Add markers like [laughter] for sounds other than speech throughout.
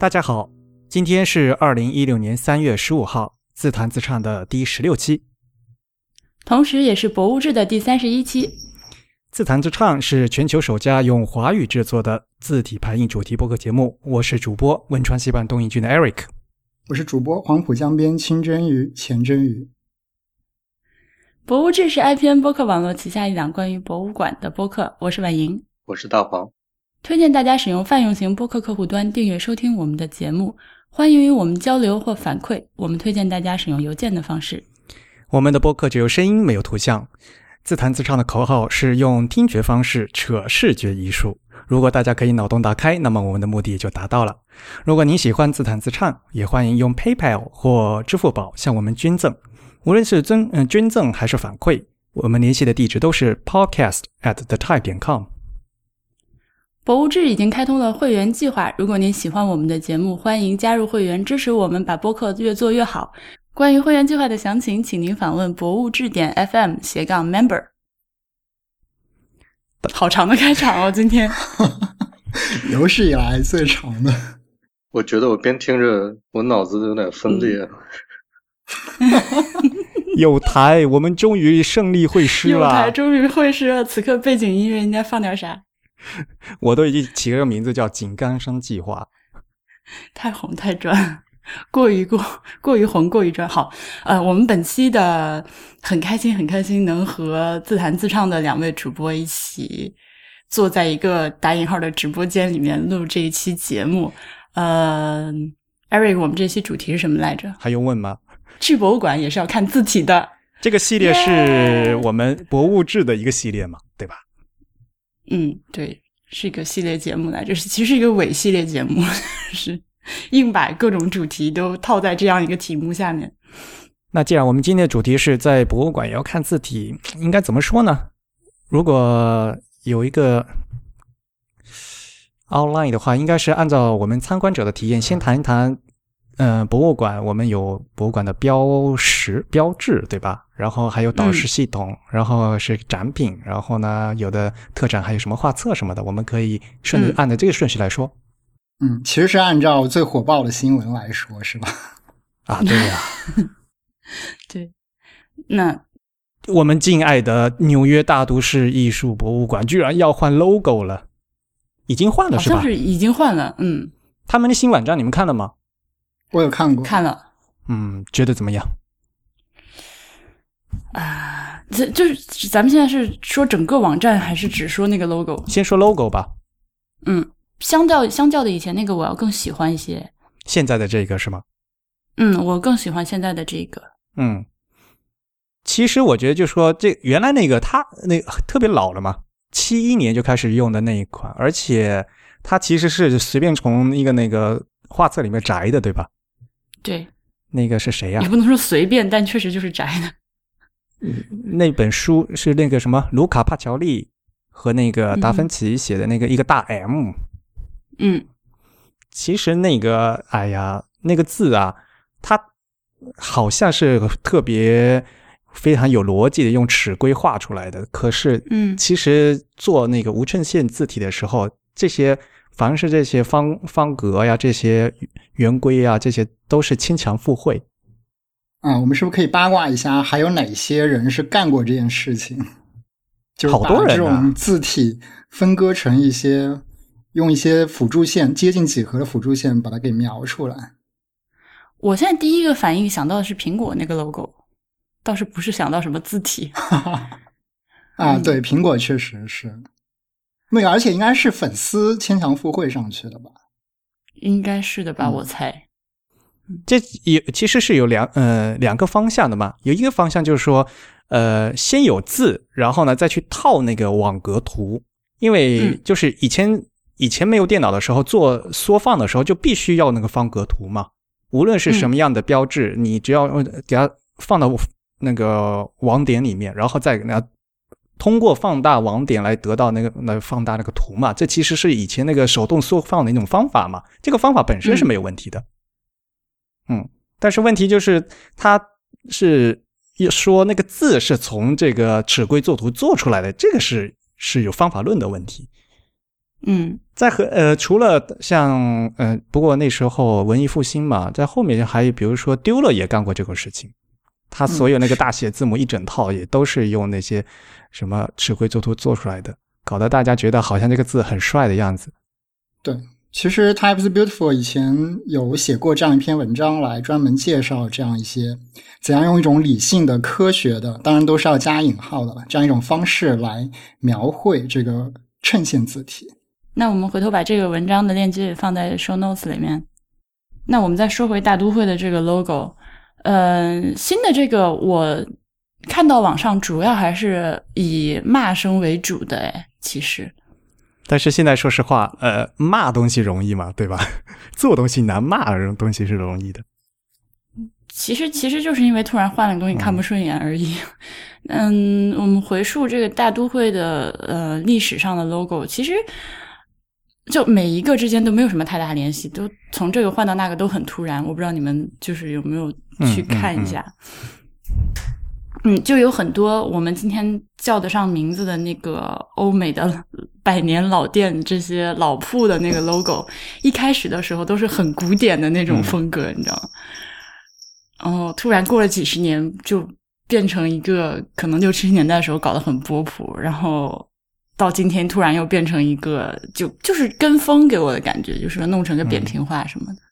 大家好，今天是二零一六年三月十五号，自弹自唱的第十六期，同时也是博物志的第三十一期。自弹自唱是全球首家用华语制作的字体排印主题播客节目。我是主播汶川西半东印郡的 Eric，我是主播黄浦江边清蒸鱼钱蒸鱼。博物志是 IPN 播客网络旗下一档关于博物馆的播客。我是婉莹，我是大黄。推荐大家使用泛用型播客客户端订阅收听我们的节目。欢迎与我们交流或反馈。我们推荐大家使用邮件的方式。我们的播客只有声音，没有图像。自弹自唱的口号是用听觉方式扯视觉艺术。如果大家可以脑洞打开，那么我们的目的就达到了。如果您喜欢自弹自唱，也欢迎用 PayPal 或支付宝向我们捐赠。无论是捐嗯捐赠还是反馈，我们联系的地址都是 podcast at the type 点 com。博物志已经开通了会员计划，如果您喜欢我们的节目，欢迎加入会员，支持我们把播客越做越好。关于会员计划的详情，请您访问博物志点 FM 斜杠 member。[laughs] 好长的开场哦，今天 [laughs] 有史以来最长的。[laughs] 我觉得我边听着，我脑子有点分裂。有台，我们终于胜利会师了。有台终于会师了。此刻背景音乐应该放点啥？[laughs] 我都已经起了个名字叫“井冈山计划 [laughs] ”。太红太专。过于过过于红过于专好，呃，我们本期的很开心很开心，能和自弹自唱的两位主播一起坐在一个打引号的直播间里面录这一期节目。呃，Eric，我们这期主题是什么来着？还用问吗？去博物馆也是要看字体的。这个系列是我们博物志的一个系列嘛，对吧？嗯，对，是一个系列节目来着，是其实是一个伪系列节目，是。硬把各种主题都套在这样一个题目下面。那既然我们今天的主题是在博物馆也要看字体，应该怎么说呢？如果有一个 outline 的话，应该是按照我们参观者的体验，先谈一谈。嗯，博物馆我们有博物馆的标识、标志，对吧？然后还有导师系统，然后是展品，然后呢，有的特展还有什么画册什么的，我们可以顺按照这个顺序来说。嗯，其实是按照最火爆的新闻来说，是吧？啊，对呀，[laughs] 对。那我们敬爱的纽约大都市艺术博物馆居然要换 logo 了，已经换了是吧？好像是已经换了，嗯。他们的新网站你们看了吗？我有看过，看了。嗯，觉得怎么样？啊，这就是咱们现在是说整个网站，还是只说那个 logo？先说 logo 吧。嗯。相较相较的以前那个，我要更喜欢一些。现在的这个是吗？嗯，我更喜欢现在的这个。嗯，其实我觉得，就说这原来那个它那特别老了嘛，七一年就开始用的那一款，而且它其实是随便从一个那个画册里面摘的，对吧？对。那个是谁呀？也不能说随便，但确实就是摘的。那本书是那个什么卢卡帕乔利和那个达芬奇写的那个一个大 M。嗯，其实那个，哎呀，那个字啊，它好像是特别非常有逻辑的，用尺规画出来的。可是，嗯，其实做那个无衬线字体的时候，这些凡是这些方方格呀、这些圆规呀，这些都是牵强附会。啊，我们是不是可以八卦一下，还有哪些人是干过这件事情？就是把这种字体分割成一些。用一些辅助线接近几何的辅助线把它给描出来。我现在第一个反应想到的是苹果那个 logo，倒是不是想到什么字体。[laughs] 啊，对，苹果确实是那个，而且应该是粉丝牵强附会上去的吧？应该是的吧，我猜。这有其实是有两呃两个方向的嘛，有一个方向就是说，呃，先有字，然后呢再去套那个网格图，因为就是以前。以前没有电脑的时候，做缩放的时候就必须要那个方格图嘛。无论是什么样的标志，你只要给它放到那个网点里面，然后再给它通过放大网点来得到那个来放大那个图嘛。这其实是以前那个手动缩放的一种方法嘛。这个方法本身是没有问题的。嗯，但是问题就是，它是说那个字是从这个尺规作图做出来的，这个是是有方法论的问题。嗯，在和呃，除了像呃，不过那时候文艺复兴嘛，在后面还有比如说丢了也干过这个事情，他所有那个大写字母一整套也都是用那些什么尺规作图做出来的，搞得大家觉得好像这个字很帅的样子。对，其实 Types Beautiful 以前有写过这样一篇文章来专门介绍这样一些怎样用一种理性的、科学的，当然都是要加引号的这样一种方式来描绘这个衬线字体。那我们回头把这个文章的链接也放在 show notes 里面。那我们再说回大都会的这个 logo，呃，新的这个我看到网上主要还是以骂声为主的，哎，其实。但是现在说实话，呃，骂东西容易嘛，对吧？[laughs] 做东西难，骂东西是容易的。其实，其实就是因为突然换了个东西看不顺眼而已。[laughs] 嗯，我们回溯这个大都会的呃历史上的 logo，其实。就每一个之间都没有什么太大联系，都从这个换到那个都很突然。我不知道你们就是有没有去看一下，嗯，就有很多我们今天叫得上名字的那个欧美的 [laughs] 百年老店这些老铺的那个 logo，一开始的时候都是很古典的那种风格，你知道吗？然后突然过了几十年，就变成一个可能六七十年代的时候搞得很波普，然后。到今天突然又变成一个，就就是跟风给我的感觉，就是弄成个扁平化什么的。嗯，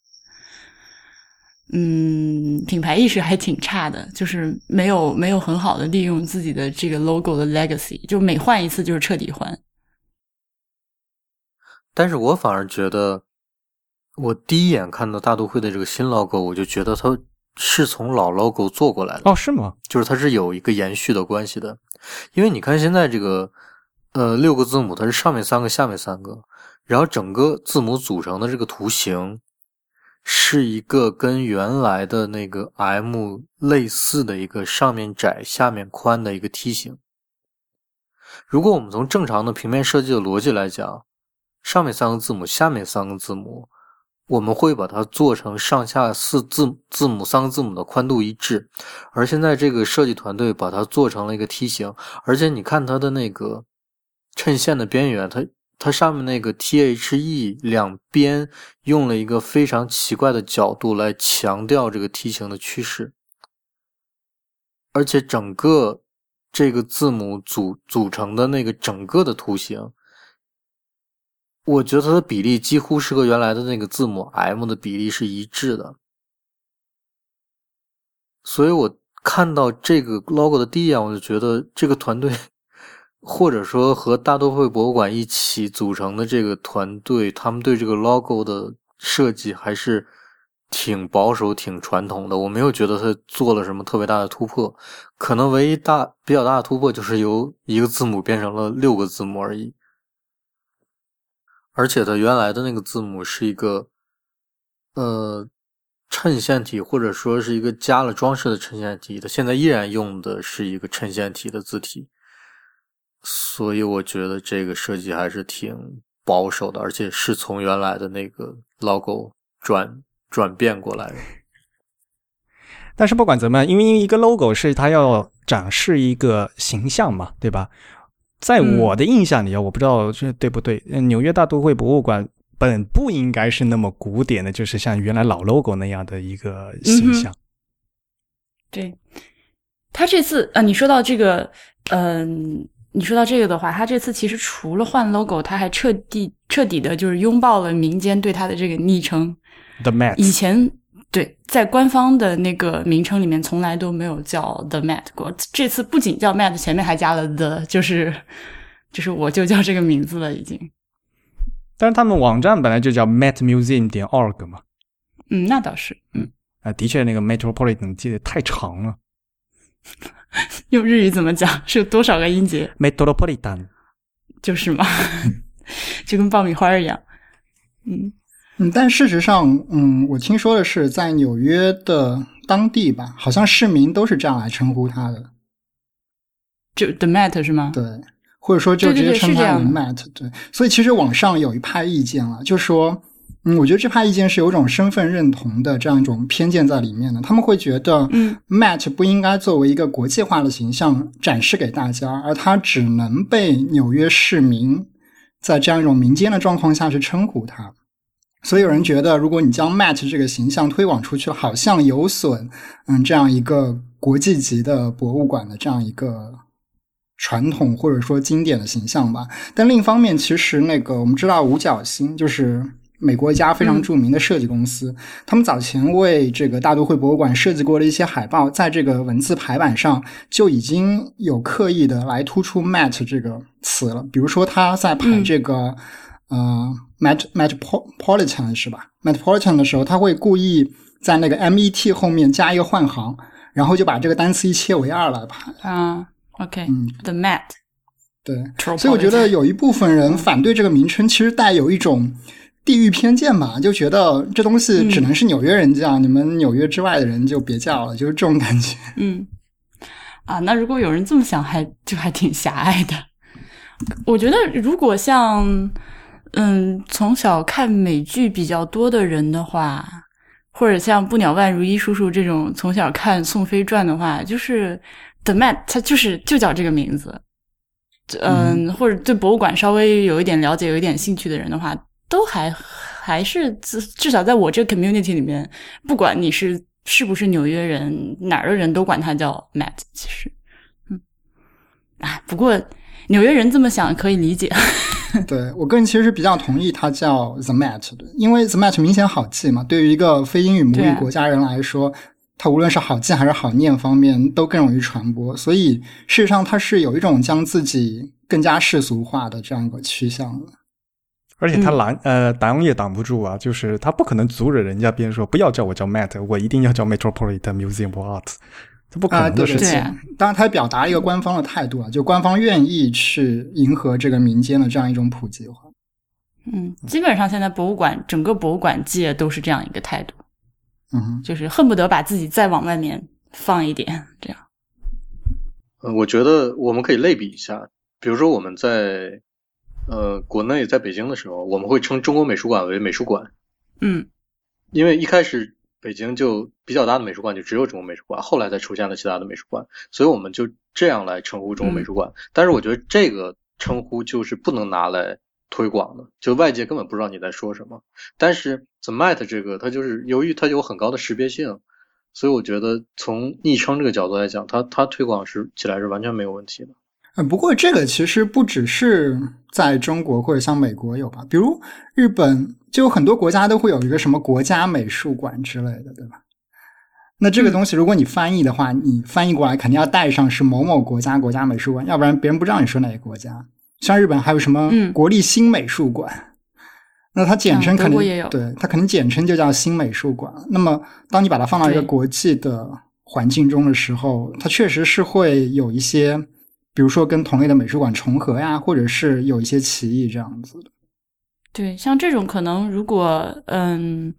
品牌意识还挺差的，就是没有没有很好的利用自己的这个 logo 的 legacy，就每换一次就是彻底换。但是我反而觉得，我第一眼看到大都会的这个新 logo，我就觉得它是从老 logo 做过来的。哦，是吗？就是它是有一个延续的关系的，因为你看现在这个。呃，六个字母它是上面三个，下面三个，然后整个字母组成的这个图形是一个跟原来的那个 M 类似的一个上面窄、下面宽的一个梯形。如果我们从正常的平面设计的逻辑来讲，上面三个字母，下面三个字母，我们会把它做成上下四字字母三个字母的宽度一致，而现在这个设计团队把它做成了一个梯形，而且你看它的那个。衬线的边缘，它它上面那个 T H E 两边用了一个非常奇怪的角度来强调这个梯形的趋势，而且整个这个字母组组成的那个整个的图形，我觉得它的比例几乎是和原来的那个字母 M 的比例是一致的，所以我看到这个 logo 的第一眼，我就觉得这个团队。或者说和大都会博物馆一起组成的这个团队，他们对这个 logo 的设计还是挺保守、挺传统的。我没有觉得他做了什么特别大的突破，可能唯一大比较大的突破就是由一个字母变成了六个字母而已。而且它原来的那个字母是一个呃衬线体，或者说是一个加了装饰的衬线体，它现在依然用的是一个衬线体的字体。所以我觉得这个设计还是挺保守的，而且是从原来的那个 logo 转转变过来的。[laughs] 但是不管怎么样，因为一个 logo 是它要展示一个形象嘛，对吧？在我的印象里啊，我不知道这对不对。纽约大都会博物馆本不应该是那么古典的，就是像原来老 logo 那样的一个形象。对，他这次啊，你说到这个，嗯。你说到这个的话，他这次其实除了换 logo，他还彻底彻底的就是拥抱了民间对他的这个昵称 The Met。以前对在官方的那个名称里面从来都没有叫 The Met 过，这次不仅叫 Met，前面还加了 The，就是就是我就叫这个名字了已经。但是他们网站本来就叫 metmuseum 点 org 嘛。嗯，那倒是，嗯啊，的确那个 Metropolitan 记得太长了。[laughs] 用日语怎么讲？[laughs] 是有多少个音节？Metropolitan，就是嘛，[laughs] 就跟爆米花一样。嗯嗯，但事实上，嗯，我听说的是，在纽约的当地吧，好像市民都是这样来称呼他的，就 The Met 是吗？对，或者说就直接称他为 Met。对，所以其实网上有一派意见了，就说。嗯，我觉得这派意见是有种身份认同的这样一种偏见在里面的。他们会觉得，嗯，Matt 不应该作为一个国际化的形象展示给大家，而他只能被纽约市民在这样一种民间的状况下去称呼它。所以有人觉得，如果你将 Matt 这个形象推广出去，好像有损嗯这样一个国际级的博物馆的这样一个传统或者说经典的形象吧。但另一方面，其实那个我们知道五角星就是。美国一家非常著名的设计公司，他们早前为这个大都会博物馆设计过的一些海报，在这个文字排版上就已经有刻意的来突出 “met” 这个词了。比如说，他在排这个呃 “met metropolitan” 是吧？“metropolitan” 的时候，他会故意在那个 “met” 后面加一个换行，然后就把这个单词一切为二来排。啊，OK，嗯，the met，对，所以我觉得有一部分人反对这个名称，其实带有一种。地域偏见吧，就觉得这东西只能是纽约人叫，你们纽约之外的人就别叫了，就是这种感觉。嗯，啊，那如果有人这么想，还就还挺狭隘的。我觉得，如果像嗯从小看美剧比较多的人的话，或者像不鸟万如一叔叔这种从小看《宋飞传》的话，就是 The Met，他就是就叫这个名字。嗯，或者对博物馆稍微有一点了解、有一点兴趣的人的话。都还还是至至少在我这个 community 里面，不管你是是不是纽约人，哪儿的人都管他叫 Matt。其实，嗯，哎，不过纽约人这么想可以理解。[laughs] 对我个人其实是比较同意他叫 The Matt 的，因为 The Matt 明显好记嘛。对于一个非英语母语国家人来说，它无论是好记还是好念方面都更容易传播。所以事实上，它是有一种将自己更加世俗化的这样一个趋向的。而且他拦呃挡也挡不住啊，就是他不可能阻止人家别人说不要叫我叫 Matt，我一定要叫 Metropolitan Museum of Art，这不可能的事情。当然，他表达一个官方的态度啊，就官方愿意去迎合这个民间的这样一种普及化。嗯，基本上现在博物馆整个博物馆界都是这样一个态度，嗯，就是恨不得把自己再往外面放一点，这样。嗯，我觉得我们可以类比一下，比如说我们在。呃，国内在北京的时候，我们会称中国美术馆为美术馆。嗯，因为一开始北京就比较大的美术馆就只有中国美术馆，后来才出现了其他的美术馆，所以我们就这样来称呼中国美术馆。但是我觉得这个称呼就是不能拿来推广的，就外界根本不知道你在说什么。但是 The Met 这个，它就是由于它有很高的识别性，所以我觉得从昵称这个角度来讲，它它推广是起来是完全没有问题的。不过这个其实不只是在中国或者像美国有吧，比如日本就很多国家都会有一个什么国家美术馆之类的，对吧？那这个东西如果你翻译的话，你翻译过来肯定要带上是某某国家国家美术馆，要不然别人不知道你说哪个国家。像日本还有什么国立新美术馆，那它简称肯定对它肯定简称就叫新美术馆。那么当你把它放到一个国际的环境中的时候，它确实是会有一些。比如说跟同类的美术馆重合呀，或者是有一些歧义这样子的。对，像这种可能，如果嗯，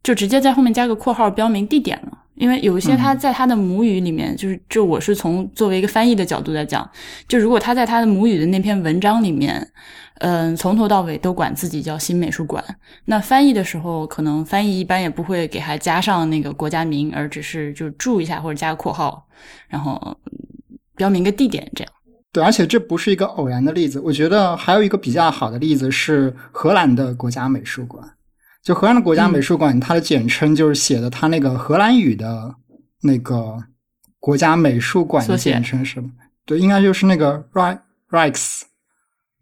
就直接在后面加个括号标明地点了，因为有一些他在他的母语里面，就是就我是从作为一个翻译的角度来讲，就如果他在他的母语的那篇文章里面，嗯，从头到尾都管自己叫新美术馆，那翻译的时候，可能翻译一般也不会给他加上那个国家名，而只是就注一下或者加个括号，然后标明个地点这样。对，而且这不是一个偶然的例子。我觉得还有一个比较好的例子是荷兰的国家美术馆。就荷兰的国家美术馆，它的简称就是写的它那个荷兰语的那个国家美术馆的简称是吗？对，应该就是那个 R Rex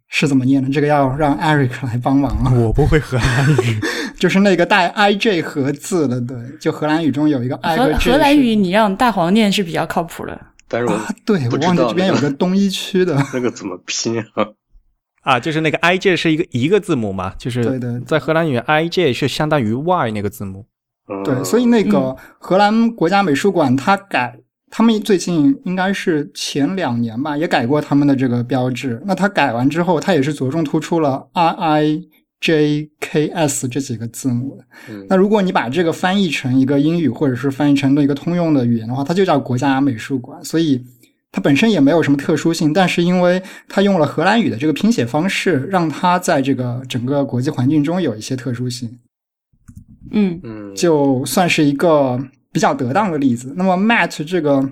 是怎么念的？这个要让 Eric 来帮忙了。我不会荷兰语，[laughs] 就是那个带 I J 和字的。对，就荷兰语中有一个 I 和 J。荷兰语你让大黄念是比较靠谱的。但是我对我忘记这边有个东一区的 [laughs] 那个怎么拼啊？啊，就是那个 i j 是一个一个字母嘛，就是对对，在荷兰语 i j 是相当于 y 那个字母。对，所以那个荷兰国家美术馆它改，他们最近应该是前两年吧，也改过他们的这个标志。那它改完之后，它也是着重突出了 i i。J K S 这几个字母，那如果你把这个翻译成一个英语，或者是翻译成一个通用的语言的话，它就叫国家美术馆。所以它本身也没有什么特殊性，但是因为它用了荷兰语的这个拼写方式，让它在这个整个国际环境中有一些特殊性。嗯嗯，就算是一个比较得当的例子。那么 Matt 这个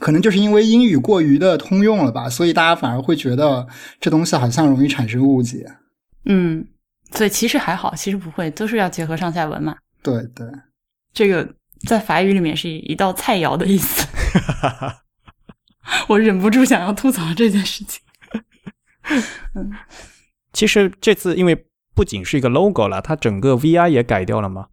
可能就是因为英语过于的通用了吧，所以大家反而会觉得这东西好像容易产生误解。嗯，所以其实还好，其实不会，都是要结合上下文嘛。对对，这个在法语里面是一道菜肴的意思。[laughs] 我忍不住想要吐槽这件事情。[laughs] 嗯，其实这次因为不仅是一个 logo 了，它整个 VI 也改掉了嘛。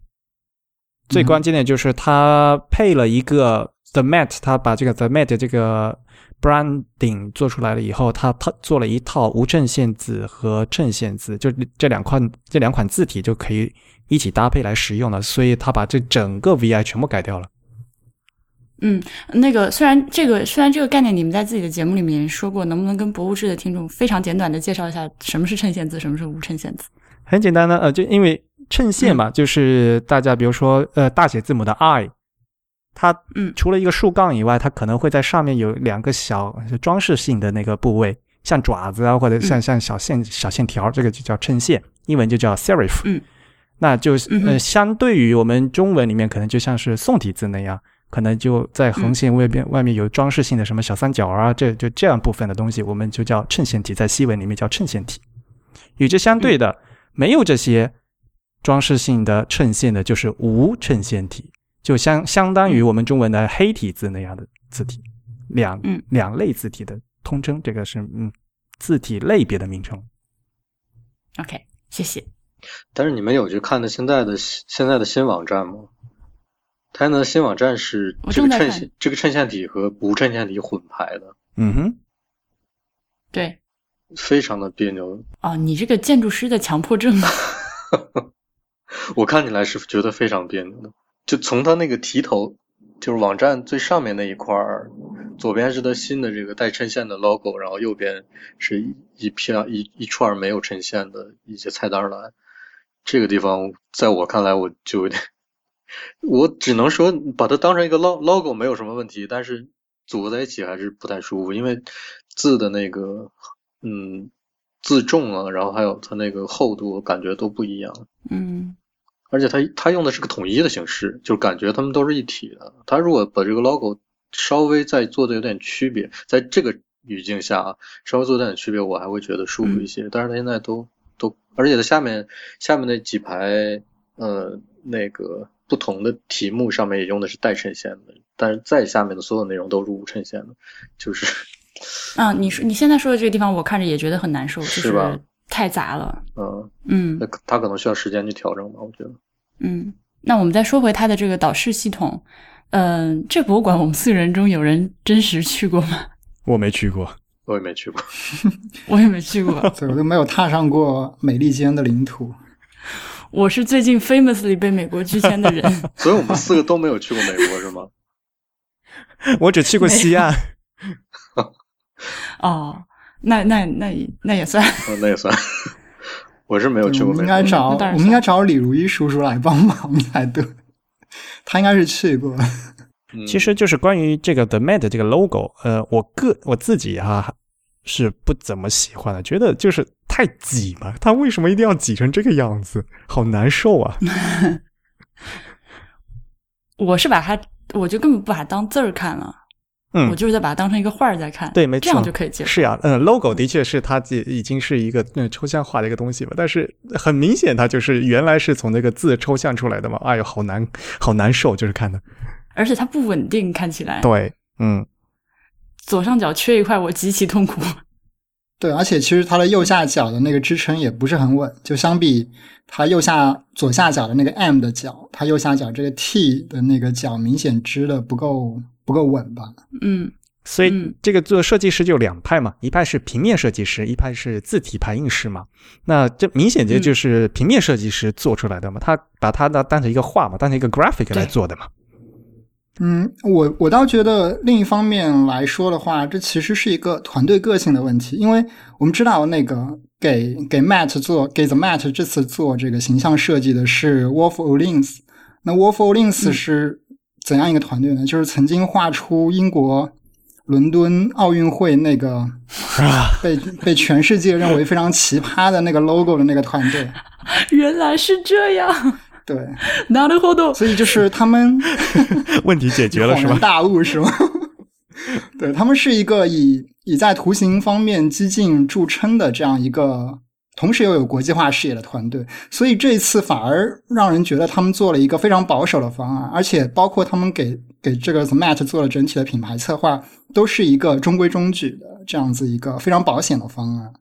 最关键的就是它配了一个 The Mat，它把这个 The Mat 这个 branding 做出来了以后，他他做了一套无衬线字和衬线字，就这两款这两款字体就可以一起搭配来使用了，所以他把这整个 VI 全部改掉了。嗯，那个虽然这个虽然这个概念你们在自己的节目里面说过，能不能跟博物志的听众非常简短的介绍一下什么是衬线字，什么是无衬线字？很简单的，呃，就因为衬线嘛，就是大家比如说呃大写字母的 I，它嗯除了一个竖杠以外，它可能会在上面有两个小装饰性的那个部位，像爪子啊或者像像小线小线条，这个就叫衬线，英文就叫 serif。嗯，那就是呃相对于我们中文里面可能就像是宋体字那样。可能就在横线外边，外面有装饰性的什么小三角啊，这就这样部分的东西，我们就叫衬线体，在西文里面叫衬线体。与之相对的，没有这些装饰性的衬线的，就是无衬线体，就相相当于我们中文的黑体字那样的字体，两两类字体的通称，这个是嗯字体类别的名称。OK，谢谢。但是你们有去看的现在的现在的新网站吗？它的新网站是这个衬线，这个衬线体和无衬线体混排的。嗯哼，对，非常的别扭。哦，你这个建筑师的强迫症。[laughs] 我看起来是觉得非常别扭的。就从它那个题头，就是网站最上面那一块儿，左边是它新的这个带衬线的 logo，然后右边是一片一一串没有衬线的一些菜单栏。这个地方在我看来，我就有点。我只能说把它当成一个 logo 没有什么问题，但是组合在一起还是不太舒服，因为字的那个嗯字重啊，然后还有它那个厚度，感觉都不一样。嗯，而且它它用的是个统一的形式，就感觉它们都是一体的。它如果把这个 logo 稍微再做的有点区别，在这个语境下啊稍微做点区别，我还会觉得舒服一些。但是它现在都都，而且它下面下面那几排呃那个。不同的题目上面也用的是带衬线的，但是再下面的所有内容都是无衬线的，就是。啊，你说你现在说的这个地方，我看着也觉得很难受，是吧？太杂了。嗯嗯，那他可能需要时间去调整吧，我觉得。嗯，那我们再说回他的这个导视系统，嗯，这博物馆我们四个人中有人真实去过吗？我没去过，我也没去过，[laughs] 我也没去过，[laughs] 对，我都没有踏上过美利坚的领土。我是最近 famously 被美国拒签的人，[laughs] 所以我们四个都没有去过美国，是吗？我只去过西岸。哦，那那那那也算，那也算。[laughs] 我是没有去过。应该找我们应该找李如一叔叔来帮忙才对，他应该是去过。其实就是关于这个 The Met 这个 logo，呃，我个我自己哈。是不怎么喜欢的，觉得就是太挤嘛。他为什么一定要挤成这个样子？好难受啊！[laughs] 我是把它，我就根本不把它当字儿看了。嗯，我就是在把它当成一个画儿在看。对，没错，这样就可以接受。是呀，嗯，logo 的确是它已经是一个嗯抽象化的一个东西吧。但是很明显，它就是原来是从那个字抽象出来的嘛。哎呦，好难，好难受，就是看的。而且它不稳定，看起来。对，嗯。左上角缺一块，我极其痛苦。对，而且其实它的右下角的那个支撑也不是很稳，就相比它右下左下角的那个 M 的角，它右下角这个 T 的那个角明显支的不够不够稳吧？嗯，所以这个做设计师就两派嘛，一派是平面设计师，一派是字体排印师嘛。那这明显这就是平面设计师做出来的嘛，他把它当当成一个画嘛，当成一个 graphic 来做的嘛。嗯，我我倒觉得另一方面来说的话，这其实是一个团队个性的问题，因为我们知道那个给给 Matt 做给 The Matt 这次做这个形象设计的是 Wolf Olins，那 Wolf Olins 是怎样一个团队呢？就是曾经画出英国伦敦奥运会那个 [laughs] 被被全世界认为非常奇葩的那个 logo 的那个团队。[laughs] 原来是这样。对，拿得活动，所以就是他们 [laughs] 问题解决了是吗？大悟是吗？对他们是一个以以在图形方面激进著称的这样一个同时又有国际化视野的团队，所以这一次反而让人觉得他们做了一个非常保守的方案，而且包括他们给给这个 The Mat 做了整体的品牌策划，都是一个中规中矩的这样子一个非常保险的方案。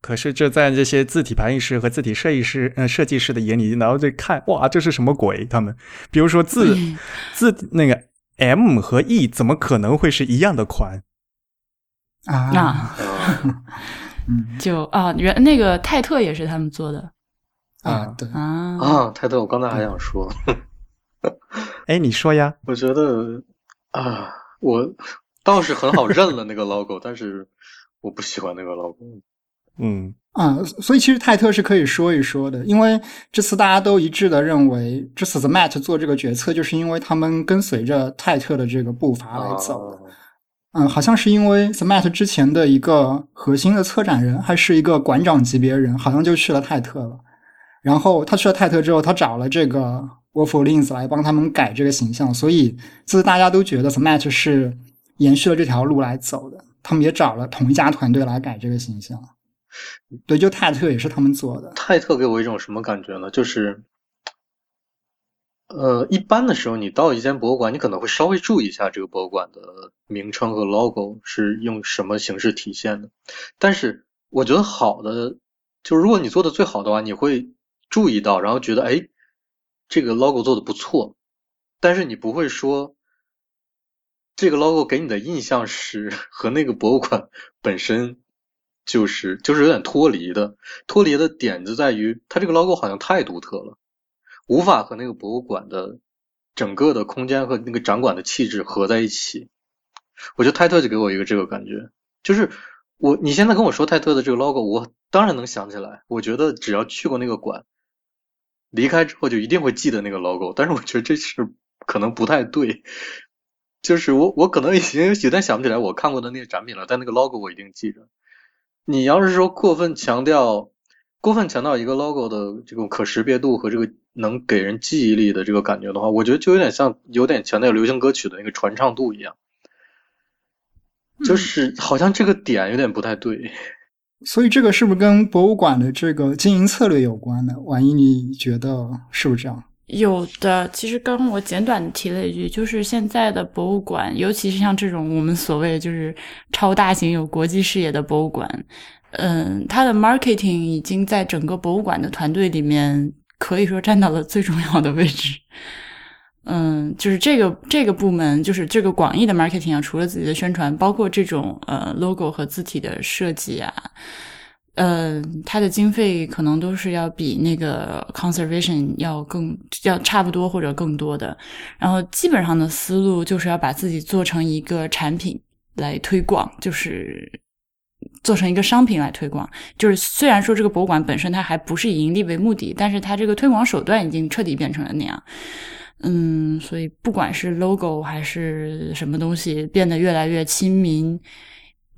可是这在这些字体排印师和字体设计师呃设计师的眼里，然后就看哇，这是什么鬼？他们比如说字字那个 M 和 E 怎么可能会是一样的款啊？[laughs] [laughs] [laughs] 嗯，就啊，原那个泰特也是他们做的。啊，对。啊。啊，泰特，我刚才还想说，哎，你说呀？我觉得啊，我倒是很好认了那个 logo，但是我不喜欢那个 logo。嗯。啊，所以其实泰特是可以说一说的，因为这次大家都一致的认为，这次 The Mat 做这个决策，就是因为他们跟随着泰特的这个步伐来走的。嗯，好像是因为 The Mat 之前的一个核心的策展人还是一个馆长级别人，好像就去了泰特了。然后他去了泰特之后，他找了这个 Wolf Lins 来帮他们改这个形象，所以自大家都觉得 The Mat 是延续了这条路来走的。他们也找了同一家团队来改这个形象。对，就泰特也是他们做的。泰特给我一种什么感觉呢？就是。呃，一般的时候，你到一间博物馆，你可能会稍微注意一下这个博物馆的名称和 logo 是用什么形式体现的。但是，我觉得好的，就是如果你做的最好的话，你会注意到，然后觉得，哎，这个 logo 做的不错。但是你不会说，这个 logo 给你的印象是和那个博物馆 [laughs] 本身就是就是有点脱离的。脱离的点子在于，它这个 logo 好像太独特了。无法和那个博物馆的整个的空间和那个展馆的气质合在一起。我觉得泰特就给我一个这个感觉，就是我你现在跟我说泰特的这个 logo，我当然能想起来。我觉得只要去过那个馆，离开之后就一定会记得那个 logo。但是我觉得这是可能不太对，就是我我可能已经有点想不起来我看过的那些展品了，但那个 logo 我一定记着。你要是说过分强调。过分强调一个 logo 的这种可识别度和这个能给人记忆力的这个感觉的话，我觉得就有点像有点强调流行歌曲的那个传唱度一样，就是好像这个点有点不太对。所以这个是不是跟博物馆的这个经营策略有关呢？万一你觉得是不是这样？有的，其实刚刚我简短的提了一句，就是现在的博物馆，尤其是像这种我们所谓就是超大型有国际视野的博物馆。嗯，它的 marketing 已经在整个博物馆的团队里面可以说占到了最重要的位置。嗯，就是这个这个部门，就是这个广义的 marketing 啊，除了自己的宣传，包括这种呃 logo 和字体的设计啊，呃，它的经费可能都是要比那个 conservation 要更要差不多或者更多的。然后基本上的思路就是要把自己做成一个产品来推广，就是。做成一个商品来推广，就是虽然说这个博物馆本身它还不是以盈利为目的，但是它这个推广手段已经彻底变成了那样。嗯，所以不管是 logo 还是什么东西变得越来越亲民，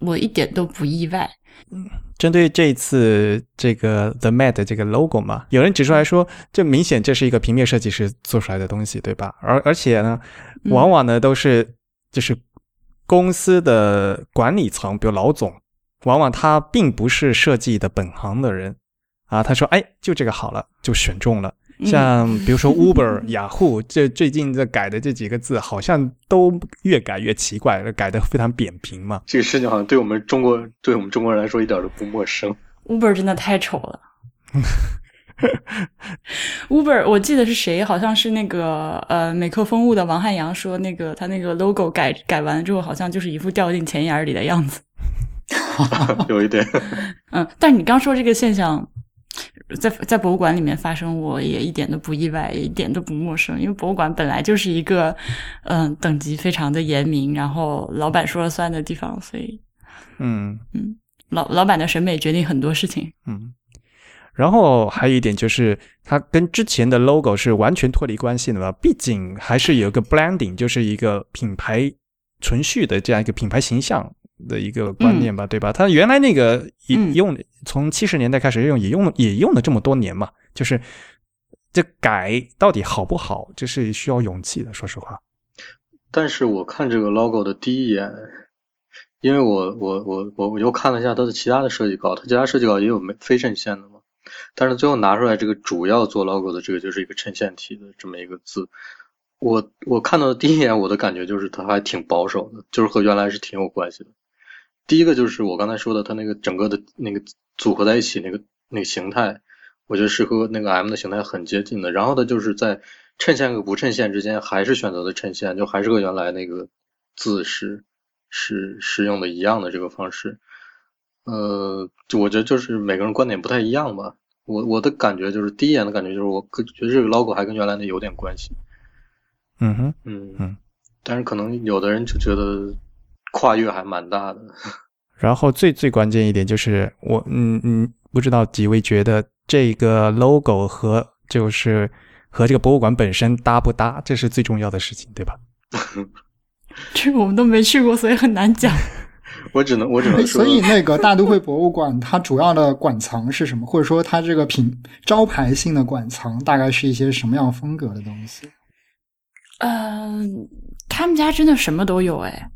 我一点都不意外。嗯，针对这一次这个 The Mad 这个 logo 嘛，有人指出来说，这明显这是一个平面设计师做出来的东西，对吧？而而且呢，往往呢都是就是公司的管理层，比如老总。往往他并不是设计的本行的人啊，他说：“哎，就这个好了，就选中了。”像比如说 [laughs] Uber、雅虎，这最近这改的这几个字，好像都越改越奇怪，改的非常扁平嘛。这个事情好像对我们中国，对我们中国人来说一点都不陌生。Uber 真的太丑了。Uber，我记得是谁？好像是那个呃美克风物的王汉阳说，那个他那个 logo 改改完之后，好像就是一副掉进钱眼里的样子。[laughs] 有一点，[laughs] 嗯，但是你刚说这个现象在在博物馆里面发生，我也一点都不意外，一点都不陌生，因为博物馆本来就是一个嗯等级非常的严明，然后老板说了算的地方，所以嗯。嗯，老老板的审美决定很多事情，嗯，然后还有一点就是，它跟之前的 logo 是完全脱离关系的吧，毕竟还是有个 branding，就是一个品牌存续的这样一个品牌形象。的一个观念吧，对吧？他原来那个也用从七十年代开始用，也用也用了这么多年嘛。就是这改到底好不好，这是需要勇气的。说实话，但是我看这个 logo 的第一眼，因为我我我我我又看了一下它的其他的设计稿，它其他设计稿也有没非衬线的嘛，但是最后拿出来这个主要做 logo 的这个就是一个衬线体的这么一个字，我我看到的第一眼我的感觉就是它还挺保守的，就是和原来是挺有关系的。第一个就是我刚才说的，它那个整个的那个组合在一起那个那个形态，我觉得是和那个 M 的形态很接近的。然后它，就是在衬线和不衬线之间还是选择的衬线，就还是和原来那个字是。是是用的一样的这个方式，呃，就我觉得就是每个人观点不太一样吧。我我的感觉就是第一眼的感觉就是我觉得这个 logo 还跟原来那有点关系。嗯哼，嗯嗯，但是可能有的人就觉得跨越还蛮大的。然后最最关键一点就是我嗯嗯，不知道几位觉得这个 logo 和就是和这个博物馆本身搭不搭，这是最重要的事情，对吧？这个我们都没去过，所以很难讲。[laughs] 我只能我只能说，所以那个大都会博物馆它主要的馆藏是什么？或者说它这个品招牌性的馆藏大概是一些什么样风格的东西？嗯，他们家真的什么都有哎，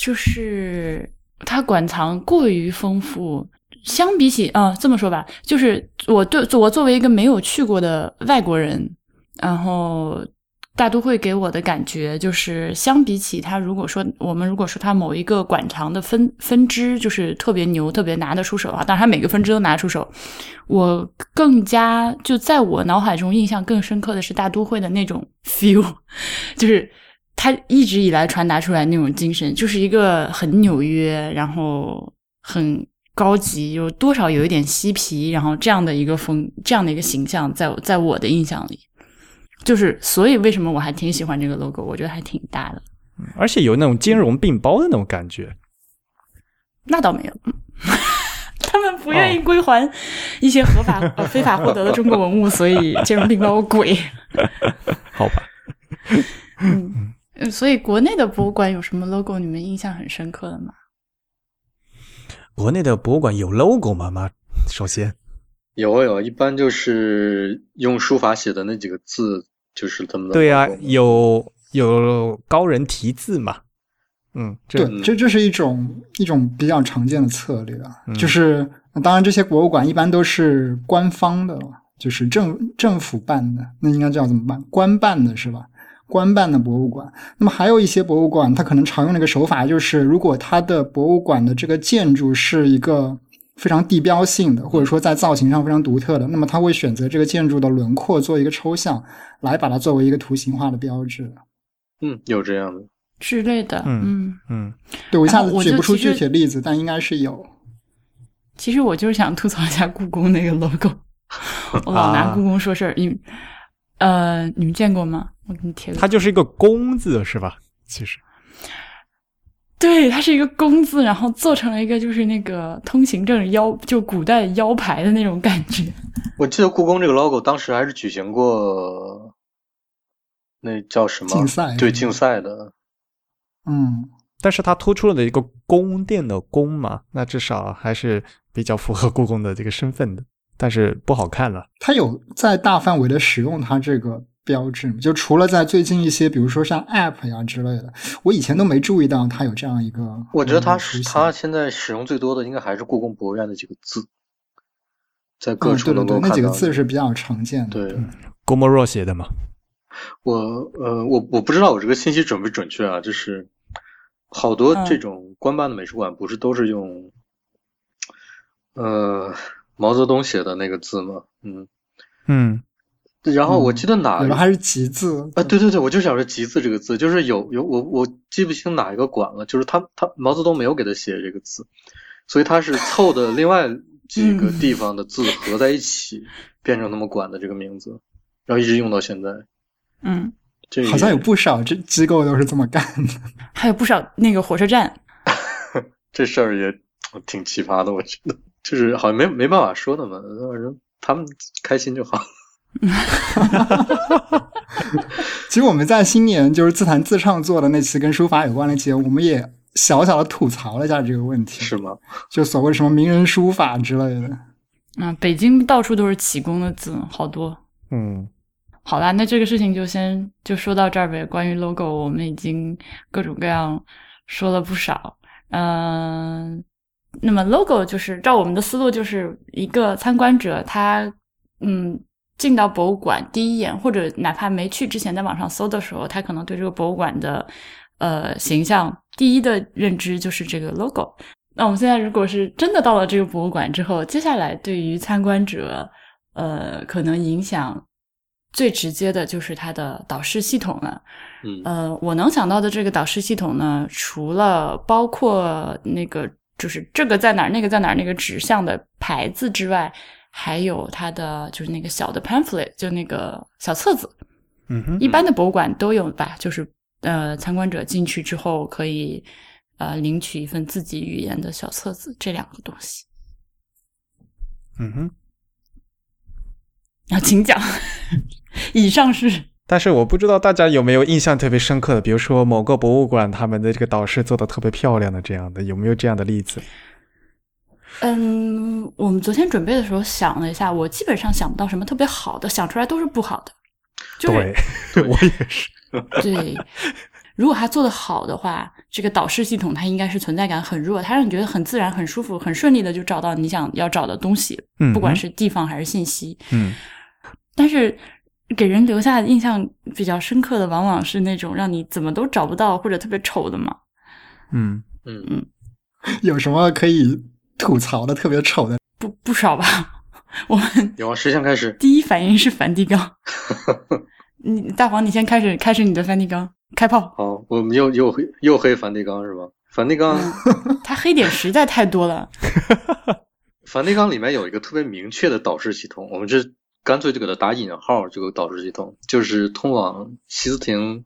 就是它馆藏过于丰富。相比起啊，这么说吧，就是我对我作为一个没有去过的外国人，然后。大都会给我的感觉就是，相比起它，如果说我们如果说它某一个馆藏的分分支就是特别牛、特别拿得出手啊，当然它每个分支都拿得出手，我更加就在我脑海中印象更深刻的是大都会的那种 feel，[laughs] 就是它一直以来传达出来那种精神，就是一个很纽约，然后很高级，有多少有一点嬉皮，然后这样的一个风，这样的一个形象，在在我的印象里。就是，所以为什么我还挺喜欢这个 logo？我觉得还挺大的，而且有那种兼容并包的那种感觉。那倒没有，[laughs] 他们不愿意归还一些合法、非法获得的中国文物，所以兼容并包鬼。[laughs] 好吧。嗯，所以国内的博物馆有什么 logo 你们印象很深刻的吗？国内的博物馆有 logo 吗？妈，首先。有有，一般就是用书法写的那几个字，就是他们的。对呀，有有高人题字嘛？嗯，对，这这是一种一种比较常见的策略啊。就是当然，这些博物馆一般都是官方的，就是政政府办的，那应该叫怎么办？官办的是吧？官办的博物馆。那么还有一些博物馆，它可能常用的一个手法就是，如果它的博物馆的这个建筑是一个。非常地标性的，或者说在造型上非常独特的，那么它会选择这个建筑的轮廓做一个抽象，来把它作为一个图形化的标志。嗯，有这样的之类的。嗯嗯，对我一下子举不出具体的例子，但应该是有。其实我就是想吐槽一下故宫那个 logo，我老拿故宫说事儿。你呃，你们见过吗？我给你贴。它就是一个“宫”字，是吧？其实。对，它是一个“工”字，然后做成了一个就是那个通行证腰，就古代腰牌的那种感觉。我记得故宫这个 logo 当时还是举行过，那叫什么竞赛？对，竞赛的。嗯，但是它突出了的一个宫殿的“宫”嘛，那至少还是比较符合故宫的这个身份的。但是不好看了。它有在大范围的使用它这个。标志就除了在最近一些，比如说像 App 呀之类的，我以前都没注意到它有这样一个。我觉得它是它现在使用最多的，应该还是故宫博物院的几个字，在各处能够看到。那几个字是比较常见的。对，郭沫若写的嘛？我呃，我我不知道我这个信息准不准确啊，就是好多这种官办的美术馆不是都是用呃毛泽东写的那个字吗？嗯嗯。然后我记得哪个还是“集”字啊？对对对，我就想说“集”字这个字，就是有有我我记不清哪一个馆了，就是他他毛泽东没有给他写这个字，所以他是凑的另外几个地方的字合在一起，变成他们馆的这个名字，然后一直用到现在。嗯，这好像有不少这机构都是这么干的，还有不少那个火车站，[laughs] 这事儿也挺奇葩的，我觉得就是好像没没办法说的嘛，反正他们开心就好。[laughs] 其实我们在新年就是自弹自唱做的那期跟书法有关的节目，我们也小小的吐槽了一下这个问题，是吗？就所谓什么名人书法之类的。啊，北京到处都是启功的字，好多。嗯，好啦，那这个事情就先就说到这儿呗。关于 logo，我们已经各种各样说了不少。嗯，那么 logo 就是照我们的思路，就是一个参观者他嗯进到博物馆第一眼，或者哪怕没去之前在网上搜的时候，他可能对这个博物馆的呃形象第一的认知就是这个 logo。那我们现在如果是真的到了这个博物馆之后，接下来对于参观者呃可能影响最直接的就是它的导视系统了。嗯呃，我能想到的这个导视系统呢，除了包括那个就是这个在哪儿，那个在哪儿那个指向的牌子之外，还有它的就是那个小的 pamphlet，就那个小册子。嗯哼，一般的博物馆都有吧，就是呃，参观者进去之后可以呃领取一份自己语言的小册子，这两个东西。嗯哼。啊请讲。[laughs] 以上是。但是我不知道大家有没有印象特别深刻的，比如说某个博物馆他们的这个导师做的特别漂亮的这样的，有没有这样的例子？嗯，我们昨天准备的时候想了一下，我基本上想不到什么特别好的，想出来都是不好的。[laughs] 对，我也是。对，如果他做的好的话，这个导视系统它应该是存在感很弱，它让你觉得很自然、很舒服、很顺利的就找到你想要找的东西，嗯，不管是地方还是信息。嗯，但是。给人留下印象比较深刻的，往往是那种让你怎么都找不到或者特别丑的嘛。嗯嗯嗯，[laughs] 有什么可以吐槽的特别丑的？不不少吧？我们有谁先开始？第一反应是梵蒂冈。[laughs] 你大黄，你先开始，开始你的梵蒂冈开炮。好，我们又又又黑梵蒂冈是吧？梵蒂冈，它黑点实在太多了。[laughs] 梵蒂冈里面有一个特别明确的导视系统，我们这。干脆就给它打引号，这个导视系统就是通往西斯廷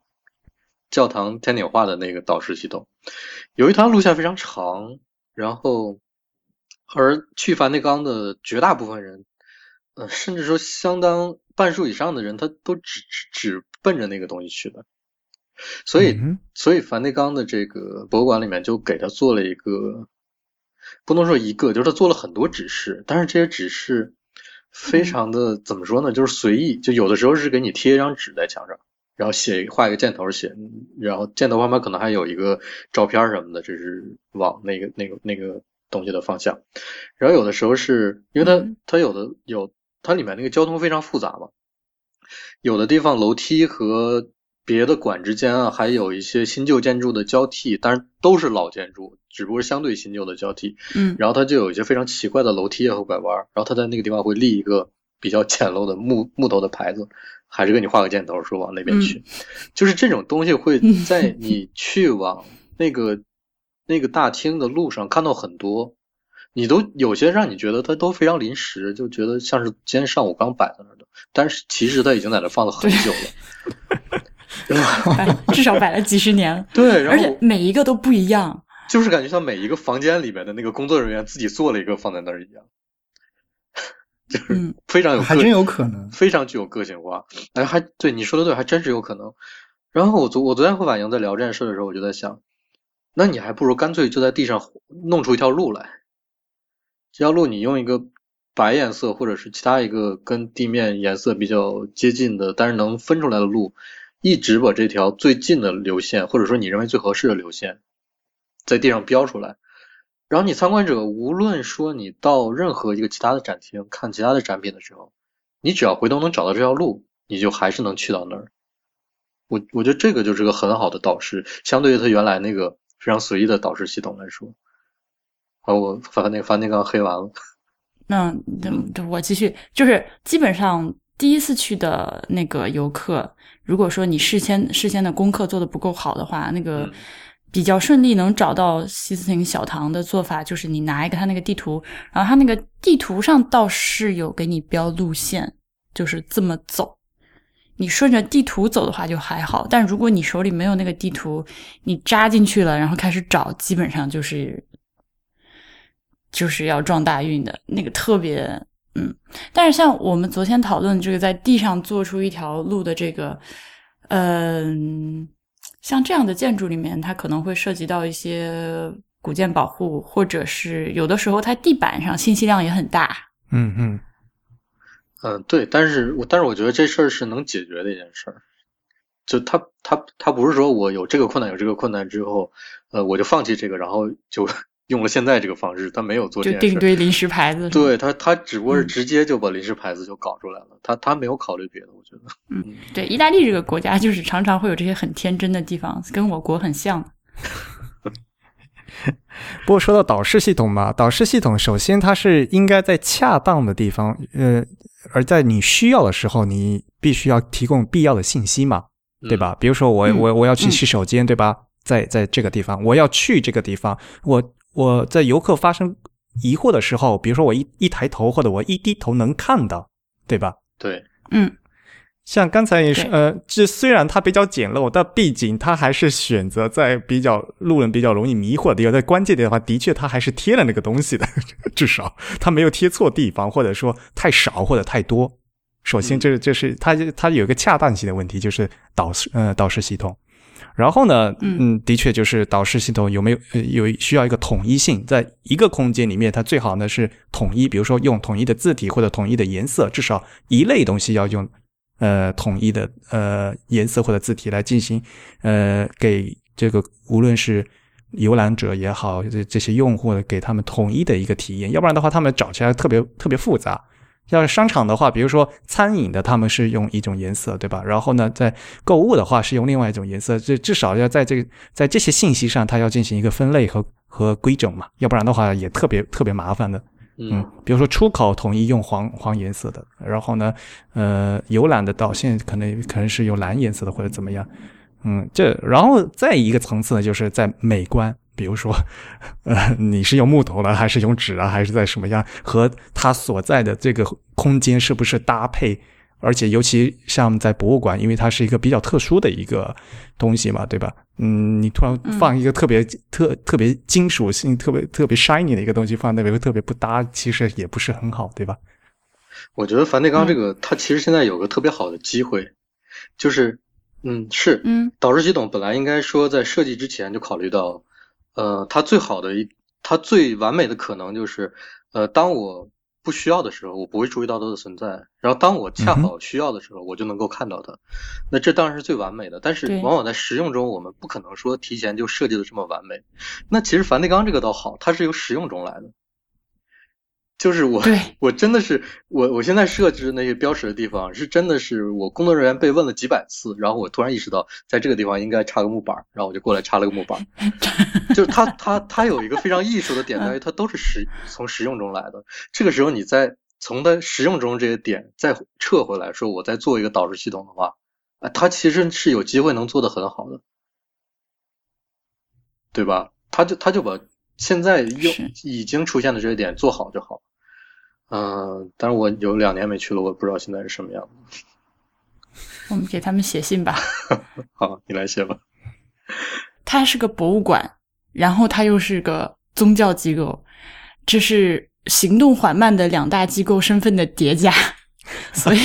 教堂天顶画的那个导视系统。由于它路线非常长，然后而去梵蒂冈的绝大部分人，呃，甚至说相当半数以上的人，他都只只只奔着那个东西去的。所以，所以梵蒂冈的这个博物馆里面就给他做了一个，不能说一个，就是他做了很多指示，但是这些指示。非常的怎么说呢？就是随意，就有的时候是给你贴一张纸在墙上，然后写画一个箭头写，然后箭头旁边可能还有一个照片什么的，这是往那个那个那个东西的方向。然后有的时候是因为它它有的有它里面那个交通非常复杂嘛，有的地方楼梯和别的馆之间啊，还有一些新旧建筑的交替，但是都是老建筑。只不过是相对新旧的交替，嗯，然后它就有一些非常奇怪的楼梯和拐弯，然后它在那个地方会立一个比较简陋的木木头的牌子，还是给你画个箭头说往那边去，就是这种东西会在你去往那个那个大厅的路上看到很多，你都有些让你觉得它都非常临时，就觉得像是今天上午刚摆在那的，但是其实它已经在那放了很久了，[laughs] [laughs] 至少摆了几十年，[laughs] 对，而且每一个都不一样。就是感觉像每一个房间里面的那个工作人员自己做了一个放在那儿一样，[laughs] 就是非常有还真有可能，非常具有个性化。哎，还对你说的对，还真是有可能。然后我昨我昨天和婉莹在聊这件事的时候，我就在想，那你还不如干脆就在地上弄出一条路来，这条路你用一个白颜色或者是其他一个跟地面颜色比较接近的，但是能分出来的路，一直把这条最近的流线，或者说你认为最合适的流线。在地上标出来，然后你参观者无论说你到任何一个其他的展厅看其他的展品的时候，你只要回头能找到这条路，你就还是能去到那儿。我我觉得这个就是个很好的导师，相对于他原来那个非常随意的导师系统来说。好，我把那个梵蒂冈黑完了。那我继续，就是基本上第一次去的那个游客，如果说你事先事先的功课做的不够好的话，那个。比较顺利能找到西斯廷小堂的做法，就是你拿一个他那个地图，然后他那个地图上倒是有给你标路线，就是这么走。你顺着地图走的话就还好，但如果你手里没有那个地图，你扎进去了，然后开始找，基本上就是就是要撞大运的那个特别嗯。但是像我们昨天讨论这个在地上做出一条路的这个，嗯。像这样的建筑里面，它可能会涉及到一些古建保护，或者是有的时候它地板上信息量也很大。嗯嗯嗯，对，但是我但是我觉得这事儿是能解决的一件事儿，就他他他不是说我有这个困难有这个困难之后，呃，我就放弃这个，然后就用了现在这个方式，他没有做这就定堆临时牌子。对他，他只不过是直接就把临时牌子就搞出来了，他他没有考虑别的，我觉得。嗯，对，意大利这个国家就是常常会有这些很天真的地方，跟我国很像。[laughs] 不过说到导视系统嘛，导视系统首先它是应该在恰当的地方，呃，而在你需要的时候，你必须要提供必要的信息嘛，对吧？比如说我我我要去洗手间，对吧？在在这个地方，我要去这个地方，我我在游客发生疑惑的时候，比如说我一一抬头或者我一低头能看到，对吧？对，嗯。像刚才也是，呃，这虽然它比较简陋，但毕竟它还是选择在比较路人比较容易迷惑的地方，在关键点的话，的确它还是贴了那个东西的，[laughs] 至少它没有贴错地方，或者说太少或者太多。首先，这这是它它有一个恰当性的问题，就是导视呃导视系统。然后呢，嗯，的确就是导师系统有没有有需要一个统一性，在一个空间里面，它最好呢是统一，比如说用统一的字体或者统一的颜色，至少一类东西要用。呃，统一的呃颜色或者字体来进行，呃，给这个无论是游览者也好，这这些用户给他们统一的一个体验。要不然的话，他们找起来特别特别复杂。要是商场的话，比如说餐饮的，他们是用一种颜色，对吧？然后呢，在购物的话是用另外一种颜色。这至少要在这个在这些信息上，它要进行一个分类和和规整嘛。要不然的话，也特别特别麻烦的。嗯，比如说出口统一用黄黄颜色的，然后呢，呃，游览的导线可能可能是用蓝颜色的或者怎么样，嗯，这然后再一个层次呢，就是在美观，比如说，[laughs] 呃，你是用木头的还是用纸啊，还是在什么样和它所在的这个空间是不是搭配？而且，尤其像在博物馆，因为它是一个比较特殊的一个东西嘛，对吧？嗯，你突然放一个特别特特别金属性、特别特别 shiny 的一个东西放那边，会特别不搭，其实也不是很好，对吧？我觉得梵蒂冈这个，它其实现在有个特别好的机会，就是，嗯，是，嗯，导视系统本来应该说在设计之前就考虑到，呃，它最好的一，它最完美的可能就是，呃，当我。不需要的时候，我不会注意到它的存在。然后，当我恰好需要的时候，我就能够看到它。那这当然是最完美的。但是，往往在实用中，我们不可能说提前就设计的这么完美。那其实梵蒂冈这个倒好，它是由实用中来的。就是我，[laughs] 我真的是我，我现在设置那些标识的地方，是真的是我工作人员被问了几百次，然后我突然意识到，在这个地方应该插个木板，然后我就过来插了个木板。就是它，它，它有一个非常艺术的点在于，它都是实从实用中来的。这个时候，你再从它实用中这些点再撤回来说，我再做一个导致系统的话，啊，它其实是有机会能做得很好的，对吧？他就他就把。现在又已经出现的这些点做好就好，嗯，但是我有两年没去了，我不知道现在是什么样子。我们给他们写信吧。[laughs] 好，你来写吧。它是个博物馆，然后它又是个宗教机构，这是行动缓慢的两大机构身份的叠加，所以。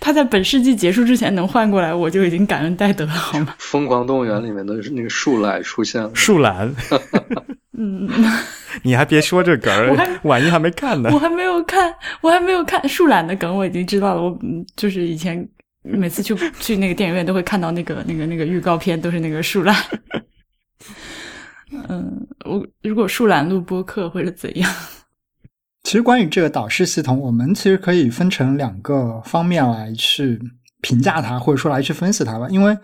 他在本世纪结束之前能换过来，我就已经感恩戴德了，好吗？疯狂动物园里面的那个树懒出现了，树懒。[laughs] 嗯，[laughs] 你还别说这梗儿，晚一还没看呢。我还没有看，我还没有看树懒的梗，我已经知道了。我就是以前每次去去那个电影院都会看到那个那个那个预告片，都是那个树懒。[laughs] 嗯，我如果树懒录播客或者怎样？其实关于这个导视系统，我们其实可以分成两个方面来去评价它，或者说来去分析它吧。因为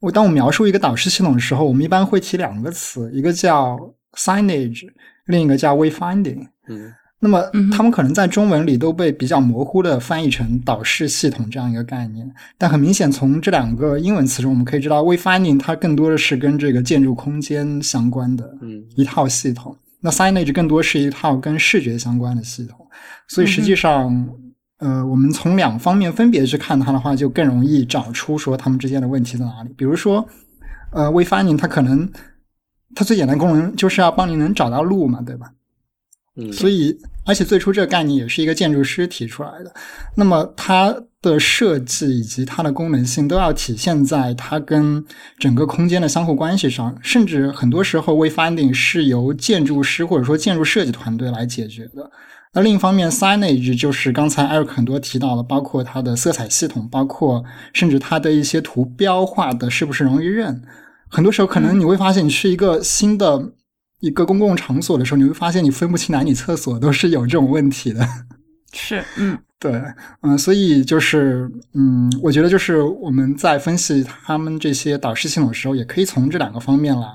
我当我描述一个导视系统的时候，我们一般会提两个词，一个叫 signage，另一个叫 wayfinding。嗯，那么他们可能在中文里都被比较模糊的翻译成导视系统这样一个概念。但很明显，从这两个英文词中，我们可以知道 wayfinding 它更多的是跟这个建筑空间相关的一套系统。那 signage 更多是一套跟视觉相关的系统，所以实际上，呃，我们从两方面分别去看它的话，就更容易找出说它们之间的问题在哪里。比如说，呃，wayfinding 它可能它最简单功能就是要帮你能找到路嘛，对吧？所以而且最初这个概念也是一个建筑师提出来的，那么它。的设计以及它的功能性都要体现在它跟整个空间的相互关系上，甚至很多时候，wayfinding 是由建筑师或者说建筑设计团队来解决的。那另一方面，signage 就是刚才艾瑞克很多提到的，包括它的色彩系统，包括甚至它的一些图标画的是不是容易认。很多时候，可能你会发现，你是一个新的一个公共场所的时候，你会发现你分不清男女厕所都是有这种问题的。是，嗯，[laughs] 对，嗯，所以就是，嗯，我觉得就是我们在分析他们这些导师系统的时候，也可以从这两个方面来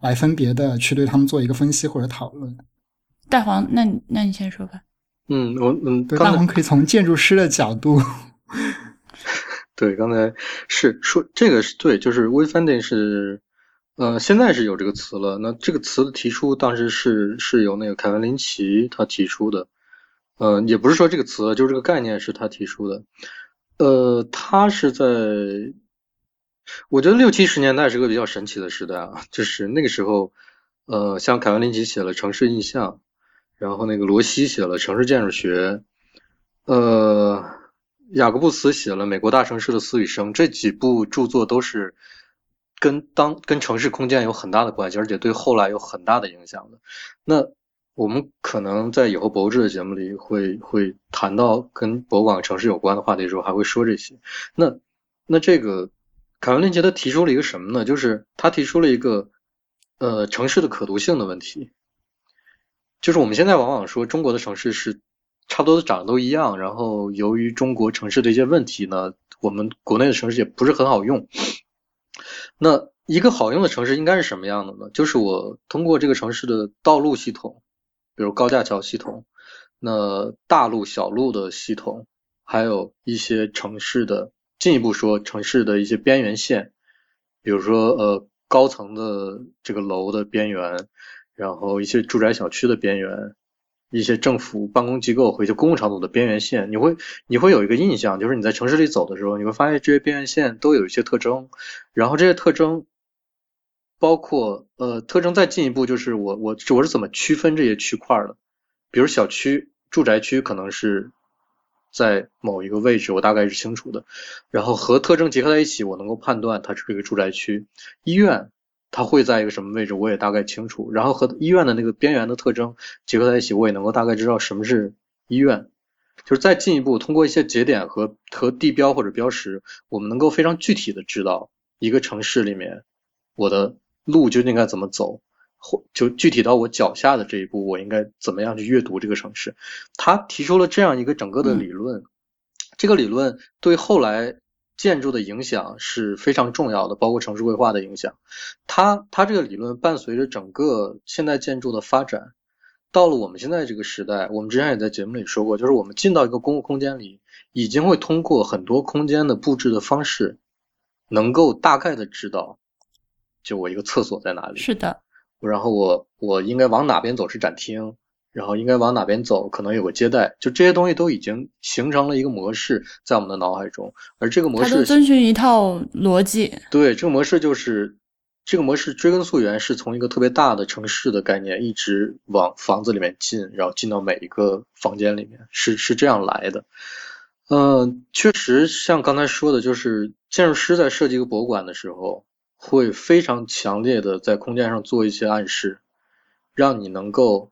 来分别的去对他们做一个分析或者讨论。大黄，那那你先说吧。嗯，我嗯，对大黄可以从建筑师的角度。[laughs] 对，刚才是说这个是对，就是 wayfinding 是，呃，现在是有这个词了。那这个词的提出，当时是是由那个凯文林奇他提出的。呃，也不是说这个词，就是这个概念是他提出的。呃，他是在，我觉得六七十年代是个比较神奇的时代啊，就是那个时候，呃，像凯文林奇写了城市印象。然后那个罗西写了城市建筑学，呃，雅各布斯写了美国大城市的死与生，这几部著作都是跟当跟城市空间有很大的关系，而且对后来有很大的影响的。那我们可能在以后博物志的节目里会会谈到跟博物馆城市有关的话题的时候，还会说这些。那那这个凯文林杰他提出了一个什么呢？就是他提出了一个呃城市的可读性的问题。就是我们现在往往说中国的城市是差不多长得都一样，然后由于中国城市的一些问题呢，我们国内的城市也不是很好用。那一个好用的城市应该是什么样的呢？就是我通过这个城市的道路系统，比如高架桥系统，那大路小路的系统，还有一些城市的进一步说城市的一些边缘线，比如说呃高层的这个楼的边缘。然后一些住宅小区的边缘，一些政府办公机构和一些公共场所的边缘线，你会你会有一个印象，就是你在城市里走的时候，你会发现这些边缘线都有一些特征。然后这些特征包括呃特征再进一步就是我我我是怎么区分这些区块的？比如小区住宅区可能是在某一个位置，我大概是清楚的。然后和特征结合在一起，我能够判断它是一个住宅区。医院。它会在一个什么位置，我也大概清楚。然后和医院的那个边缘的特征结合在一起，我也能够大概知道什么是医院。就是再进一步，通过一些节点和和地标或者标识，我们能够非常具体的知道一个城市里面我的路究竟该怎么走，或就具体到我脚下的这一步，我应该怎么样去阅读这个城市。他提出了这样一个整个的理论，这个理论对后来。建筑的影响是非常重要的，包括城市规划的影响。它它这个理论伴随着整个现代建筑的发展，到了我们现在这个时代，我们之前也在节目里说过，就是我们进到一个公共空间里，已经会通过很多空间的布置的方式，能够大概的知道，就我一个厕所在哪里。是的。然后我我应该往哪边走是展厅。然后应该往哪边走，可能有个接待，就这些东西都已经形成了一个模式在我们的脑海中，而这个模式遵循一套逻辑。对，这个模式就是这个模式追根溯源，是从一个特别大的城市的概念一直往房子里面进，然后进到每一个房间里面，是是这样来的。嗯，确实像刚才说的，就是建筑师在设计一个博物馆的时候，会非常强烈的在空间上做一些暗示，让你能够。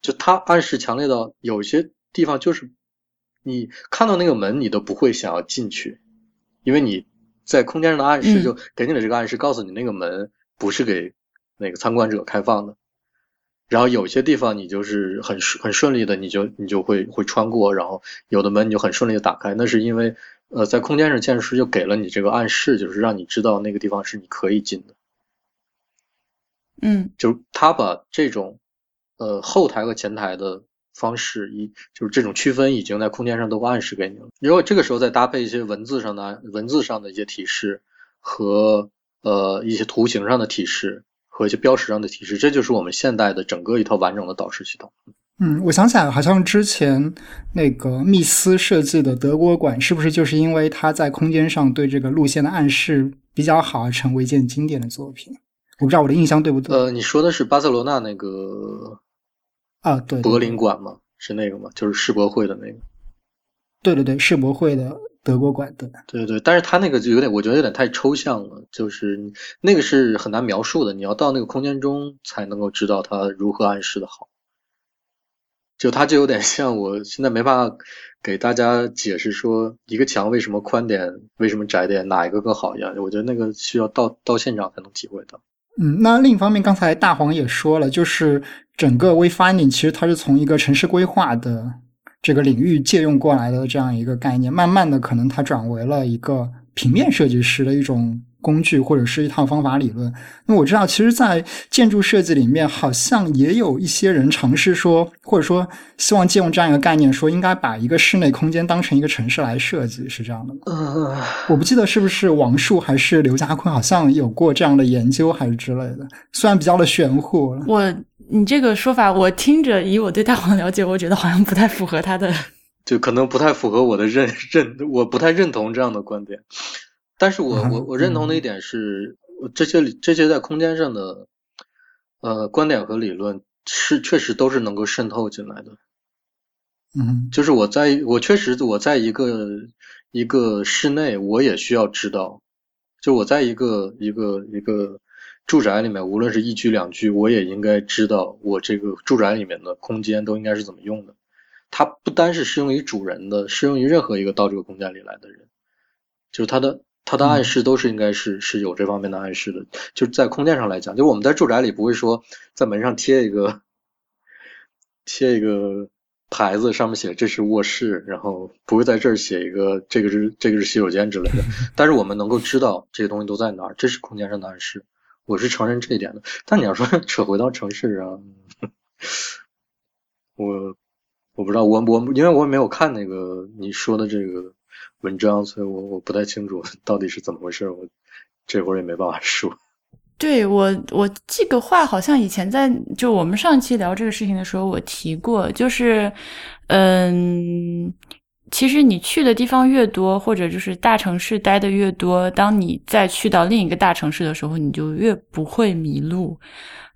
就它暗示强烈到有些地方就是你看到那个门你都不会想要进去，因为你在空间上的暗示就给你的这个暗示，告诉你那个门不是给那个参观者开放的。然后有些地方你就是很很顺利的，你就你就会会穿过，然后有的门你就很顺利的打开，那是因为呃在空间上建筑师就给了你这个暗示，就是让你知道那个地方是你可以进的。嗯，就是他把这种。呃，后台和前台的方式，一就是这种区分已经在空间上都暗示给你了。如果这个时候再搭配一些文字上的文字上的一些提示和呃一些图形上的提示和一些标识上的提示，这就是我们现代的整个一套完整的导视系统。嗯，我想起来，好像之前那个密斯设计的德国馆，是不是就是因为它在空间上对这个路线的暗示比较好，而成为一件经典的作品？我不知道我的印象对不对？呃，你说的是巴塞罗那那个？啊，对，柏林馆吗？是那个吗？就是世博会的那个。对对对，世博会的德国馆对。对对，但是他那个就有点，我觉得有点太抽象了，就是那个是很难描述的，你要到那个空间中才能够知道它如何暗示的好。就它就有点像，我现在没办法给大家解释说一个墙为什么宽点，为什么窄点，哪一个更好一样。我觉得那个需要到到现场才能体会到。嗯，那另一方面，刚才大黄也说了，就是整个 Wayfinding 其实它是从一个城市规划的这个领域借用过来的这样一个概念，慢慢的可能它转为了一个平面设计师的一种。工具或者是一套方法理论。那我知道，其实，在建筑设计里面，好像也有一些人尝试说，或者说希望借用这样一个概念，说应该把一个室内空间当成一个城市来设计，是这样的吗？呃，我不记得是不是王树还是刘家坤，好像有过这样的研究还是之类的。虽然比较的玄乎。我你这个说法，我听着，以我对大黄了解，我觉得好像不太符合他的，就可能不太符合我的认认，我不太认同这样的观点。但是我我我认同的一点是，这些这些在空间上的呃观点和理论是确实都是能够渗透进来的。嗯，就是我在我确实我在一个一个室内，我也需要知道，就我在一个一个一个住宅里面，无论是一居两居，我也应该知道我这个住宅里面的空间都应该是怎么用的。它不单是适用于主人的，适用于任何一个到这个空间里来的人，就是它的。它的暗示都是应该是是有这方面的暗示的，就是在空间上来讲，就我们在住宅里不会说在门上贴一个贴一个牌子，上面写这是卧室，然后不会在这儿写一个这个是这个是洗手间之类的。[laughs] 但是我们能够知道这些东西都在哪儿，这是空间上的暗示，我是承认这一点的。但你要说 [laughs] 扯回到城市啊，我我不知道，我我因为我也没有看那个你说的这个。文章，所以我我不太清楚 [laughs] 到底是怎么回事，我这会儿也没办法说。[laughs] 对我，我这个话好像以前在就我们上期聊这个事情的时候，我提过，就是嗯，其实你去的地方越多，或者就是大城市待的越多，当你再去到另一个大城市的时候，你就越不会迷路。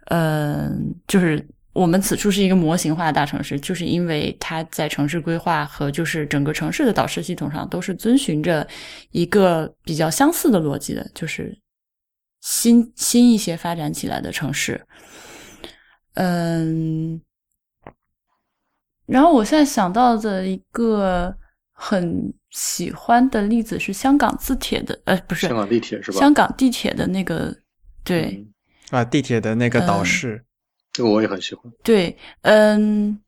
嗯，就是。我们此处是一个模型化的大城市，就是因为它在城市规划和就是整个城市的导视系统上都是遵循着一个比较相似的逻辑的，就是新新一些发展起来的城市。嗯，然后我现在想到的一个很喜欢的例子是香港字铁的，呃，不是香港地铁是吧？香港地铁的那个，对啊，地铁的那个导视。这个我也很喜欢。对，嗯，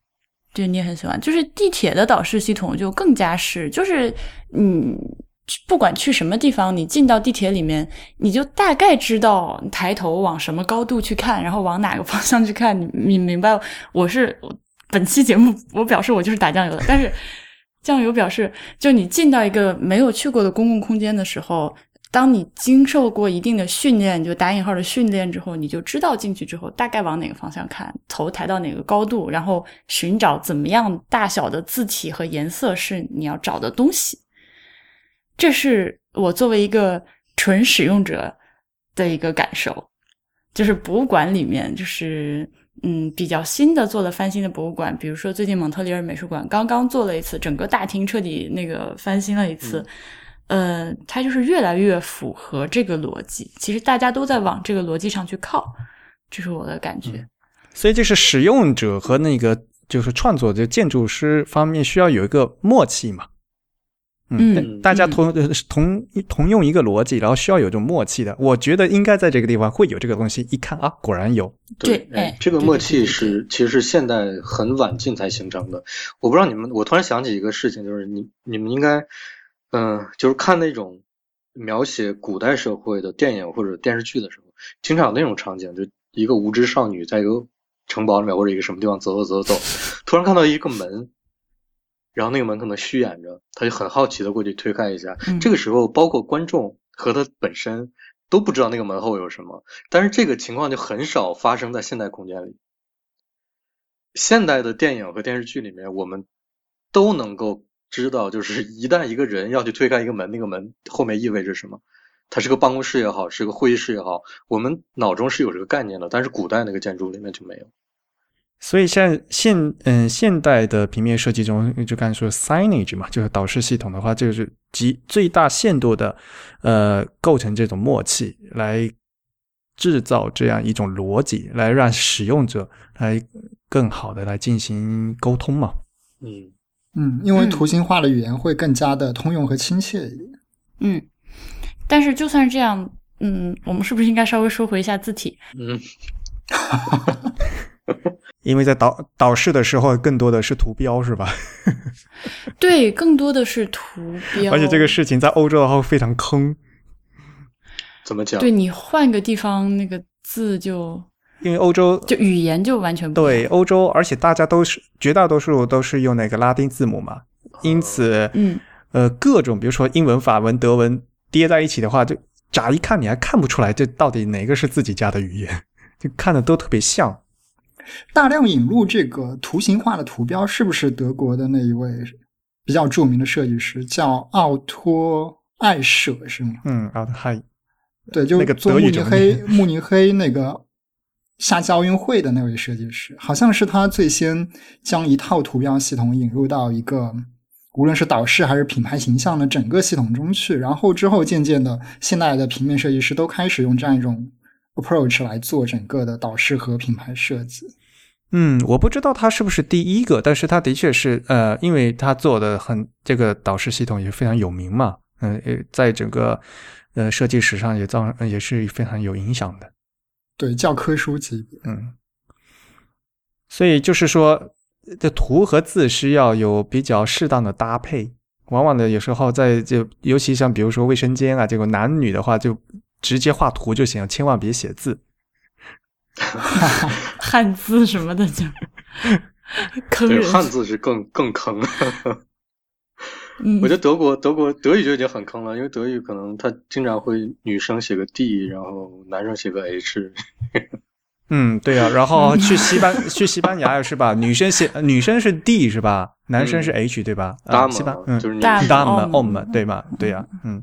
对，你也很喜欢。就是地铁的导视系统就更加是，就是你，不管去什么地方，你进到地铁里面，你就大概知道抬头往什么高度去看，然后往哪个方向去看。你你明白？我是本期节目，我表示我就是打酱油的。但是酱油表示，就你进到一个没有去过的公共空间的时候。当你经受过一定的训练，就打引号的训练之后，你就知道进去之后大概往哪个方向看，头抬到哪个高度，然后寻找怎么样大小的字体和颜色是你要找的东西。这是我作为一个纯使用者的一个感受。就是博物馆里面，就是嗯比较新的做了翻新的博物馆，比如说最近蒙特利尔美术馆刚刚做了一次，整个大厅彻底那个翻新了一次。呃，它就是越来越符合这个逻辑。其实大家都在往这个逻辑上去靠，这是我的感觉。所以，就是使用者和那个就是创作的建筑师方面需要有一个默契嘛。嗯，大家同同同用一个逻辑，然后需要有这种默契的。我觉得应该在这个地方会有这个东西。一看啊，果然有。对，哎，这个默契是其实是现代很晚近才形成的。我不知道你们，我突然想起一个事情，就是你你们应该。嗯，就是看那种描写古代社会的电影或者电视剧的时候，经常有那种场景，就一个无知少女在一个城堡里面或者一个什么地方走走走走，突然看到一个门，然后那个门可能虚掩着，她就很好奇的过去推开一下。这个时候，包括观众和她本身都不知道那个门后有什么，但是这个情况就很少发生在现代空间里。现代的电影和电视剧里面，我们都能够。知道，就是一旦一个人要去推开一个门，那个门后面意味着什么？它是个办公室也好，是个会议室也好，我们脑中是有这个概念的，但是古代那个建筑里面就没有。所以现现嗯现代的平面设计中，就刚才说 signage 嘛，就是导视系统的话，就是极最大限度的呃构成这种默契，来制造这样一种逻辑，来让使用者来。更好的来进行沟通嘛。嗯嗯，因为图形化的语言会更加的通用和亲切一点。嗯，但是就算是这样，嗯，我们是不是应该稍微收回一下字体？嗯，[laughs] 因为在导导视的时候，更多的是图标，是吧？[laughs] 对，更多的是图标。而且这个事情在欧洲的话非常坑。怎么讲？对你换个地方，那个字就因为欧洲就语言就完全不对欧洲，而且大家都是绝大多数都是用那个拉丁字母嘛，因此，嗯呃，各种比如说英文、法文、德文叠在一起的话，就乍一看你还看不出来这到底哪个是自己家的语言，[laughs] 就看的都特别像。大量引入这个图形化的图标，是不是德国的那一位比较著名的设计师叫奥托艾舍是吗？嗯，奥托艾，对，就做慕尼黑慕尼黑那个夏季奥运会的那位设计师，好像是他最先将一套图标系统引入到一个无论是导视还是品牌形象的整个系统中去，然后之后渐渐的，现代的平面设计师都开始用这样一种。approach 来做整个的导视和品牌设计。嗯，我不知道他是不是第一个，但是他的确是呃，因为他做的很这个导视系统也非常有名嘛，嗯，在整个呃设计史上也造也是非常有影响的。对，教科书级别。嗯，所以就是说，这图和字是要有比较适当的搭配。往往的有时候在就尤其像比如说卫生间啊，这个男女的话就。直接画图就行，千万别写字，[laughs] 汉字什么的就 [laughs] 坑人。汉字是更更坑。我觉得德国德国德语就已经很坑了，因为德语可能他经常会女生写个 D，然后男生写个 H。[laughs] 嗯，对啊，然后去西班 [laughs] 去西班牙是吧？女生写女生是 D 是吧？男生是 H 对吧？啊，西班嗯，就是 dame 对吧？对呀，嗯。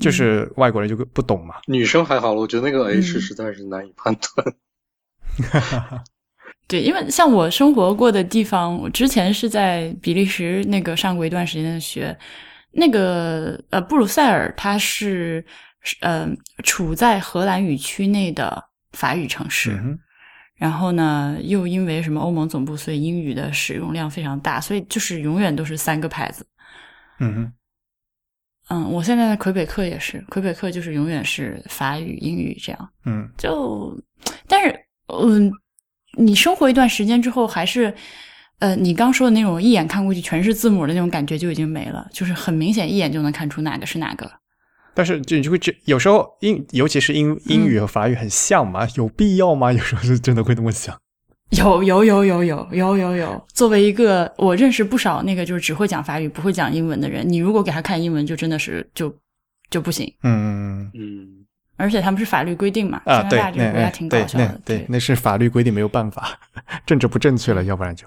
就是外国人就不懂嘛。女生还好了，我觉得那个 H 实在是难以判断。[laughs] 对，因为像我生活过的地方，我之前是在比利时那个上过一段时间的学。那个呃，布鲁塞尔它是呃处在荷兰语区内的法语城市，然后呢，又因为什么欧盟总部，所以英语的使用量非常大，所以就是永远都是三个牌子。嗯哼。嗯，我现在的魁北克也是，魁北克就是永远是法语、英语这样。嗯，就，但是，嗯，你生活一段时间之后，还是，呃，你刚说的那种一眼看过去全是字母的那种感觉就已经没了，就是很明显一眼就能看出哪个是哪个。但是，就你就会这有时候英，尤其是英英语和法语很像嘛，有必要吗？有时候是真的会那么想。[laughs] 有有有有有有有有，作为一个我认识不少那个就是只会讲法语不会讲英文的人，你如果给他看英文，就真的是就就不行。嗯嗯，而且他们是法律规定嘛，加拿大这个国家挺搞笑的。对，那是法律规定，没有办法，[laughs] 政治不正确了，要不然就。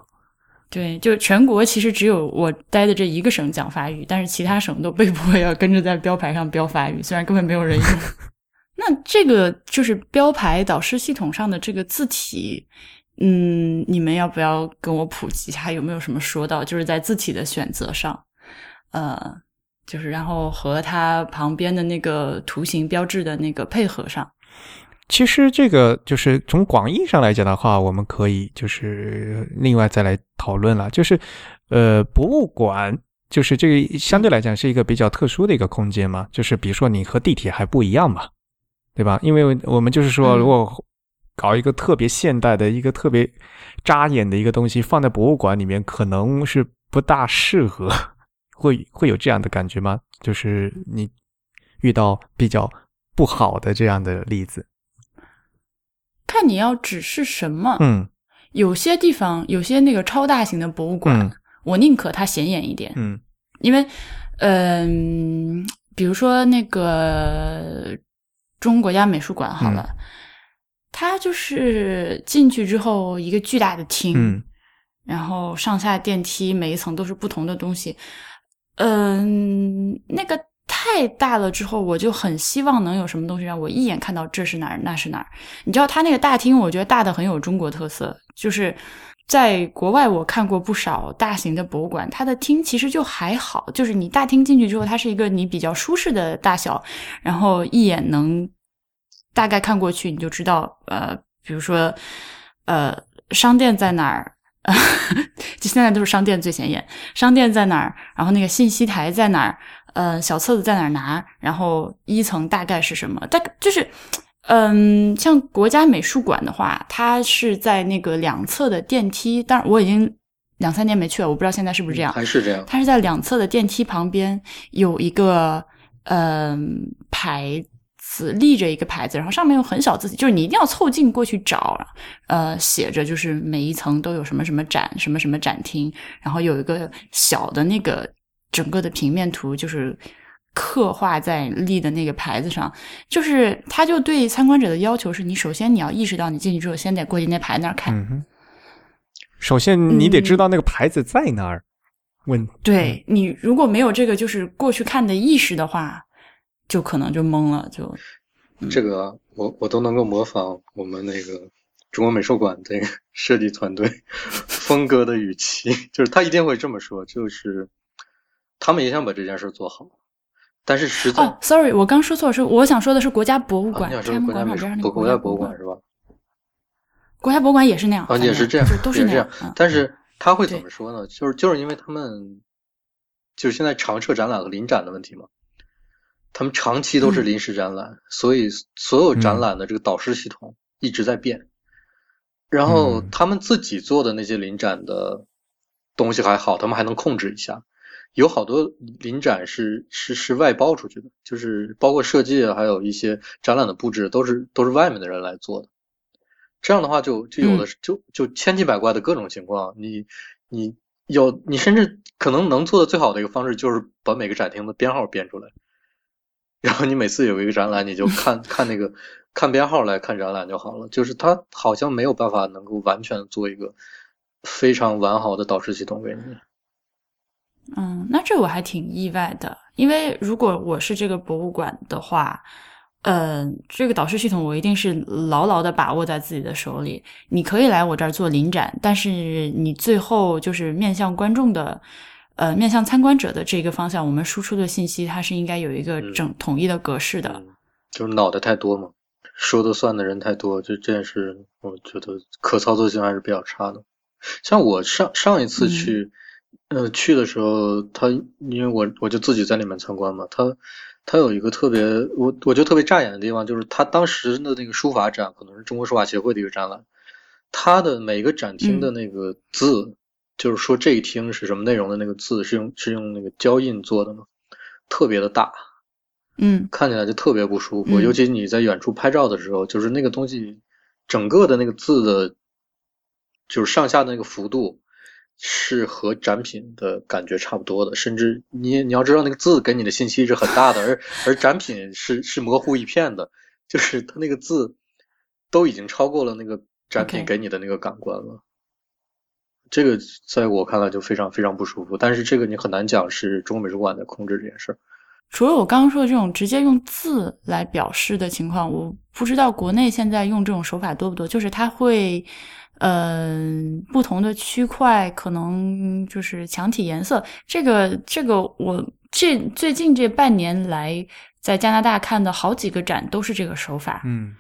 对，就全国其实只有我待的这一个省讲法语，但是其他省都被迫要跟着在标牌上标法语，虽然根本没有人用。[laughs] 那这个就是标牌导师系统上的这个字体。嗯，你们要不要跟我普及一下？有没有什么说到？就是在字体的选择上，呃，就是然后和它旁边的那个图形标志的那个配合上。其实这个就是从广义上来讲的话，我们可以就是另外再来讨论了。就是呃，博物馆就是这个相对来讲是一个比较特殊的一个空间嘛。就是比如说你和地铁还不一样嘛，对吧？因为我们就是说如果。搞一个特别现代的一个特别扎眼的一个东西放在博物馆里面，可能是不大适合。会会有这样的感觉吗？就是你遇到比较不好的这样的例子，看你要指是什么。嗯，有些地方有些那个超大型的博物馆，我宁可它显眼一点。嗯，因为嗯，比如说那个中国家美术馆，好了。它就是进去之后一个巨大的厅，然后上下电梯，每一层都是不同的东西。嗯，那个太大了之后，我就很希望能有什么东西让我一眼看到这是哪儿，那是哪儿。你知道，它那个大厅，我觉得大的很有中国特色。就是在国外，我看过不少大型的博物馆，它的厅其实就还好，就是你大厅进去之后，它是一个你比较舒适的大小，然后一眼能。大概看过去，你就知道，呃，比如说，呃，商店在哪儿，就现在都是商店最显眼，商店在哪儿，然后那个信息台在哪儿，呃，小册子在哪儿拿，然后一层大概是什么？大概就是，嗯，像国家美术馆的话，它是在那个两侧的电梯，当然我已经两三年没去了，我不知道现在是不是这样，还是这样？它是在两侧的电梯旁边有一个嗯牌。立着一个牌子，然后上面用很小字体，就是你一定要凑近过去找，呃，写着就是每一层都有什么什么展，什么什么展厅，然后有一个小的那个整个的平面图，就是刻画在立的那个牌子上，就是他就对参观者的要求是你首先你要意识到你进去之后先得过去那牌那儿看，首先你得知道那个牌子在哪儿。问，对你如果没有这个就是过去看的意识的话。就可能就懵了，就这个我我都能够模仿我们那个中国美术馆这个 [laughs] 设计团队 [laughs] 风格的语气，就是他一定会这么说，就是他们也想把这件事做好，但是实在哦，sorry，我刚说错，是我想说的是国家博物馆，天安门广场边上那个国家博物馆是吧？国家博物馆也是那样啊，也是这样，都是这样，但是他会怎么说呢？就是就是因为他们就是现在常设展览和临展的问题嘛。他们长期都是临时展览，所以所有展览的这个导师系统一直在变。然后他们自己做的那些临展的东西还好，他们还能控制一下。有好多临展是是是外包出去的，就是包括设计还有一些展览的布置都是都是外面的人来做的。这样的话就就有的就就千奇百怪的各种情况。你你有你甚至可能能做的最好的一个方式就是把每个展厅的编号编出来。然后你每次有一个展览，你就看看那个看编号来看展览就好了。就是它好像没有办法能够完全做一个非常完好的导师系统给你。嗯，那这我还挺意外的，因为如果我是这个博物馆的话，嗯，这个导师系统我一定是牢牢的把握在自己的手里。你可以来我这儿做临展，但是你最后就是面向观众的。呃，面向参观者的这个方向，我们输出的信息它是应该有一个整统一的格式的。就是脑袋太多嘛，说的算的人太多，就这件事，我觉得可操作性还是比较差的。像我上上一次去，呃，去的时候，他因为我我就自己在里面参观嘛，他他有一个特别我我觉得特别扎眼的地方，就是他当时的那个书法展，可能是中国书法协会的一个展览，他的每个展厅的那个字。就是说这一听是什么内容的那个字是用是用那个胶印做的吗？特别的大，嗯，看起来就特别不舒服。尤其你在远处拍照的时候，就是那个东西整个的那个字的，就是上下的那个幅度是和展品的感觉差不多的。甚至你你要知道那个字给你的信息是很大的，而 [laughs] 而展品是是模糊一片的，就是它那个字都已经超过了那个展品给你的那个感官了。这个在我看来就非常非常不舒服，但是这个你很难讲是中国美术馆在控制这件事儿。除了我刚刚说的这种直接用字来表示的情况，我不知道国内现在用这种手法多不多。就是它会，嗯，不同的区块可能就是墙体颜色。这个这个我这最近这半年来在加拿大看的好几个展都是这个手法。嗯，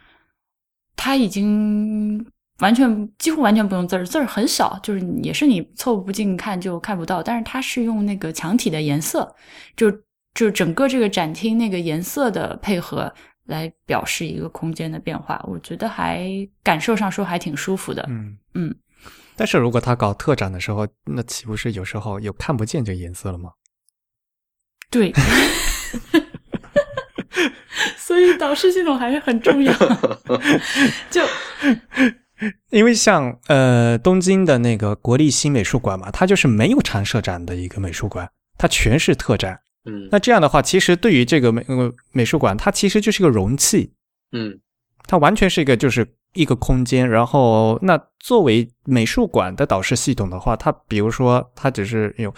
它已经。完全几乎完全不用字儿，字儿很小，就是也是你凑不近看就看不到。但是它是用那个墙体的颜色，就就整个这个展厅那个颜色的配合来表示一个空间的变化。我觉得还感受上说还挺舒服的。嗯嗯。但是如果他搞特展的时候，那岂不是有时候又看不见这颜色了吗？对。[laughs] 所以导师系统还是很重要。[laughs] 就。[laughs] 因为像呃东京的那个国立新美术馆嘛，它就是没有常设展的一个美术馆，它全是特展。嗯，那这样的话，其实对于这个美美术馆，它其实就是一个容器。嗯，它完全是一个就是一个空间。然后，那作为美术馆的导师系统的话，它比如说它只是有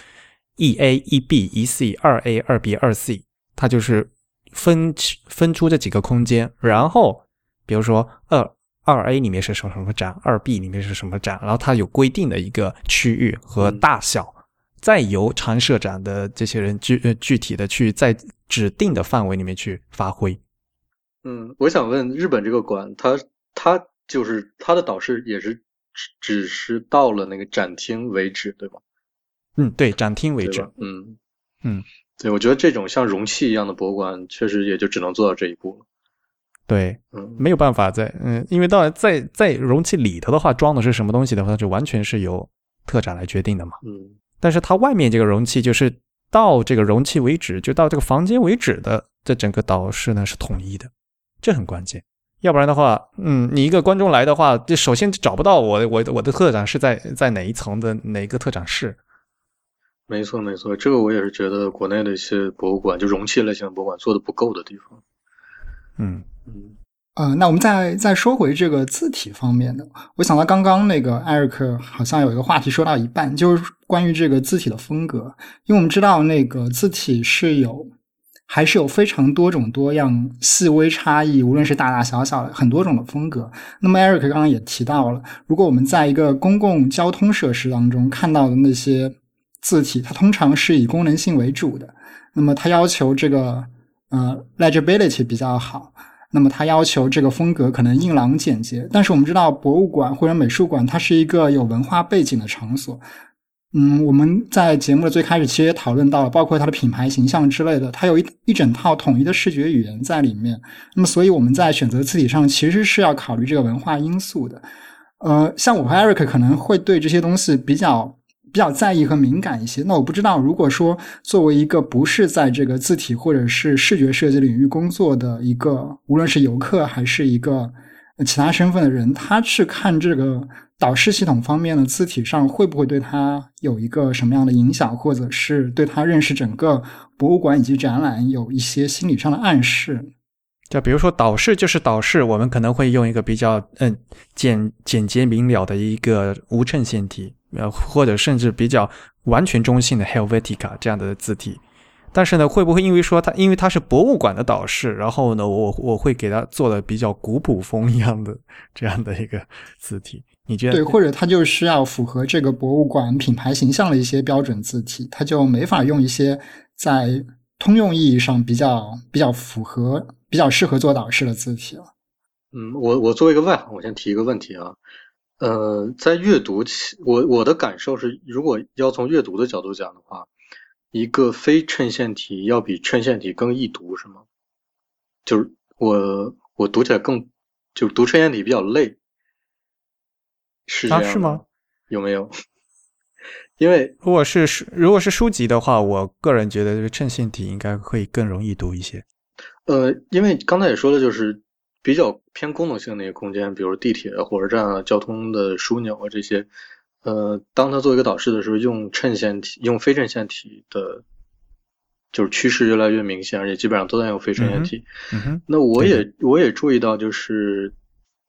一 A 一 B 一 C 二 A 二 B 二 C，它就是分分出这几个空间。然后，比如说二。二 A 里面是什么什么展，二 B 里面是什么展，然后它有规定的一个区域和大小，再由常设展的这些人具呃具体的去在指定的范围里面去发挥。嗯，我想问日本这个馆，它它就是它的导师也是只是到了那个展厅为止，对吧？嗯，对，展厅为止。嗯嗯，对，我觉得这种像容器一样的博物馆，确实也就只能做到这一步了。对，嗯，没有办法在嗯，因为当然在在容器里头的话，装的是什么东西的话，就完全是由特展来决定的嘛。嗯，但是它外面这个容器就是到这个容器为止，就到这个房间为止的，这整个导视呢是统一的，这很关键。要不然的话，嗯，你一个观众来的话，就首先找不到我我我的特展是在在哪一层的哪个特展室。没错没错，这个我也是觉得国内的一些博物馆，就容器类型的博物馆做的不够的地方。嗯嗯。呃，那我们再再说回这个字体方面的，我想到刚刚那个艾瑞克好像有一个话题说到一半，就是关于这个字体的风格，因为我们知道那个字体是有还是有非常多种多样、细微差异，无论是大大小小的很多种的风格。那么艾瑞克刚刚也提到了，如果我们在一个公共交通设施当中看到的那些字体，它通常是以功能性为主的，那么它要求这个呃 legibility 比较好。那么，它要求这个风格可能硬朗简洁，但是我们知道，博物馆或者美术馆，它是一个有文化背景的场所。嗯，我们在节目的最开始其实也讨论到了，包括它的品牌形象之类的，它有一一整套统一的视觉语言在里面。那么，所以我们在选择字体上，其实是要考虑这个文化因素的。呃，像我和 Eric 可能会对这些东西比较。比较在意和敏感一些。那我不知道，如果说作为一个不是在这个字体或者是视觉设计领域工作的一个，无论是游客还是一个其他身份的人，他去看这个导视系统方面的字体上，会不会对他有一个什么样的影响，或者是对他认识整个博物馆以及展览有一些心理上的暗示？就比如说导视就是导视，我们可能会用一个比较嗯简简洁明了的一个无衬线体。呃，或者甚至比较完全中性的 Helvetica 这样的字体，但是呢，会不会因为说它，因为它是博物馆的导视，然后呢，我我会给它做的比较古朴风一样的这样的一个字体？你觉得？对，或者它就需要符合这个博物馆品牌形象的一些标准字体，它就没法用一些在通用意义上比较比较符合、比较适合做导视的字体了。嗯，我我作为一个外行，我先提一个问题啊。呃，在阅读起，我我的感受是，如果要从阅读的角度讲的话，一个非衬线体要比衬线体更易读，是吗？就是我我读起来更，就是读衬线体比较累，是这样是吗？有没有？[laughs] 因为如果是书如果是书籍的话，我个人觉得这个衬线体应该会更容易读一些。呃，因为刚才也说了，就是。比较偏功能性的一个空间，比如地铁、火车站啊、交通的枢纽啊这些，呃，当它做一个导视的时候，用衬线体、用非衬线体的，就是趋势越来越明显，而且基本上都在用非衬线体。那我也我也注意到，就是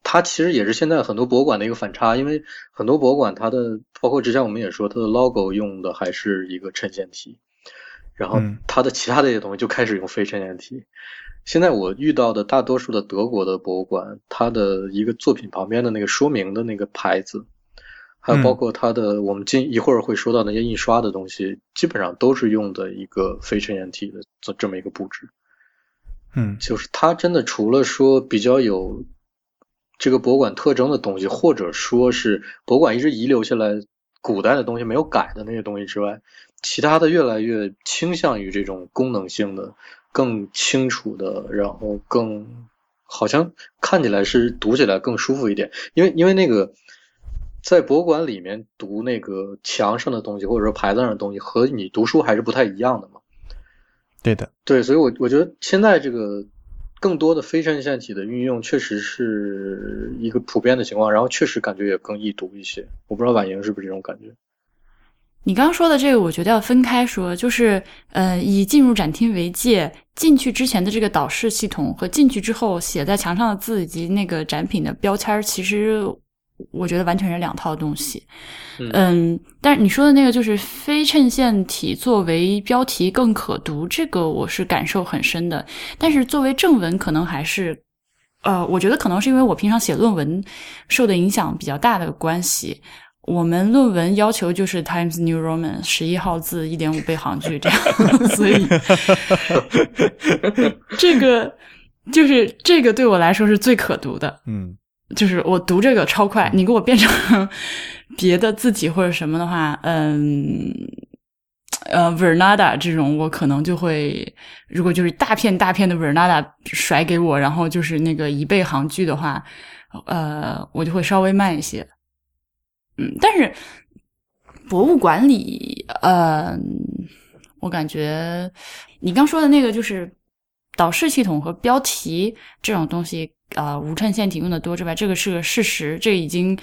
它其实也是现在很多博物馆的一个反差，因为很多博物馆它的，包括之前我们也说，它的 logo 用的还是一个衬线体，然后它的其他的一些东西就开始用非衬线体。现在我遇到的大多数的德国的博物馆，它的一个作品旁边的那个说明的那个牌子，还有包括它的我们今一会儿会说到那些印刷的东西，基本上都是用的一个非衬线体的这这么一个布置。嗯，就是它真的除了说比较有这个博物馆特征的东西，或者说是博物馆一直遗留下来古代的东西没有改的那些东西之外，其他的越来越倾向于这种功能性的。更清楚的，然后更好像看起来是读起来更舒服一点，因为因为那个在博物馆里面读那个墙上的东西或者说牌子上的东西和你读书还是不太一样的嘛。对的，对，所以我我觉得现在这个更多的非衬线体的运用确实是一个普遍的情况，然后确实感觉也更易读一些。我不知道婉莹是不是这种感觉。你刚刚说的这个，我觉得要分开说，就是呃，以进入展厅为界，进去之前的这个导视系统和进去之后写在墙上的字以及那个展品的标签，其实我觉得完全是两套东西。嗯，但是你说的那个就是非衬线体作为标题更可读，这个我是感受很深的。但是作为正文，可能还是呃，我觉得可能是因为我平常写论文受的影响比较大的关系。我们论文要求就是 Times New Roman 十一号字一点五倍行距这样，[laughs] 所以这个就是这个对我来说是最可读的。嗯，就是我读这个超快，你给我变成别的字体或者什么的话，嗯，呃，Vernada 这种我可能就会，如果就是大片大片的 Vernada 甩给我，然后就是那个一倍行距的话，呃，我就会稍微慢一些。嗯，但是博物馆里，呃，我感觉你刚说的那个就是导视系统和标题这种东西。啊，无衬线体用的多之外，这个是个事实，这已经，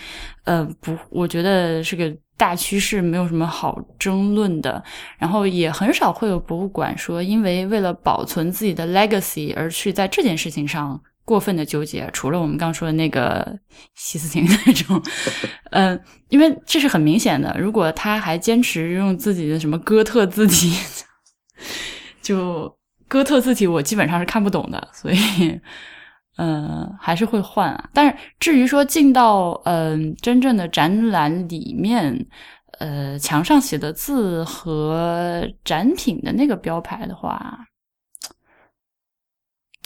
呃，不，我觉得是个大趋势，没有什么好争论的。然后也很少会有博物馆说，因为为了保存自己的 legacy 而去在这件事情上过分的纠结。除了我们刚说的那个西斯廷那种，嗯，[laughs] 因为这是很明显的。如果他还坚持用自己的什么哥特字体，[laughs] 就哥特字体，我基本上是看不懂的，所以。嗯，还是会换啊。但是至于说进到嗯真正的展览里面，呃，墙上写的字和展品的那个标牌的话，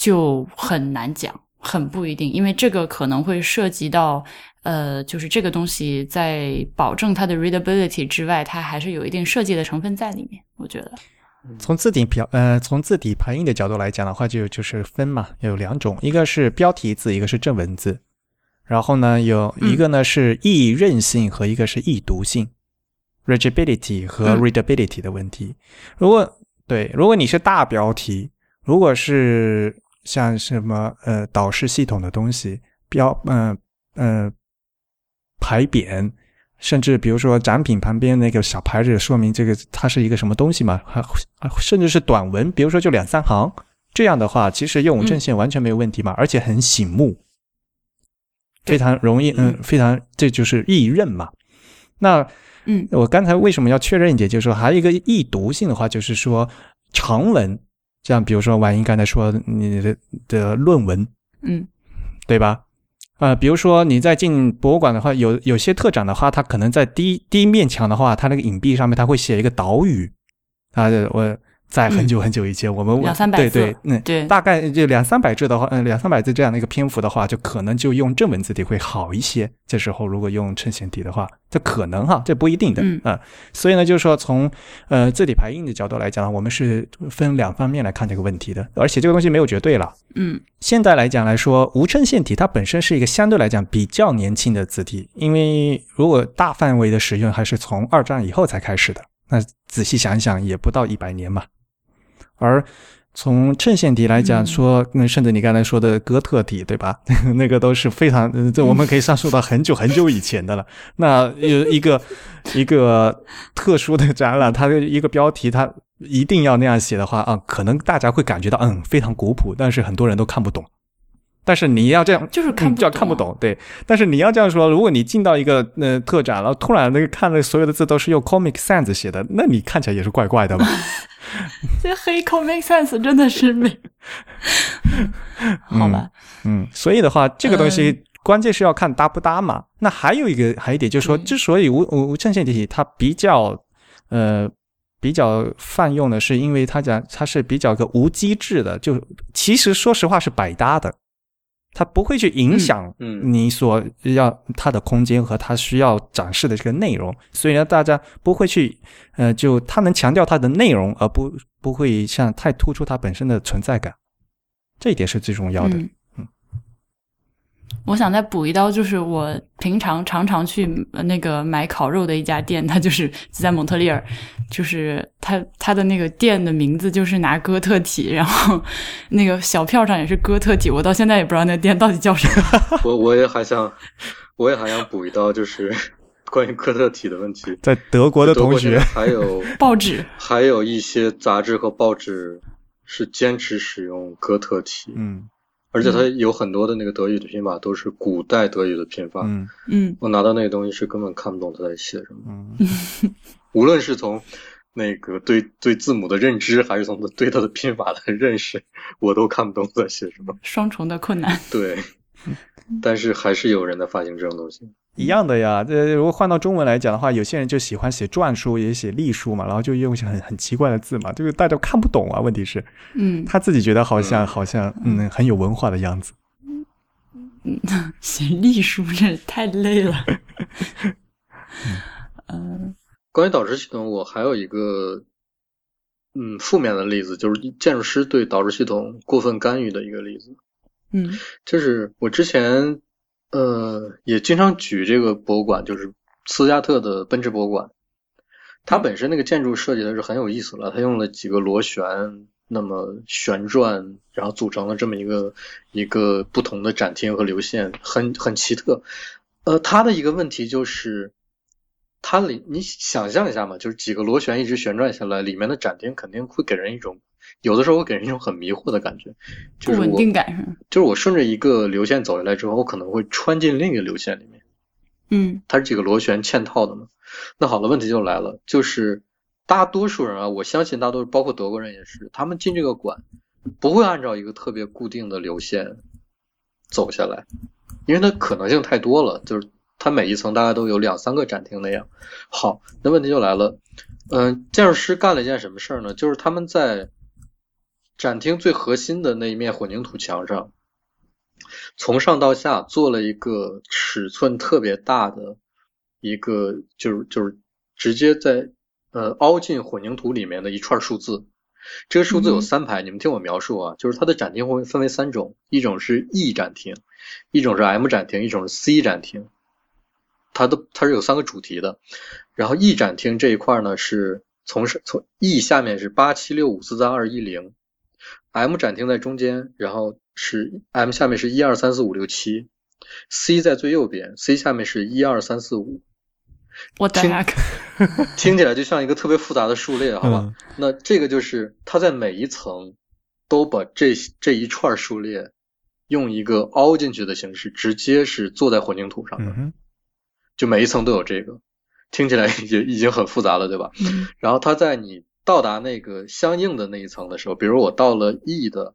就很难讲，很不一定，因为这个可能会涉及到呃，就是这个东西在保证它的 readability 之外，它还是有一定设计的成分在里面。我觉得。从字体表呃，从字体排印的角度来讲的话，就就是分嘛，有两种，一个是标题字，一个是正文字。然后呢，有一个呢是易韧性和一个是易读性，readability 和 readability 的问题。如果对，如果你是大标题，如果是像什么呃导视系统的东西，标嗯嗯牌匾。甚至比如说展品旁边那个小牌子，说明这个它是一个什么东西嘛？还甚至是短文，比如说就两三行，这样的话，其实用无衬线完全没有问题嘛，而且很醒目，非常容易，嗯，非常这就是易认嘛。那嗯，我刚才为什么要确认一点，就是说还有一个易读性的话，就是说长文，像比如说婉莹刚才说你的的论文，嗯，对吧？呃，比如说你在进博物馆的话，有有些特展的话，它可能在第一第一面墙的话，它那个影壁上面，它会写一个岛屿，啊，我。在很久很久以前，我们两三百字，对对，嗯，对，大概就两三百字的话，嗯，两三百字这样的一个篇幅的话，就可能就用正文字体会好一些。这时候如果用衬线体的话，这可能哈，这不一定的，嗯啊。所以呢，就是说从呃字体排印的角度来讲，我们是分两方面来看这个问题的。而且这个东西没有绝对了，嗯。现在来讲来说，无衬线体它本身是一个相对来讲比较年轻的字体，因为如果大范围的使用还是从二战以后才开始的，那仔细想想也不到一百年嘛。而从衬线体来讲，说嗯甚至你刚才说的哥特体，对吧？[laughs] 那个都是非常，这我们可以上溯到很久很久以前的了。那有一个一个特殊的展览，它的一个标题，它一定要那样写的话啊，可能大家会感觉到嗯非常古朴，但是很多人都看不懂。但是你要这样，就是看就要看不懂，对。但是你要这样说，如果你进到一个呃特展，然后突然那个看的所有的字都是用 Comic Sans 写的，那你看起来也是怪怪的吧？[laughs] 这黑 Comic Sans 真的是美，好吧？嗯，所以的话，这个东西关键是要看搭不搭嘛。那还有一个还有一点就是说，之所以无无无衬线体它比较呃比较泛用的是，因为它讲它是比较个无机制的，就其实说实话是百搭的。它不会去影响你所要它的空间和它需要展示的这个内容，所以呢，大家不会去，呃，就它能强调它的内容，而不不会像太突出它本身的存在感，这一点是最重要的。我想再补一刀，就是我平常常常去那个买烤肉的一家店，它就是在蒙特利尔，就是它它的那个店的名字就是拿哥特体，然后 [laughs] 那个小票上也是哥特体，我到现在也不知道那个店到底叫什么。[laughs] 我我也还想，我也还想补一刀，就是 [laughs] 关于哥特体的问题。在德国的同学还有报纸，还有一些杂志和报纸是坚持使用哥特体。嗯。而且它有很多的那个德语的拼法都是古代德语的拼法，嗯。嗯，我拿到那个东西是根本看不懂他在写什么，无论是从那个对对字母的认知，还是从对它的拼法的认识，我都看不懂在写什么，双重的困难。对，但是还是有人在发行这种东西。一样的呀，这如果换到中文来讲的话，有些人就喜欢写篆书，也写隶书嘛，然后就用一些很很奇怪的字嘛，就是大家看不懂啊。问题是，嗯，他自己觉得好像好像嗯很有文化的样子。嗯，[laughs] 写隶书这太累了。[laughs] 嗯，关于导致系统，我还有一个嗯负面的例子，就是建筑师对导致系统过分干预的一个例子。嗯，就是我之前呃也经常举这个博物馆，就是斯嘉特的奔驰博物馆。它本身那个建筑设计的是很有意思了，它用了几个螺旋，那么旋转，然后组成了这么一个一个不同的展厅和流线，很很奇特。呃，它的一个问题就是，它里你想象一下嘛，就是几个螺旋一直旋转下来，里面的展厅肯定会给人一种，有的时候会给人一种很迷惑的感觉，不稳定感是就是我顺着一个流线走下来之后，我可能会穿进另一个流线里面。嗯，它是几个螺旋嵌套的嘛？那好了，问题就来了，就是大多数人啊，我相信大多数，包括德国人也是，他们进这个馆不会按照一个特别固定的流线走下来，因为它可能性太多了，就是它每一层大概都有两三个展厅那样。好，那问题就来了，嗯，建筑师干了一件什么事儿呢？就是他们在展厅最核心的那一面混凝土墙上。从上到下做了一个尺寸特别大的一个，就是就是直接在呃凹进混凝土里面的一串数字。这个数字有三排，你们听我描述啊，就是它的展厅会分为三种，一种是 E 展厅，一种是 M 展厅，一种是 C 展厅。它的它是有三个主题的。然后 E 展厅这一块呢，是从上从 E 下面是八七六五四三二一零，M 展厅在中间，然后。是 M 下面是一二三四五六七，C 在最右边，C 下面是一二三四五。我的听 [laughs] 听起来就像一个特别复杂的数列，好吧？那这个就是它在每一层都把这这一串数列用一个凹进去的形式，直接是坐在混凝土上的，就每一层都有这个，听起来也已经很复杂了，对吧？然后它在你到达那个相应的那一层的时候，比如我到了 E 的。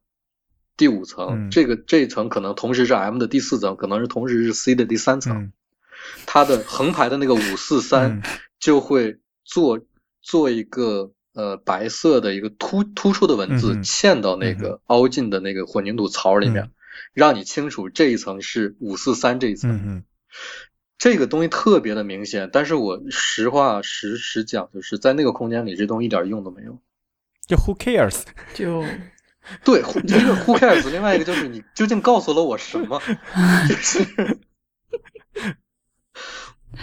第五层，这个这一层可能同时是 M 的第四层，可能是同时是 C 的第三层。它的横排的那个五四三就会做做一个呃白色的一个突突出的文字嵌到那个凹进的那个混凝土槽里面，让你清楚这一层是五四三这一层。这个东西特别的明显，但是我实话实实讲，就是在那个空间里，这东西一点用都没有。就 Who cares？就。[laughs] 对，一个 who cares，另外一个就是你究竟告诉了我什么？[laughs] 就是 [laughs]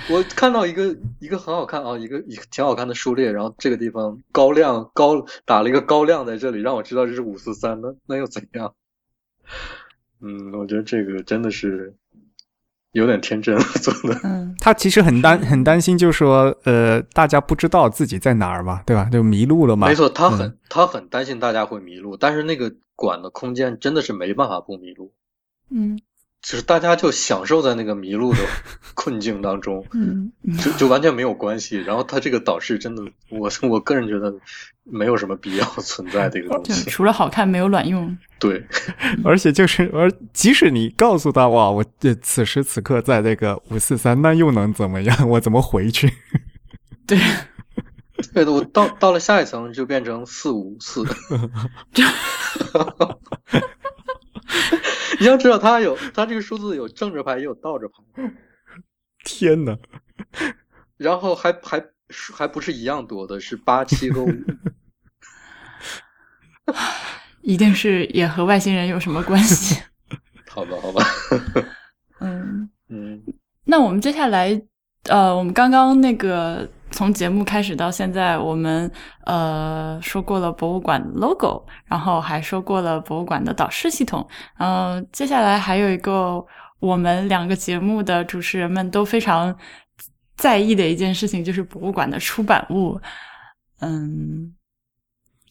我看到一个一个很好看啊，一个一个挺好看的数列，然后这个地方高亮高打了一个高亮在这里，让我知道这是五四三，的那又怎样？嗯，我觉得这个真的是。有点天真了 [laughs] 做的，嗯，他其实很担很担心，就是说，呃，大家不知道自己在哪儿嘛，对吧？就迷路了嘛。没错，他很他很担心大家会迷路，但是那个馆的空间真的是没办法不迷路，嗯。就是大家就享受在那个迷路的 [laughs] 困境当中，就就完全没有关系。然后他这个导师真的，我我个人觉得没有什么必要 [laughs] 存在的一个东西。除了好看，没有卵用。对，[laughs] 而且就是而即使你告诉他哇，我这此时此刻在那个五四三，那又能怎么样？我怎么回去？对，对的，我到到了下一层就变成四五四。你要知道，它有它这个数字有正着排也有倒着排。天哪！然后还还还不是一样多的，是八七和五。[laughs] 一定是也和外星人有什么关系？[laughs] 好吧，好吧。嗯 [laughs] 嗯。那我们接下来，呃，我们刚刚那个。从节目开始到现在，我们呃说过了博物馆 logo，然后还说过了博物馆的导视系统。嗯，接下来还有一个我们两个节目的主持人们都非常在意的一件事情，就是博物馆的出版物。嗯，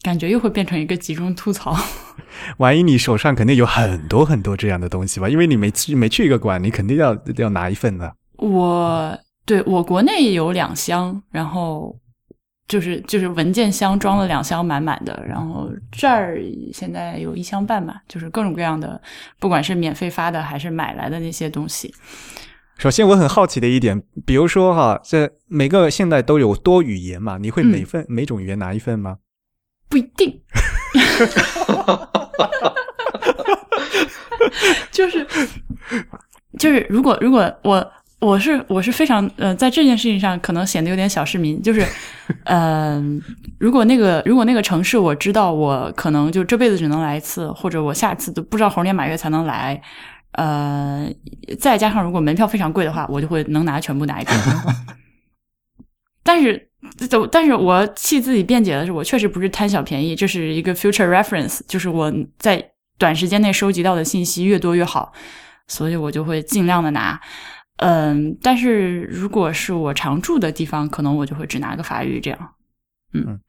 感觉又会变成一个集中吐槽。[laughs] 万一你手上肯定有很多很多这样的东西吧？因为你每次每去一个馆，你肯定要要拿一份的。我。对我国内有两箱，然后就是就是文件箱装了两箱满满的，然后这儿现在有一箱半吧，就是各种各样的，不管是免费发的还是买来的那些东西。首先我很好奇的一点，比如说哈，这每个现在都有多语言嘛，你会每份每种语言拿一份吗？不一定 [laughs] [laughs] 就是就是如果如果我我是我是非常呃，在这件事情上可能显得有点小市民，就是 [laughs] 嗯，如果那个如果那个城市我知道我可能就这辈子只能来一次，或者我下次都不知道猴年马月才能来，呃，再加上如果门票非常贵的话，我就会能拿全部拿一遍。[laughs] 但是，但是我替自己辩解的是，我确实不是贪小便宜，这是一个 future reference，就是我在短时间内收集到的信息越多越好，所以我就会尽量的拿。嗯，但是如果是我常住的地方，可能我就会只拿个法语这样。嗯，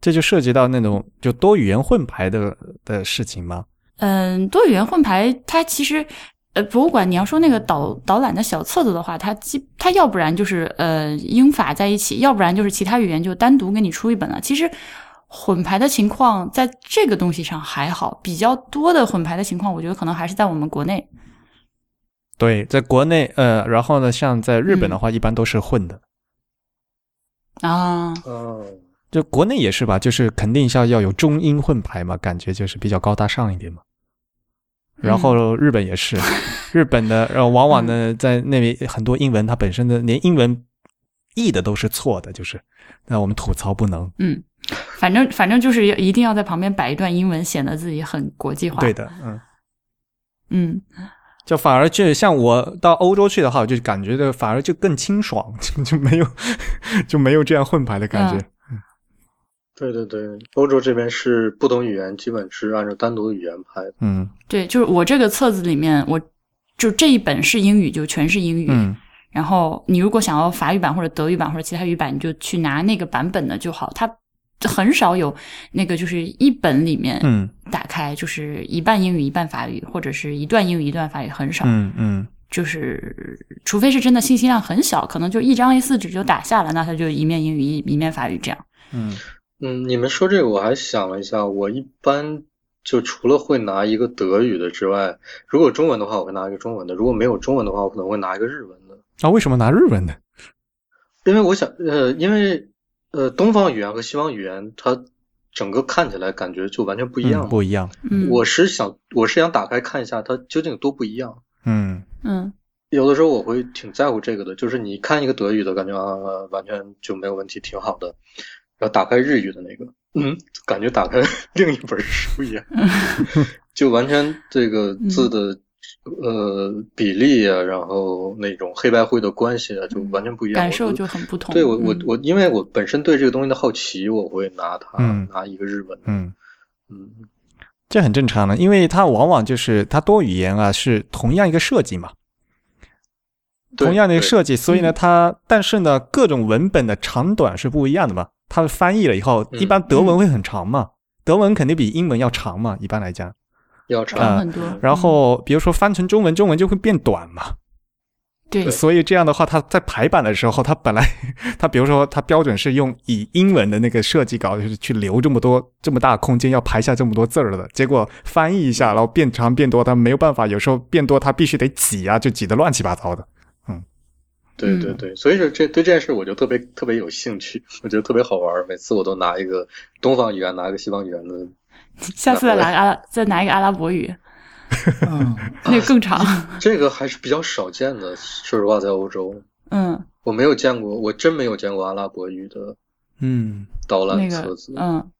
这就涉及到那种就多语言混排的的事情吗？嗯，多语言混排，它其实。呃，博物馆，你要说那个导导览的小册子的话，它基它要不然就是呃英法在一起，要不然就是其他语言就单独给你出一本了。其实混排的情况在这个东西上还好，比较多的混排的情况，我觉得可能还是在我们国内。对，在国内，呃，然后呢，像在日本的话，一般都是混的。啊，哦，就国内也是吧，就是肯定要要有中英混排嘛，感觉就是比较高大上一点嘛。然后日本也是，[laughs] 日本的，然后往往呢，在那边很多英文，它本身的连英文译的都是错的，就是那我们吐槽不能。嗯，反正反正就是一定要在旁边摆一段英文，显得自己很国际化。对的，嗯嗯，就反而就像我到欧洲去的话，我就感觉的反而就更清爽，[laughs] 就没有 [laughs] 就没有这样混排的感觉。对对对，欧洲这边是不同语言基本是按照单独的语言排的。嗯，对，就是我这个册子里面，我就这一本是英语，就全是英语。嗯，然后你如果想要法语版或者德语版或者其他语版，你就去拿那个版本的就好。它很少有那个就是一本里面，嗯，打开就是一半英语一半法语，或者是一段英语一段法语，很少。嗯嗯，就是除非是真的信息量很小，可能就一张 A 四纸就打下了，那它就一面英语一一面法语这样。嗯。嗯，你们说这个我还想了一下，我一般就除了会拿一个德语的之外，如果中文的话，我会拿一个中文的；如果没有中文的话，我可能会拿一个日文的。啊，为什么拿日文的？因为我想，呃，因为呃，东方语言和西方语言它整个看起来感觉就完全不一样，不一样。嗯，我是想，我是想打开看一下它究竟有多不一样。嗯嗯，有的时候我会挺在乎这个的，就是你看一个德语的感觉啊，完全就没有问题，挺好的。然后打开日语的那个，嗯，感觉打开 [laughs] 另一本书一样，[laughs] 就完全这个字的呃比例啊，然后那种黑白灰的关系啊，就完全不一样，感受就很不同。对我我我，因为我本身对这个东西的好奇，我会拿它拿一个日文，嗯嗯，这很正常的，因为它往往就是它多语言啊，是同样一个设计嘛。同样的一个设计，所以呢，它但是呢，各种文本的长短是不一样的嘛。它翻译了以后，一般德文会很长嘛，德文肯定比英文要长嘛，一般来讲要长很多。然后比如说翻成中文，中文就会变短嘛。对，所以这样的话，它在排版的时候，它本来 [laughs] 它比如说它标准是用以英文的那个设计稿，就是去留这么多这么大空间，要排下这么多字儿的。结果翻译一下，然后变长变多，它没有办法，有时候变多它必须得挤啊，就挤得乱七八糟的。嗯对对对，所以说这对这件事我就特别特别有兴趣，我觉得特别好玩。每次我都拿一个东方语言，拿一个西方语言的。[laughs] 下次再拿阿拉，再拿一个阿拉伯语，嗯，[laughs] 那个更长。这个还是比较少见的，说实话，在欧洲，嗯，我没有见过，我真没有见过阿拉伯语的，嗯，导览册子，嗯。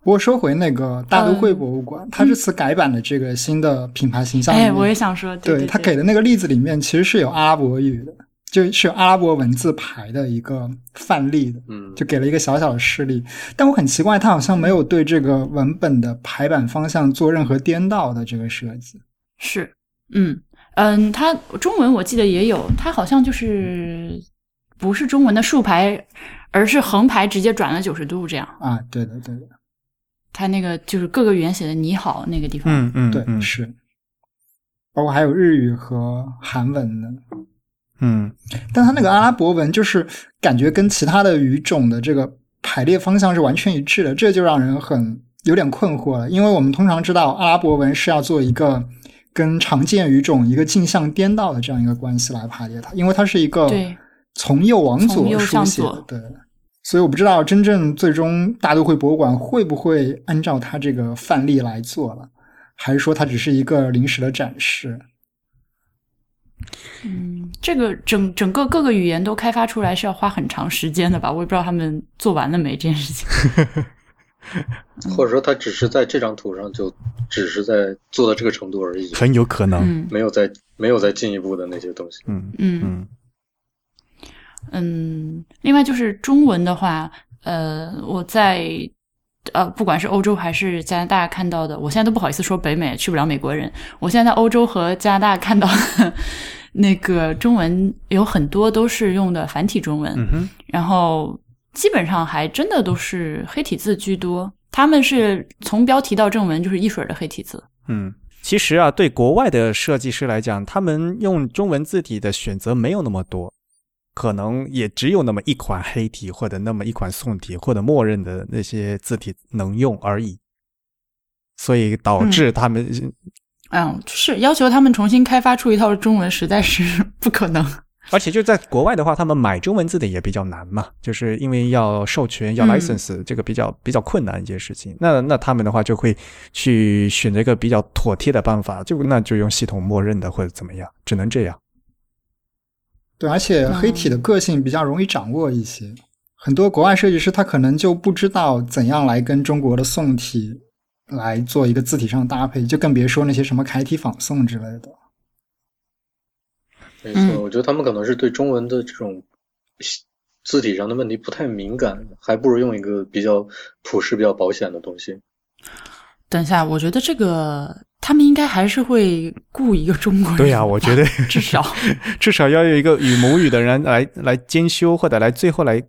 不过说回那个大都会博物馆，它这次改版的这个新的品牌形象，哎，我也想说，对它给的那个例子里面，其实是有阿拉伯语的。就是阿拉伯文字牌的一个范例的，嗯，就给了一个小小的示例。但我很奇怪，他好像没有对这个文本的排版方向做任何颠倒的这个设计。是，嗯嗯，它中文我记得也有，它好像就是不是中文的竖排，而是横排直接转了九十度这样。啊，对的，对的。它那个就是各个语言写的“你好”那个地方，嗯嗯，对，是。包括还有日语和韩文的。嗯，但它那个阿拉伯文就是感觉跟其他的语种的这个排列方向是完全一致的，这就让人很有点困惑了。因为我们通常知道阿拉伯文是要做一个跟常见语种一个镜像颠倒的这样一个关系来排列它，因为它是一个从右往左书写的。对，所以我不知道真正最终大都会博物馆会不会按照它这个范例来做了，还是说它只是一个临时的展示。嗯，这个整整个各个语言都开发出来是要花很长时间的吧？我也不知道他们做完了没这件事情。[laughs] 或者说，他只是在这张图上就只是在做到这个程度而已，很有可能没有再没有再进一步的那些东西。嗯嗯嗯嗯。另外就是中文的话，呃，我在呃，不管是欧洲还是加拿大看到的，我现在都不好意思说北美，去不了美国人。我现在在欧洲和加拿大看到的那个中文有很多都是用的繁体中文，然后。基本上还真的都是黑体字居多，他们是从标题到正文就是一水的黑体字。嗯，其实啊，对国外的设计师来讲，他们用中文字体的选择没有那么多，可能也只有那么一款黑体或者那么一款宋体或者默认的那些字体能用而已，所以导致他们，嗯，是要求他们重新开发出一套中文，实在是不可能。而且就在国外的话，他们买中文字的也比较难嘛，就是因为要授权、要 license，这个比较比较困难一件事情。那那他们的话就会去选择一个比较妥帖的办法，就那就用系统默认的或者怎么样，只能这样。对，而且黑体的个性比较容易掌握一些，很多国外设计师他可能就不知道怎样来跟中国的宋体来做一个字体上搭配，就更别说那些什么楷体仿宋之类的。没错，我觉得他们可能是对中文的这种字体上的问题不太敏感，还不如用一个比较朴实、比较保险的东西。等一下，我觉得这个他们应该还是会雇一个中国人。对呀，我觉得至少 [laughs] 至少要有一个与母语的人来来兼修，或者来最后来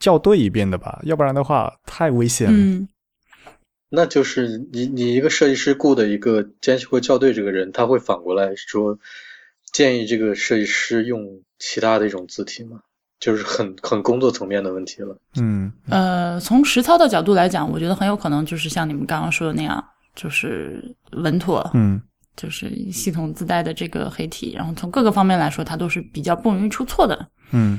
校对一遍的吧，要不然的话太危险了。嗯，那就是你你一个设计师雇的一个兼修和校对这个人，他会反过来说。建议这个设计师用其他的一种字体吗？就是很 [laughs] 很工作层面的问题了。嗯，呃，从实操的角度来讲，我觉得很有可能就是像你们刚刚说的那样，就是稳妥，嗯，就是系统自带的这个黑体，然后从各个方面来说，它都是比较不容易出错的。嗯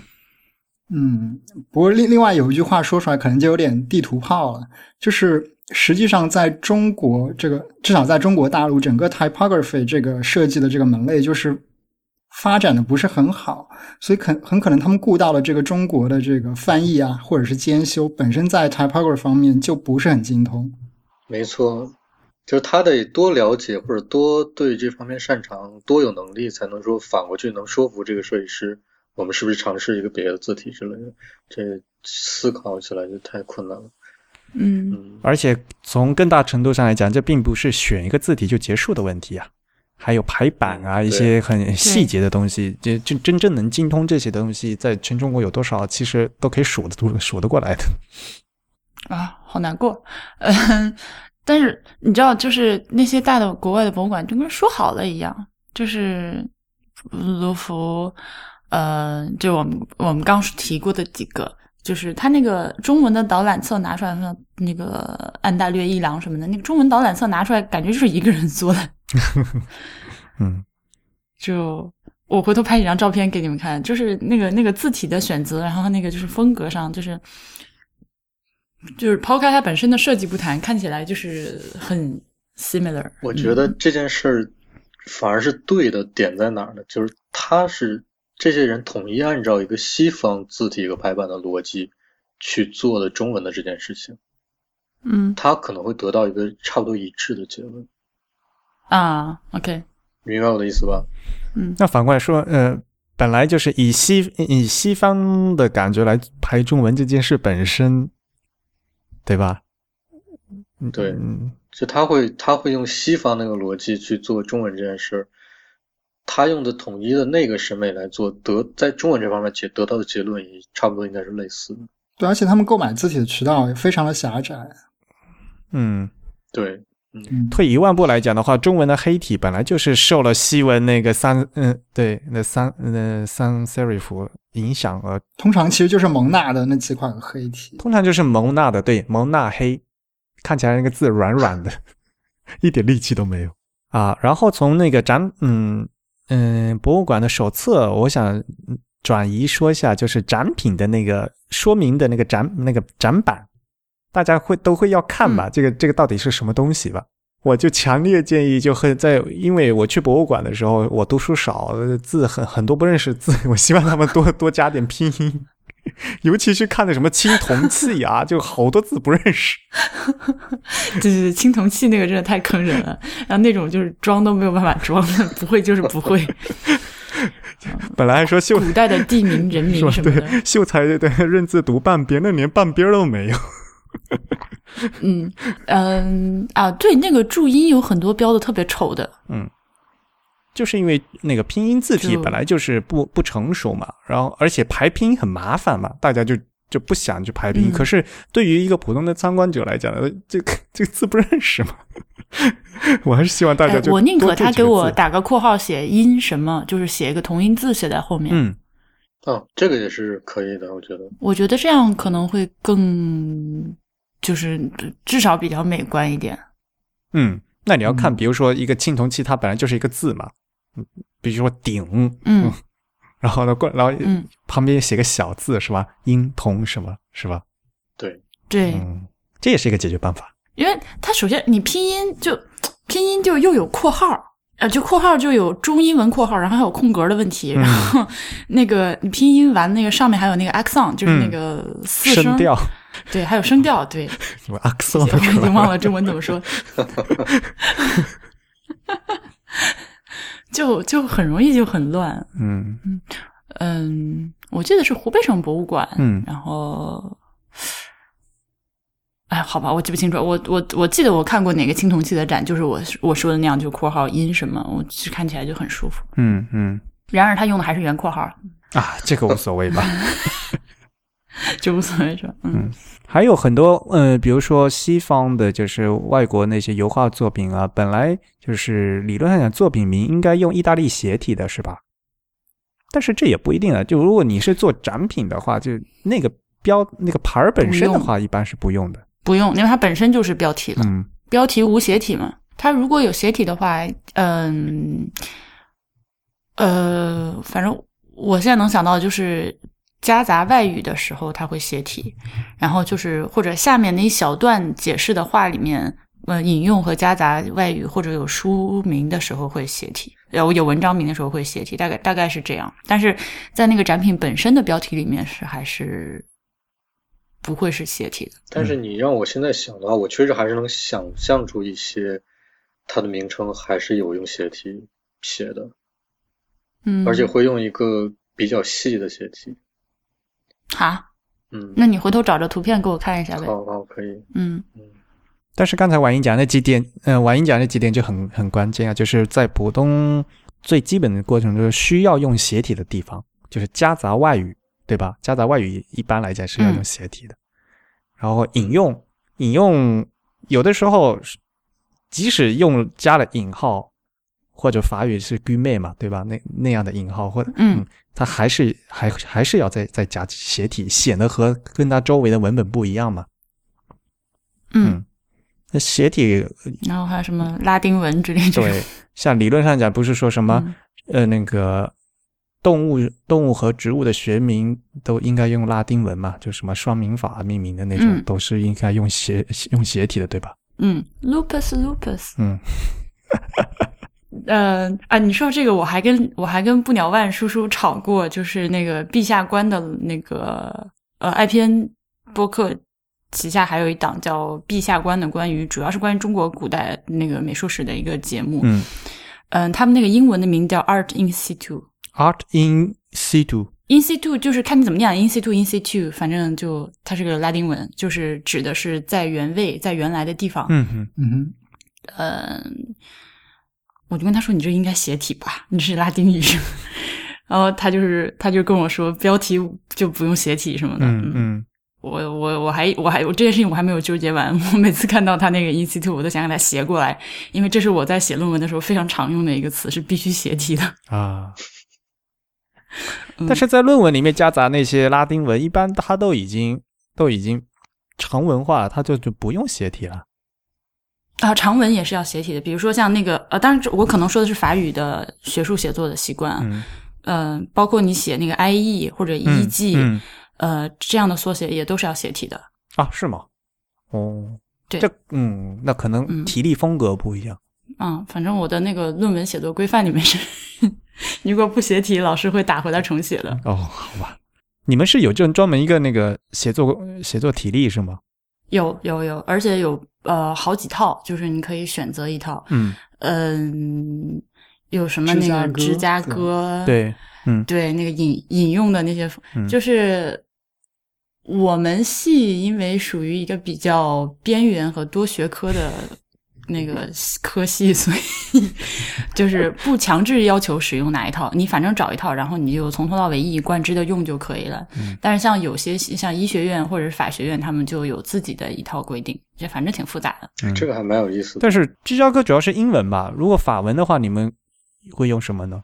嗯，不过另另外有一句话说出来，可能就有点地图炮了，就是实际上在中国这个，至少在中国大陆，整个 typography 这个设计的这个门类就是。发展的不是很好，所以很很可能他们顾到了这个中国的这个翻译啊，或者是兼修，本身在 typography 方面就不是很精通。没错，就是他得多了解或者多对这方面擅长，多有能力，才能说反过去能说服这个设计师，我们是不是尝试一个别的字体之类的？这思考起来就太困难了。嗯，而且从更大程度上来讲，这并不是选一个字体就结束的问题啊。还有排版啊，一些很细节的东西，就就真正能精通这些东西，在全中国有多少，其实都可以数得数得过来的。啊，好难过。嗯，[laughs] 但是你知道，就是那些大的国外的博物馆，就跟说好了一样，就是卢浮，呃，就我们我们刚提过的几个，就是他那个中文的导览册拿出来，那那个安大略一郎什么的，那个中文导览册拿出来，感觉就是一个人做的。[laughs] 嗯，就我回头拍几张照片给你们看，就是那个那个字体的选择，然后那个就是风格上，就是就是抛开它本身的设计不谈，看起来就是很 similar。我觉得这件事儿反而是对的点在哪儿呢？就是他是这些人统一按照一个西方字体一个排版的逻辑去做的中文的这件事情，嗯，他可能会得到一个差不多一致的结论。啊，OK，明白我的意思吧？嗯，那反过来说，呃，本来就是以西以西方的感觉来排中文这件事本身，对吧？对，就他会他会用西方那个逻辑去做中文这件事儿，他用的统一的那个审美来做，得在中文这方面结得到的结论也差不多应该是类似的。对，而且他们购买字体的渠道也非常的狭窄。嗯，对。嗯，退一万步来讲的话，中文的黑体本来就是受了西文那个三嗯对那三那三 serif 影响而，通常其实就是蒙纳的那几款黑体，通常就是蒙纳的对蒙纳黑，看起来那个字软软的，[laughs] 一点力气都没有啊。然后从那个展嗯嗯博物馆的手册，我想转移说一下，就是展品的那个说明的那个展那个展板。大家会都会要看吧？这个这个到底是什么东西吧？我就强烈建议，就很在，因为我去博物馆的时候，我读书少，字很很多不认识字，[laughs] 我希望他们多 [laughs] 多加点拼音，[laughs] 尤其是看的什么青铜器啊，就好多字不认识。对对对，青铜器那个真的太坑人了，然后那种就是装都没有办法装的，不会就是不会。本来还说秀古代的地名人名什么的，秀才对认字读半边，那连半边都没有。[laughs] 嗯嗯啊，对，那个注音有很多标的特别丑的。嗯，就是因为那个拼音字体本来就是不不成熟嘛，然后而且排拼音很麻烦嘛，大家就就不想去排拼音。可是对于一个普通的参观者来讲，这个这个字不认识嘛，[laughs] 我还是希望大家就我宁可他给我打个括号写音什么，就是写一个同音字写在后面。嗯，哦，这个也是可以的，我觉得。我觉得这样可能会更。就是至少比较美观一点。嗯，那你要看，比如说一个青铜器，它本来就是一个字嘛，嗯，比如说鼎，嗯，然后呢，过，然后旁边写个小字是吧？音铜什么，是吧？对对，嗯，这也是一个解决办法。因为它首先你拼音就拼音就又有括号。呃，就括号就有中英文括号，然后还有空格的问题，然后那个你拼音完那个上面还有那个 accent，就是那个四声调，对，还有声调，对。[laughs] 我已经忘了中文怎么说。就就很容易就很乱。嗯嗯嗯，我记得是湖北省博物馆，嗯，然后。哎，好吧，我记不清楚。我我我记得我看过哪个青铜器的展，就是我我说的那样，就括号音什么，我其实看起来就很舒服。嗯嗯。然而他用的还是原括号啊，这个无所谓吧？[laughs] 就无所谓是吧？嗯。还有很多呃，比如说西方的，就是外国那些油画作品啊，本来就是理论上讲作品名应该用意大利斜体的是吧？但是这也不一定啊。就如果你是做展品的话，就那个标那个牌儿本身的话，一般是不用的。不用，因为它本身就是标题了。嗯，标题无斜体嘛。它如果有斜体的话，嗯，呃，反正我现在能想到就是夹杂外语的时候，它会写体。然后就是或者下面那一小段解释的话里面，呃，引用和夹杂外语或者有书名的时候会写体，然后有文章名的时候会写体，大概大概是这样。但是在那个展品本身的标题里面是还是。不会是写体的，但是你让我现在想的话，我确实还是能想象出一些它的名称还是有用写体写的，嗯，而且会用一个比较细的写体。好，嗯，那你回头找着图片给我看一下呗。好好，可以。嗯嗯。但是刚才婉英讲那几点，嗯，婉英讲那几点就很很关键啊，就是在普通最基本的过程中需要用斜体的地方，就是夹杂外语。对吧？夹杂外语一般来讲是要用斜体的，然后引用引用有的时候即使用加了引号或者法语是 g u m 嘛，对吧？那那样的引号或者嗯，它还是还还是要再再加斜体，显得和跟它周围的文本不一样嘛。嗯，那斜体，然后还有什么拉丁文之类的？对，像理论上讲，不是说什么呃那个。动物、动物和植物的学名都应该用拉丁文嘛？就什么双名法命名的那种，都是应该用斜用斜体的，对吧？嗯，lupus，lupus。嗯，呃啊，你说这个，我还跟我还跟不鸟万叔叔吵过，就是那个陛下官的那个呃，IPN 播客旗下还有一档叫陛下官的，关于主要是关于中国古代那个美术史的一个节目。嗯嗯，他们那个英文的名叫 Art Institute。Art in situ，in situ 就是看你怎么念，in situ，in situ，反正就它是个拉丁文，就是指的是在原位，在原来的地方。嗯哼，嗯哼，嗯，我就跟他说：“你这应该斜体吧，你是拉丁语。”然后他就是他就跟我说：“标题就不用斜体什么的。”嗯嗯。我我我还我还我这件事情我还没有纠结完。我每次看到他那个 in situ，我都想给他斜过来，因为这是我在写论文的时候非常常用的一个词，是必须斜体的啊。[laughs] 但是在论文里面夹杂那些拉丁文，一般它都已经都已经成文化了，它就就不用斜体了。啊，长文也是要斜体的，比如说像那个呃，当然我可能说的是法语的学术写作的习惯，嗯，呃，包括你写那个 IE 或者 EG，呃，这样的缩写也都是要斜体的啊？是吗？哦，对，这嗯，那可能体力风格不一样。嗯，反正我的那个论文写作规范里面是，[laughs] 如果不写体，老师会打回来重写的。哦，好吧，你们是有这种专门一个那个写作写作体力是吗？有有有，而且有呃好几套，就是你可以选择一套。嗯嗯，有什么那个芝加哥？对，嗯，对，那个引引用的那些，就是我们系因为属于一个比较边缘和多学科的。那个科系，[laughs] 所以就是不强制要求使用哪一套，你反正找一套，然后你就从头到尾一以贯之的用就可以了。但是像有些像医学院或者是法学院，他们就有自己的一套规定，这反正挺复杂的。这个还蛮有意思。但是芝加哥主要是英文吧？如果法文的话，你们会用什么呢？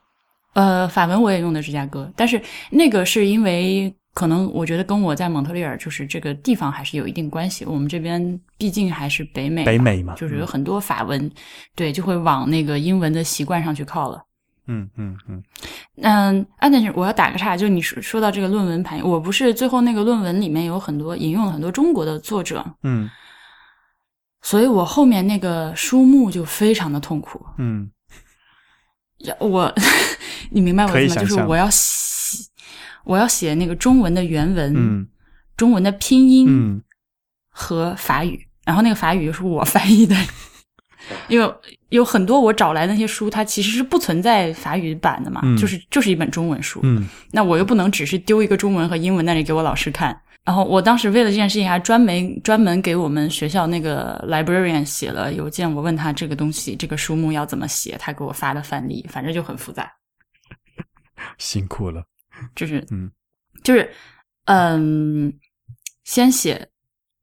呃，法文我也用的芝加哥，但是那个是因为。可能我觉得跟我在蒙特利尔就是这个地方还是有一定关系。我们这边毕竟还是北美，北美嘛，就是有很多法文，对，就会往那个英文的习惯上去靠了。嗯嗯嗯。嗯，安但是我要打个岔，就你说说到这个论文排，我不是最后那个论文里面有很多引用了很多中国的作者，嗯，所以我后面那个书目就非常的痛苦。嗯，我 [laughs] 你明白我意思吗？就是我要。我要写那个中文的原文，中文的拼音和法语，然后那个法语又是我翻译的，[laughs] 因为有很多我找来那些书，它其实是不存在法语版的嘛，就是就是一本中文书。那我又不能只是丢一个中文和英文那里给我老师看，然后我当时为了这件事情还专门专门给我们学校那个 librarian 写了邮件，我问他这个东西这个书目要怎么写，他给我发的范例，反正就很复杂，辛苦了。就是，嗯，就是，嗯，先写，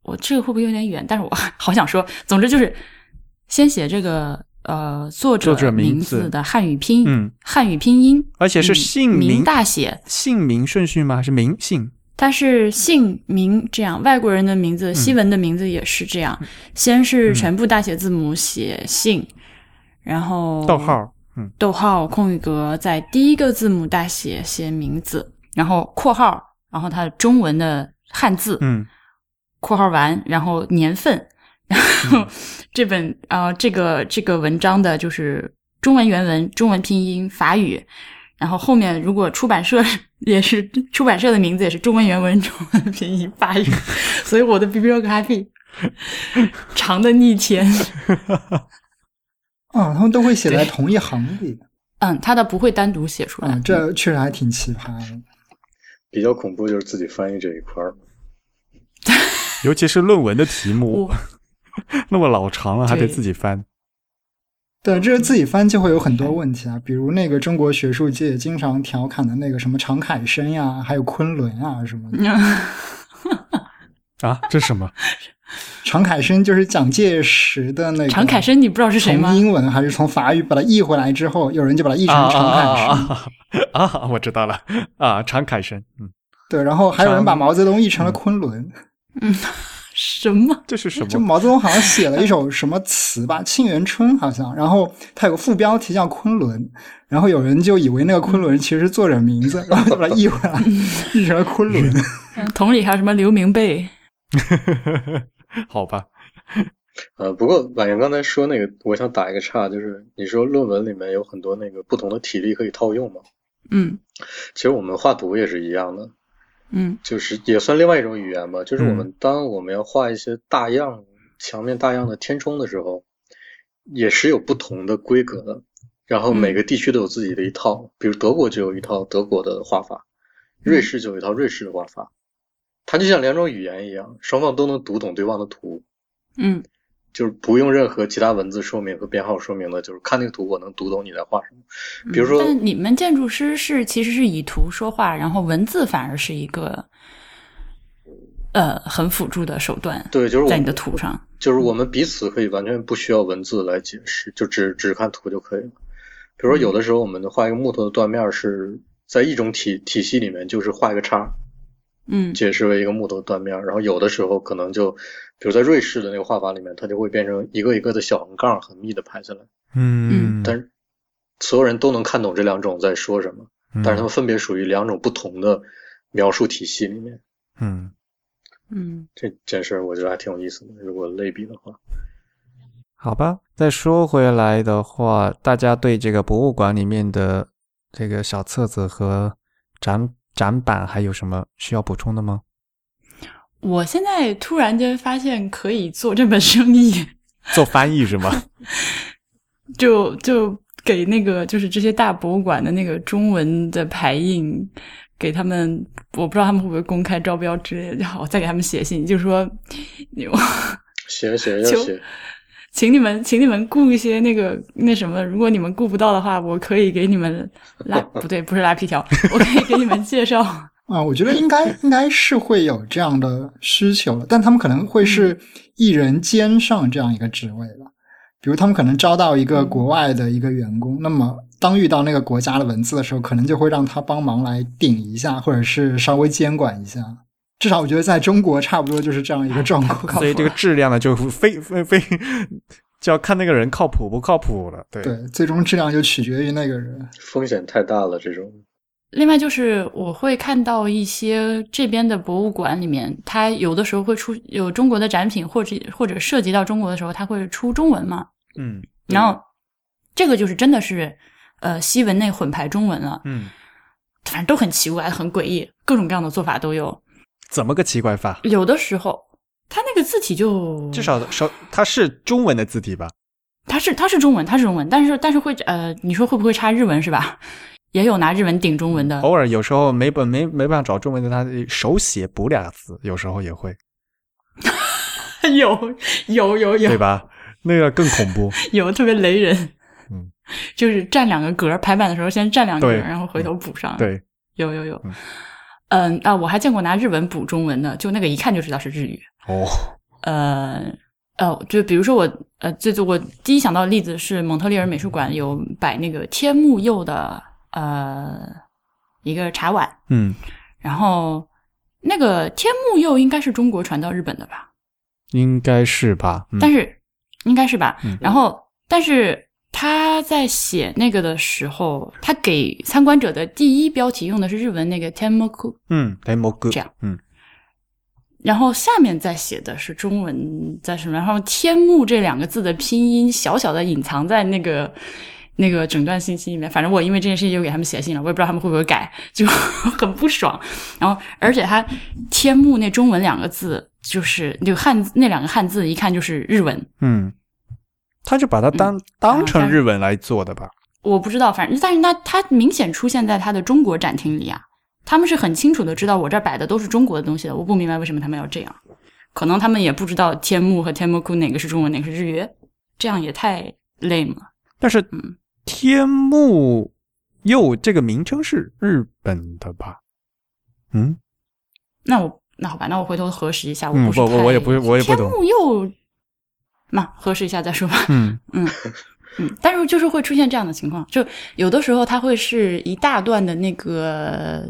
我这个会不会有点远？但是我 [laughs] 好想说，总之就是先写这个呃作者名字的汉语拼，嗯，汉语拼音，而且是姓名大写，姓名顺序吗？还是名姓？它是姓名这样，外国人的名字，西文的名字也是这样，先是全部大写字母写姓，然后逗号。逗号空余格，在第一个字母大写写名字，然后括号，然后它的中文的汉字，嗯，括号完，然后年份，[laughs] 然后这本啊这个这个文章的就是中文原文、中文拼音、法语，然后后面如果出版社也是出版社的名字也是中文原文、中文拼音、法语，[laughs] 所以我的 bibliography 长的逆天。[laughs] 啊，他们都会写在同一行里。[laughs] 嗯，他的不会单独写出来。这确实还挺奇葩的。比较恐怖就是自己翻译这一块儿，[laughs] 尤其是论文的题目，[laughs] 那么老长了，还得自己翻。对，这是自己翻就会有很多问题啊，比如那个中国学术界经常调侃的那个什么常凯申呀，还有昆仑啊什么的。啊，这什么？[laughs] 常凯申就是蒋介石的那个。常凯申，你不知道是谁吗？从英文还是从法语把它译回来之后，有人就把它译成常凯申。啊，我知道了啊，常凯申。嗯，对，然后还有人把毛泽东译成了昆仑。嗯，什么？[laughs] 这是什么？就毛泽东好像写了一首什么词吧，《沁园春》好像，然后他有个副标题叫昆仑，然后有人就以为那个昆仑其实是作者名字，[laughs] 然后就把它译回来，译成了昆仑。同理，还有什么刘明贝？[laughs] 好吧，呃，不过婉莹刚才说那个，我想打一个岔，就是你说论文里面有很多那个不同的体力可以套用吗？嗯，其实我们画图也是一样的，嗯，就是也算另外一种语言吧。就是我们当我们要画一些大样、墙面大样的填充的时候，也是有不同的规格的。然后每个地区都有自己的一套，比如德国就有一套德国的画法，瑞士就有一套瑞士的画法。它就像两种语言一样，双方都能读懂对方的图，嗯，就是不用任何其他文字说明和编号说明的，就是看那个图我能读懂你在画什么。比如说，但你们建筑师是其实是以图说话，然后文字反而是一个呃很辅助的手段。对，就是在你的图上，就是我们彼此可以完全不需要文字来解释，就只只看图就可以了。比如说，有的时候我们画一个木头的断面是在一种体体系里面，就是画一个叉。嗯，解释为一个木头断面，然后有的时候可能就，比如在瑞士的那个画法里面，它就会变成一个一个的小横杠，很密的排下来。嗯，但是所有人都能看懂这两种在说什么，但是他们分别属于两种不同的描述体系里面。嗯，嗯，这件事我觉得还挺有意思的。如果类比的话，好吧。再说回来的话，大家对这个博物馆里面的这个小册子和展展板还有什么需要补充的吗？我现在突然间发现可以做这门生意，做翻译是吗？[laughs] 就就给那个就是这些大博物馆的那个中文的排印，给他们，我不知道他们会不会公开招标之类的，好再给他们写信，就说你写写要写，请你们请你们雇一些那个那什么，如果你们雇不到的话，我可以给你们拉 [laughs] 不对，不是拉皮条，我可以给你们介绍。[laughs] 啊，我觉得应该应该是会有这样的需求了，但他们可能会是一人兼上这样一个职位了。比如他们可能招到一个国外的一个员工，那么当遇到那个国家的文字的时候，可能就会让他帮忙来顶一下，或者是稍微监管一下。至少我觉得在中国差不多就是这样一个状况。[laughs] 所以这个质量呢，就非非非就要看那个人靠谱不靠谱了。对，最终质量就取决于那个人。风险太大了，这种。另外就是我会看到一些这边的博物馆里面，它有的时候会出有中国的展品，或者或者涉及到中国的时候，它会出中文嘛。嗯，然后这个就是真的是，呃，西文内混排中文了。嗯，反正都很奇怪，很诡异，各种各样的做法都有。怎么个奇怪法？有的时候，它那个字体就至少少它是中文的字体吧？它是它是中文，它是中文，但是但是会呃，你说会不会差日文是吧？[laughs] 也有拿日文顶中文的。偶尔有时候没本没没办法找中文的，他手写补俩字，有时候也会。[laughs] 有有有有，对吧？那个更恐怖，[laughs] 有特别雷人，嗯，就是占两个格，排版的时候先占两格，然后回头补上。对，有有有，嗯啊，我还见过拿日文补中文的，就那个一看就知道是日语。哦，呃呃，就比如说我呃，最最我第一想到的例子是蒙特利尔美术馆有摆那个天目釉的呃一个茶碗，嗯，然后那个天目釉应该是中国传到日本的吧？应该是吧，但是。应该是吧，然后，但是他在写那个的时候，他给参观者的第一标题用的是日文那个 “temoku”，嗯，temoku，这样，嗯，然后下面再写的是中文在什么，然后“天幕”这两个字的拼音小小的隐藏在那个那个整段信息里面，反正我因为这件事情就给他们写信了，我也不知道他们会不会改，就很不爽。然后，而且他“天幕”那中文两个字。就是那个汉字，那两个汉字一看就是日文。嗯，他就把它当当成日文来做的吧？我不知道，反正但是那他明显出现在他的中国展厅里啊，他们是很清楚的知道我这儿摆的都是中国的东西的。我不明白为什么他们要这样，可能他们也不知道天幕和天幕库哪个是中文，哪个是日语，这样也太 lame 了。但是，嗯，天幕又这个名称是日本的吧？嗯，那我。那好吧，那我回头核实一下。我，不不，我也不是，我也不懂。天幕又，那核实一下再说吧。嗯 [laughs] 嗯嗯，但是就是会出现这样的情况，就有的时候它会是一大段的那个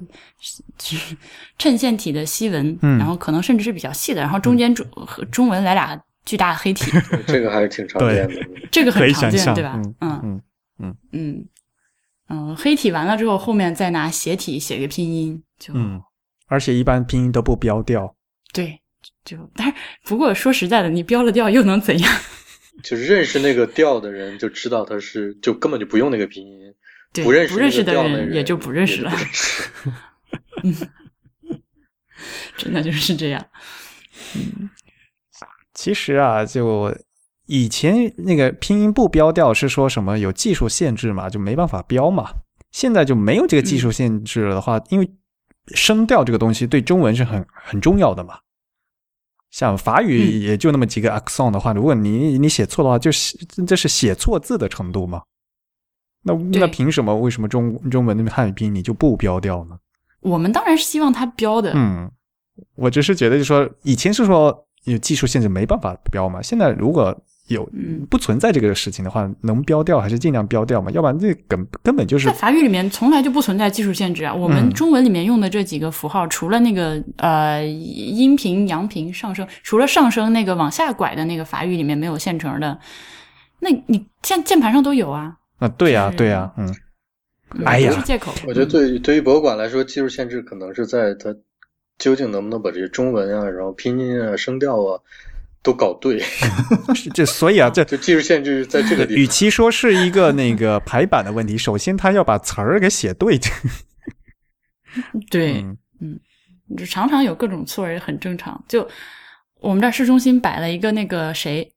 衬线体的西文，然后可能甚至是比较细的，然后中间中和中文来俩巨大的黑体。[laughs] 这个还是挺常见的。[laughs] 这个很常见，对吧？嗯嗯嗯嗯嗯，黑体完了之后，后面再拿斜体写个拼音，就嗯。而且一般拼音都不标调，对，就但是不过说实在的，你标了调又能怎样？[laughs] 就是认识那个调的人就知道他是，就根本就不用那个拼音。对，不认识不认识的人也就不认识了。嗯，[laughs] [laughs] 真的就是这样。嗯，其实啊，就以前那个拼音不标调是说什么有技术限制嘛，就没办法标嘛。现在就没有这个技术限制了的话，因为。声调这个东西对中文是很很重要的嘛，像法语也就那么几个 accent 的话，如果你你写错的话，就是这是写错字的程度嘛？那那凭什么？为什么中中文的汉语拼音你就不标调呢？我们当然是希望它标的。嗯，我只是觉得，就说以前是说有技术限制没办法标嘛，现在如果。有不存在这个事情的话，能标掉还是尽量标掉嘛？要不然这根根本就是在法语里面从来就不存在技术限制啊。我们中文里面用的这几个符号，除了那个呃阴平、阳平、上升，除了上升那个往下拐的那个法语里面没有现成的，那你键键盘上都有啊。啊，对呀，对呀，嗯，哎呀，是借口。我觉得对对于博物馆来说，技术限制可能是在它究竟能不能把这些中文啊，然后拼音啊、声调啊都搞对？[laughs] 这所以啊，这就技术限制在这个地方。与其说是一个那个排版的问题，首先他要把词儿给写对。[laughs] 对，嗯，就常常有各种错也很正常。就我们这儿市中心摆了一个那个谁，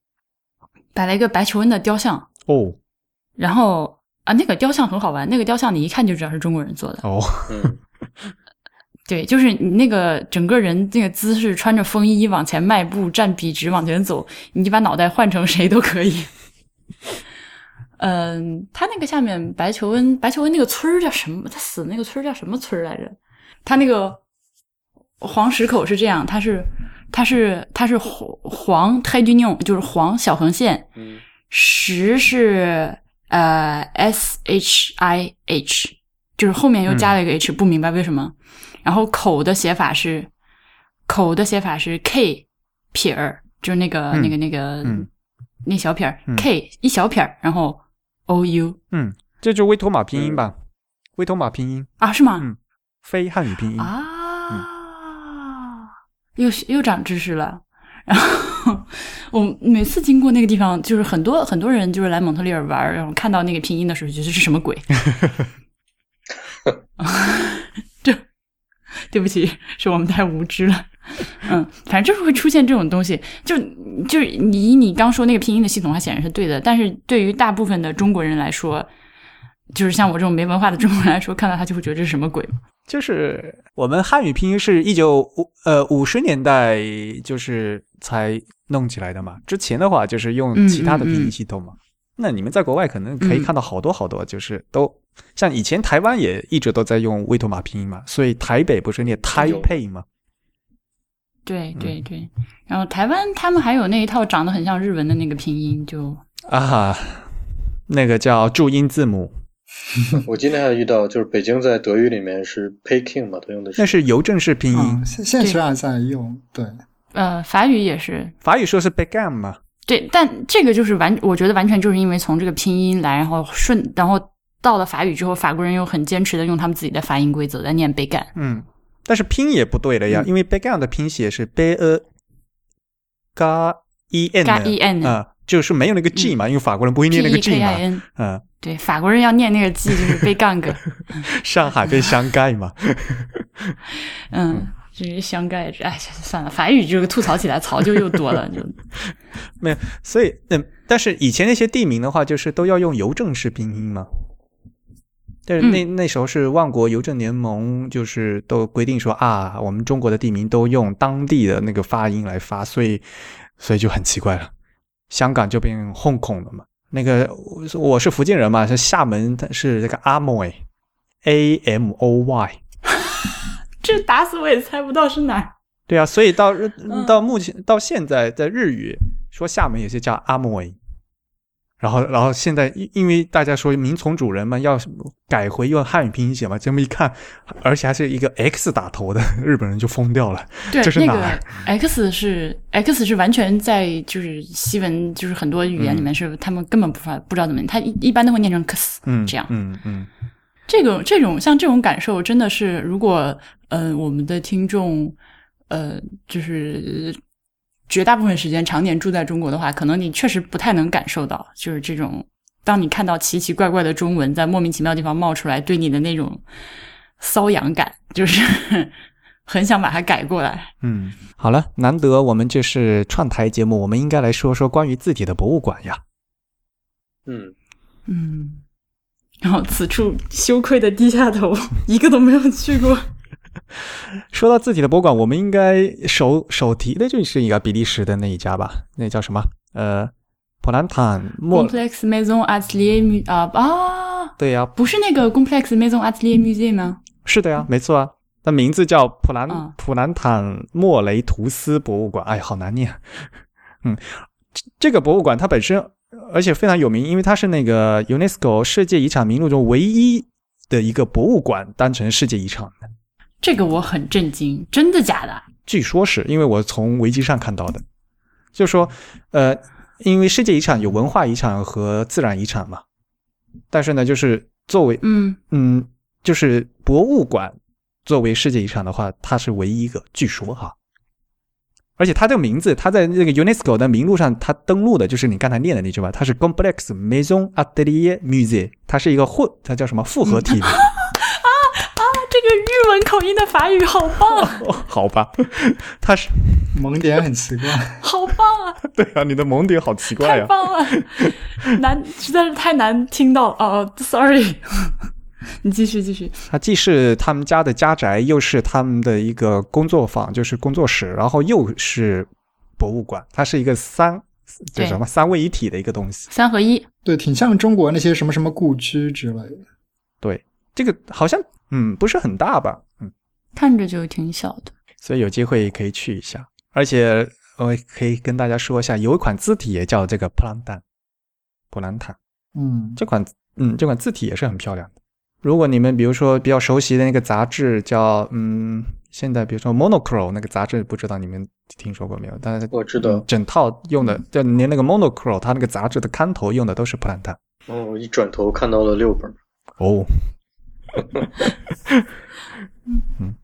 摆了一个白求恩的雕像哦，然后。啊，那个雕像很好玩，那个雕像你一看就知道是中国人做的。哦，对，就是你那个整个人那个姿势，穿着风衣往前迈步，站笔直往前走，你就把脑袋换成谁都可以。嗯，他那个下面白求恩，白求恩那个村儿叫什么？他死那个村儿叫什么村来着？他那个黄石口是这样，他是他是他是黄黄太君用，就是黄小横线，石是。呃，S H I H，就是后面又加了一个 H，不明白为什么。然后口的写法是口的写法是 K 撇儿，就是那个那个那个那小撇儿 K 一小撇儿，然后 O U，嗯，这就威托马拼音吧，威托马拼音。啊，是吗？嗯，非汉语拼音。啊，又又长知识了。[laughs] 然后我每次经过那个地方，就是很多很多人就是来蒙特利尔玩，然后看到那个拼音的时候，觉得是什么鬼？[laughs] 这对不起，是我们太无知了。嗯，反正就是会出现这种东西，就就是你你刚说那个拼音的系统，它显然是对的，但是对于大部分的中国人来说，就是像我这种没文化的中国人来说，看到它就会觉得这是什么鬼？就是我们汉语拼音是一九五呃五十年代就是才弄起来的嘛，之前的话就是用其他的拼音系统嘛。那你们在国外可能可以看到好多好多，就是都像以前台湾也一直都在用威妥玛拼音嘛，所以台北不是念台配吗？对对对，然后台湾他们还有那一套长得很像日文的那个拼音，就啊，那个叫注音字母。[laughs] 我今天还遇到，就是北京在德语里面是 Peking 嘛，都用的是那是邮政式拼音，现现实还在用。对，呃，法语也是，法语说是 began 嘛。对，但这个就是完，我觉得完全就是因为从这个拼音来，然后顺，然后到了法语之后，法国人又很坚持的用他们自己的发音规则在念 began。嗯，但是拼也不对了呀，因为 began 的拼写是 b e g e n e n 啊，就是没有那个 g 嘛，因为法国人不会念那个 g 嘛，嗯。对，法国人要念那个 G 就是贝杠个，[laughs] 上海被香盖嘛。[laughs] 嗯，就是香盖。哎，算了，法语这个吐槽起来槽就又多了，就 [laughs] 没有。所以，嗯，但是以前那些地名的话，就是都要用邮政式拼音嘛。但是那那时候是万国邮政联盟，就是都规定说啊，我们中国的地名都用当地的那个发音来发，所以所以就很奇怪了。香港就变 Hong Kong 了嘛。那个我是福建人嘛，是厦门，是这个阿莫 a M O Y，这打死我也猜不到是哪。对啊，所以到到目前到现在，在日语说厦门有些叫阿莫然后，然后现在因因为大家说名从主人嘛，要改回用汉语拼音写嘛，这么一看，而且还是一个 X 打头的，日本人就疯掉了。对，这是哪儿？X 是 X 是完全在就是西文就是很多语言里面是他们根本不发不知道怎么，他一一般都会念成 X，嗯，这样，嗯嗯。这个这种像这种感受真的是，如果呃我们的听众呃就是。绝大部分时间常年住在中国的话，可能你确实不太能感受到，就是这种当你看到奇奇怪怪的中文在莫名其妙地方冒出来，对你的那种瘙痒感，就是 [laughs] 很想把它改过来。嗯，好了，难得我们这是串台节目，我们应该来说说关于字体的博物馆呀。嗯嗯，然后此处羞愧的低下头，[laughs] 一个都没有去过。[laughs] 说到字体的博物馆，我们应该首首提的就是一个比利时的那一家吧？那叫什么？呃，普兰坦莫 Complex Maison Atelier 啊啊！对呀，不是那个 Complex Maison Atelier Museum 吗？是的呀，没错啊。那名字叫普兰普兰坦莫雷图斯博物馆。哎，好难念。[laughs] 嗯，这个博物馆它本身而且非常有名，因为它是那个 UNESCO 世界遗产名录中唯一的一个博物馆当成世界遗产的。这个我很震惊，真的假的？据说是因为我从维基上看到的，就说，呃，因为世界遗产有文化遗产和自然遗产嘛，但是呢，就是作为，嗯嗯，就是博物馆作为世界遗产的话，它是唯一一个，据说哈。而且它这个名字，它在那个 UNESCO 的名录上，它登录的就是你刚才念的那句话，它是 Complex Maison Atelier Musée，它是一个混，它叫什么复合体？[laughs] 啊啊！这个日文口音的法语好棒。[laughs] 好吧，它是萌点很奇怪。好棒啊！[laughs] 对啊，你的萌点好奇怪呀。太棒了，难实在是太难听到哦，Sorry。[laughs] 你继续继续。它既是他们家的家宅，又是他们的一个工作坊，就是工作室，然后又是博物馆。它是一个三，叫什么三位一体的一个东西，三合一。对，挺像中国那些什么什么故居之类的。对，这个好像嗯不是很大吧？嗯，看着就挺小的。所以有机会可以去一下。而且我可以跟大家说一下，有一款字体也叫这个普兰坦，普兰坦。嗯，这款嗯这款字体也是很漂亮的。如果你们比如说比较熟悉的那个杂志叫嗯，现在比如说 Monochrome 那个杂志，不知道你们听说过没有？但是我知道，整套用的就连那个 Monochrome，它那个杂志的刊头用的都是普兰坦。哦，我一转头看到了六本。哦。[laughs] 嗯。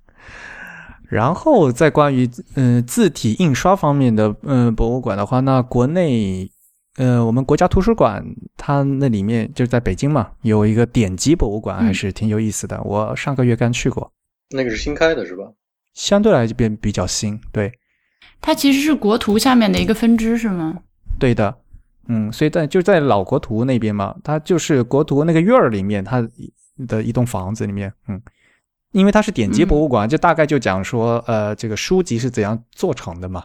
然后在关于嗯字体印刷方面的嗯博物馆的话，那国内。呃，我们国家图书馆它那里面就是在北京嘛，有一个典籍博物馆，还是挺有意思的。我上个月刚去过，那个是新开的是吧？相对来讲比较新，对。它其实是国图下面的一个分支，是吗？对的，嗯，所以在就在老国图那边嘛，它就是国图那个院儿里面，它的一栋房子里面，嗯，因为它是典籍博物馆，就大概就讲说，呃，这个书籍是怎样做成的嘛。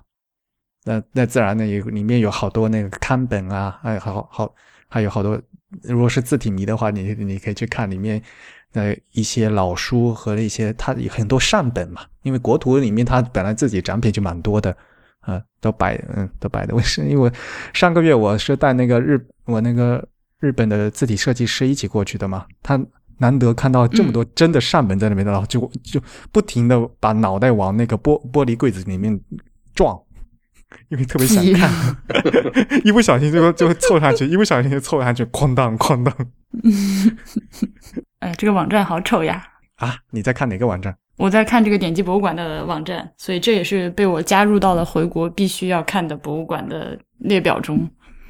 那那自然呢，也里面有好多那个刊本啊，还有好好还有好多。如果是字体迷的话，你你可以去看里面的一些老书和一些它有很多善本嘛。因为国图里面它本来自己展品就蛮多的，啊，都摆嗯都摆的。我是因为上个月我是带那个日我那个日本的字体设计师一起过去的嘛，他难得看到这么多真的善本在里面的，然后就就不停的把脑袋往那个玻玻璃柜子里面撞。因为特别想 [laughs] 看，[laughs] 一不小心就就凑上去，一不小心就凑上去，哐当哐当。[laughs] 哎，这个网站好丑呀！啊，你在看哪个网站？我在看这个典籍博物馆的网站，所以这也是被我加入到了回国必须要看的博物馆的列表中。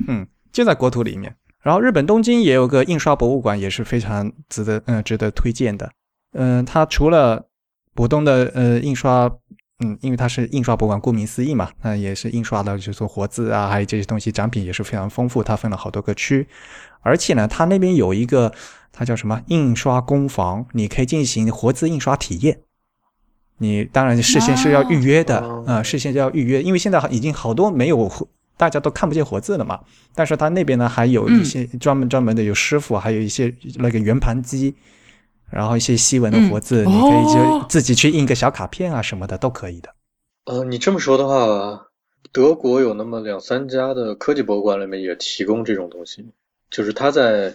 嗯，就在国土里面。然后日本东京也有个印刷博物馆，也是非常值得嗯值得推荐的。嗯，它除了普通的呃印刷。嗯，因为它是印刷博物馆，顾名思义嘛，那也是印刷的，就是说活字啊，还有这些东西，展品也是非常丰富。它分了好多个区，而且呢，它那边有一个，它叫什么印刷工坊，你可以进行活字印刷体验。你当然事先是要预约的啊，事先就要预约，因为现在已经好多没有，大家都看不见活字了嘛。但是它那边呢，还有一些专门专门的有师傅，还有一些那个圆盘机。然后一些西文的活字，你可以就自己去印个小卡片啊什么的都可以的。呃，你这么说的话，德国有那么两三家的科技博物馆里面也提供这种东西，就是他在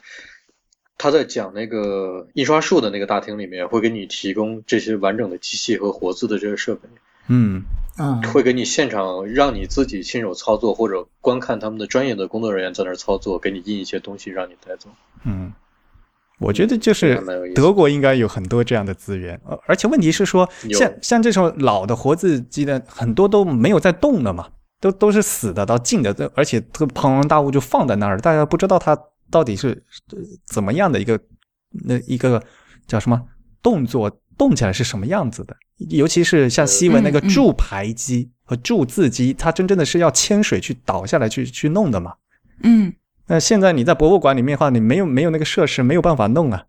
他在讲那个印刷术的那个大厅里面，会给你提供这些完整的机器和活字的这些设备。嗯嗯，会给你现场让你自己亲手操作，或者观看他们的专业的工作人员在那儿操作，给你印一些东西让你带走。嗯。我觉得就是德国应该有很多这样的资源，而且问题是说，像像这种老的活字机的很多都没有在动的嘛，都都是死的到静的，而且这个庞然大物就放在那儿，大家不知道它到底是怎么样的一个那一个叫什么动作动起来是什么样子的，尤其是像西文那个铸牌机和铸字机，它真正的是要铅水去倒下来去去弄的嘛，嗯。那现在你在博物馆里面的话，你没有没有那个设施，没有办法弄啊。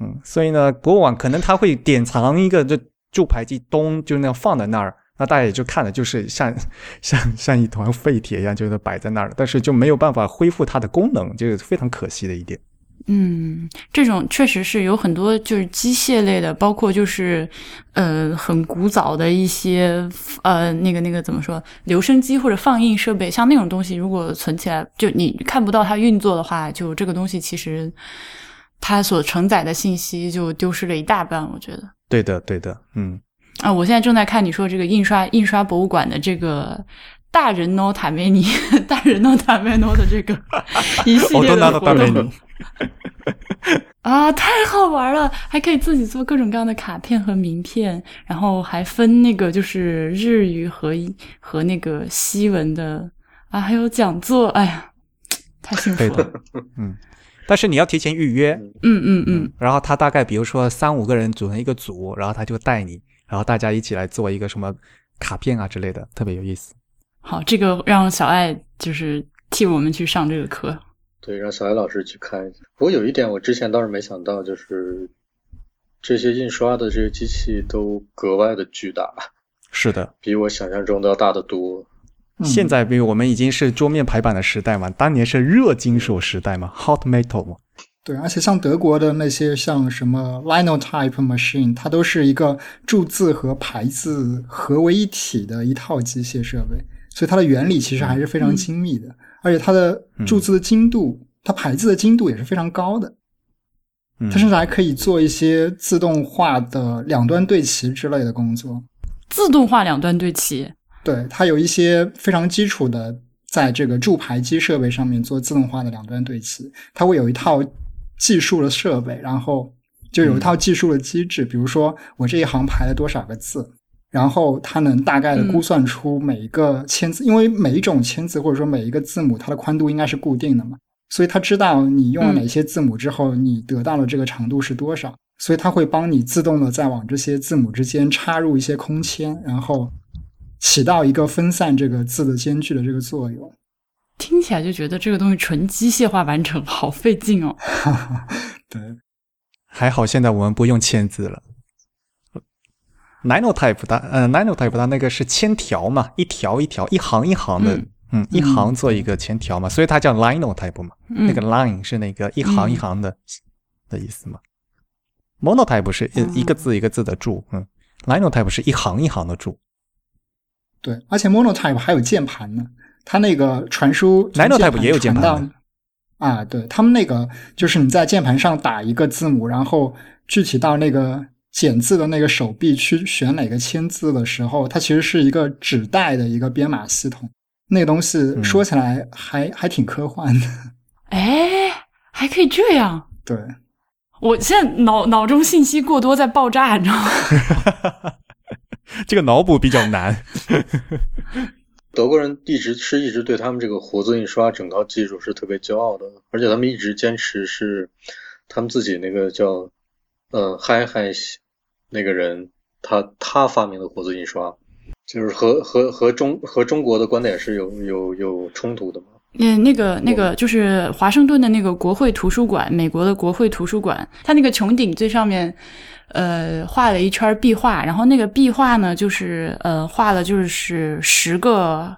嗯，所以呢，博物馆可能他会典藏一个这铸牌机，咚就那样放在那儿，那大家也就看了，就是像像像一团废铁一样，就是摆在那儿，但是就没有办法恢复它的功能，就是非常可惜的一点。嗯，这种确实是有很多就是机械类的，包括就是呃很古早的一些呃那个那个怎么说留声机或者放映设备，像那种东西如果存起来，就你看不到它运作的话，就这个东西其实它所承载的信息就丢失了一大半。我觉得，对的，对的，嗯啊，我现在正在看你说这个印刷印刷博物馆的这个大人 no 塔梅尼，[laughs] 大人 no 塔梅诺的这个 [laughs] 一系列的活动啊，太好玩了！还可以自己做各种各样的卡片和名片，然后还分那个就是日语和和那个西文的啊，还有讲座，哎呀，太幸福了。嗯，但是你要提前预约。嗯嗯嗯。然后他大概比如说三五个人组成一个组，然后他就带你，然后大家一起来做一个什么卡片啊之类的，特别有意思。好，这个让小爱就是替我们去上这个课。对，让小爱老师去看一下。不过有一点，我之前倒是没想到，就是这些印刷的这些机器都格外的巨大。[laughs] 是的，比我想象中的要大得多。现在，比如我们已经是桌面排版的时代嘛，当年是热金属时代嘛，hot metal 嘛。对，而且像德国的那些像什么 Linotype machine，它都是一个铸字和排字合为一体的一套机械设备。所以它的原理其实还是非常精密的，而且它的注字的精度，它排字的精度也是非常高的。它甚至还可以做一些自动化的两端对齐之类的工作。自动化两端对齐？对，它有一些非常基础的，在这个铸排机设备上面做自动化的两端对齐。它会有一套技术的设备，然后就有一套技术的机制，比如说我这一行排了多少个字。然后它能大概的估算出每一个签字，因为每一种签字或者说每一个字母，它的宽度应该是固定的嘛，所以它知道你用了哪些字母之后，你得到了这个长度是多少，所以它会帮你自动的在往这些字母之间插入一些空签，然后起到一个分散这个字的间距的这个作用。听起来就觉得这个东西纯机械化完成，好费劲哦。[laughs] 对，还好现在我们不用签字了。Nanotype 它，呃，Nanotype 它那个是铅条嘛，一条一条，一行一行的，嗯，一行做一个铅条嘛，所以它叫 Linotype 嘛，那个 line 是那个一行一行的的意思嘛。Monotype 是一一个字一个字的注，嗯，Linotype 是一行一行的注。对，而且 Monotype 还有键盘呢，它那个传输，Ninotype 也有键盘啊，对他们那个就是你在键盘上打一个字母，然后具体到那个。剪字的那个手臂去选哪个签字的时候，它其实是一个纸带的一个编码系统。那个东西说起来还还挺科幻的。哎，还可以这样？对，我现在脑脑中信息过多，在爆炸，你知道吗？[laughs] 这个脑补比较难。[laughs] 德国人一直是一直对他们这个活字印刷整套技术是特别骄傲的，而且他们一直坚持是他们自己那个叫。嗯，嗨嗨，那个人他他发明的活字印刷，就是和和和中和中国的观点是有有有冲突的吗？嗯，那个那个就是华盛顿的那个国会图书馆，美国的国会图书馆，它那个穹顶最上面，呃，画了一圈壁画，然后那个壁画呢，就是呃，画了就是十个。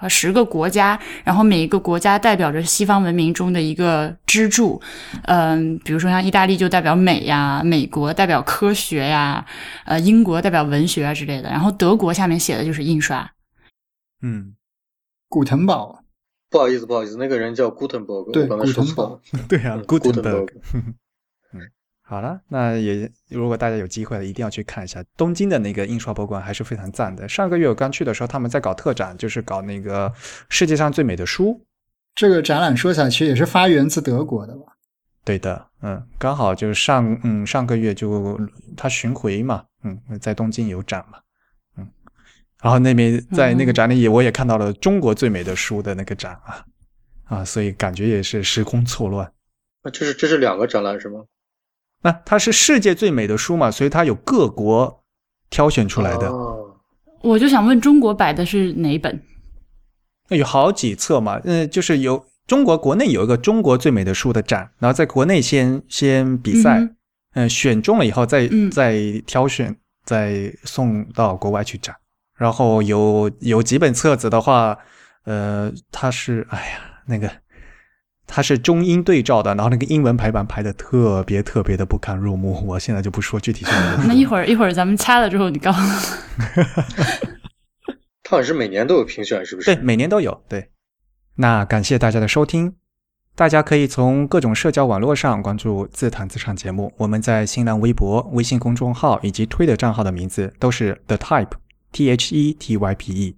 和十个国家，然后每一个国家代表着西方文明中的一个支柱，嗯，比如说像意大利就代表美呀，美国代表科学呀，呃，英国代表文学啊之类的，然后德国下面写的就是印刷，嗯，古腾堡，不好意思，不好意思，那个人叫 Gutenberg，对，刚才说错了，[laughs] 对啊，Gutenberg。[laughs] 好了，那也如果大家有机会了，一定要去看一下东京的那个印刷博物馆，还是非常赞的。上个月我刚去的时候，他们在搞特展，就是搞那个世界上最美的书。这个展览说起来，其实也是发源自德国的吧？对的，嗯，刚好就是上嗯上个月就他巡回嘛，嗯，在东京有展嘛，嗯，然后那边在那个展里，我也看到了中国最美的书的那个展啊啊，所以感觉也是时空错乱。那这是这是两个展览是吗？那它是世界最美的书嘛，所以它有各国挑选出来的。我就想问，中国摆的是哪本？那有好几册嘛，嗯，就是有中国国内有一个中国最美的书的展，然后在国内先先比赛，嗯，选中了以后再再挑选，再送到国外去展。然后有有几本册子的话，呃，它是哎呀那个。它是中英对照的，然后那个英文排版排的特别特别的不堪入目。我现在就不说具体是哪 [laughs] 那一会儿一会儿咱们掐了之后，你告诉我。它好像是每年都有评选，是不是？对，每年都有。对，那感谢大家的收听。大家可以从各种社交网络上关注自弹自唱节目。我们在新浪微博、微信公众号以及推的账号的名字都是 The Type T H E T Y P E。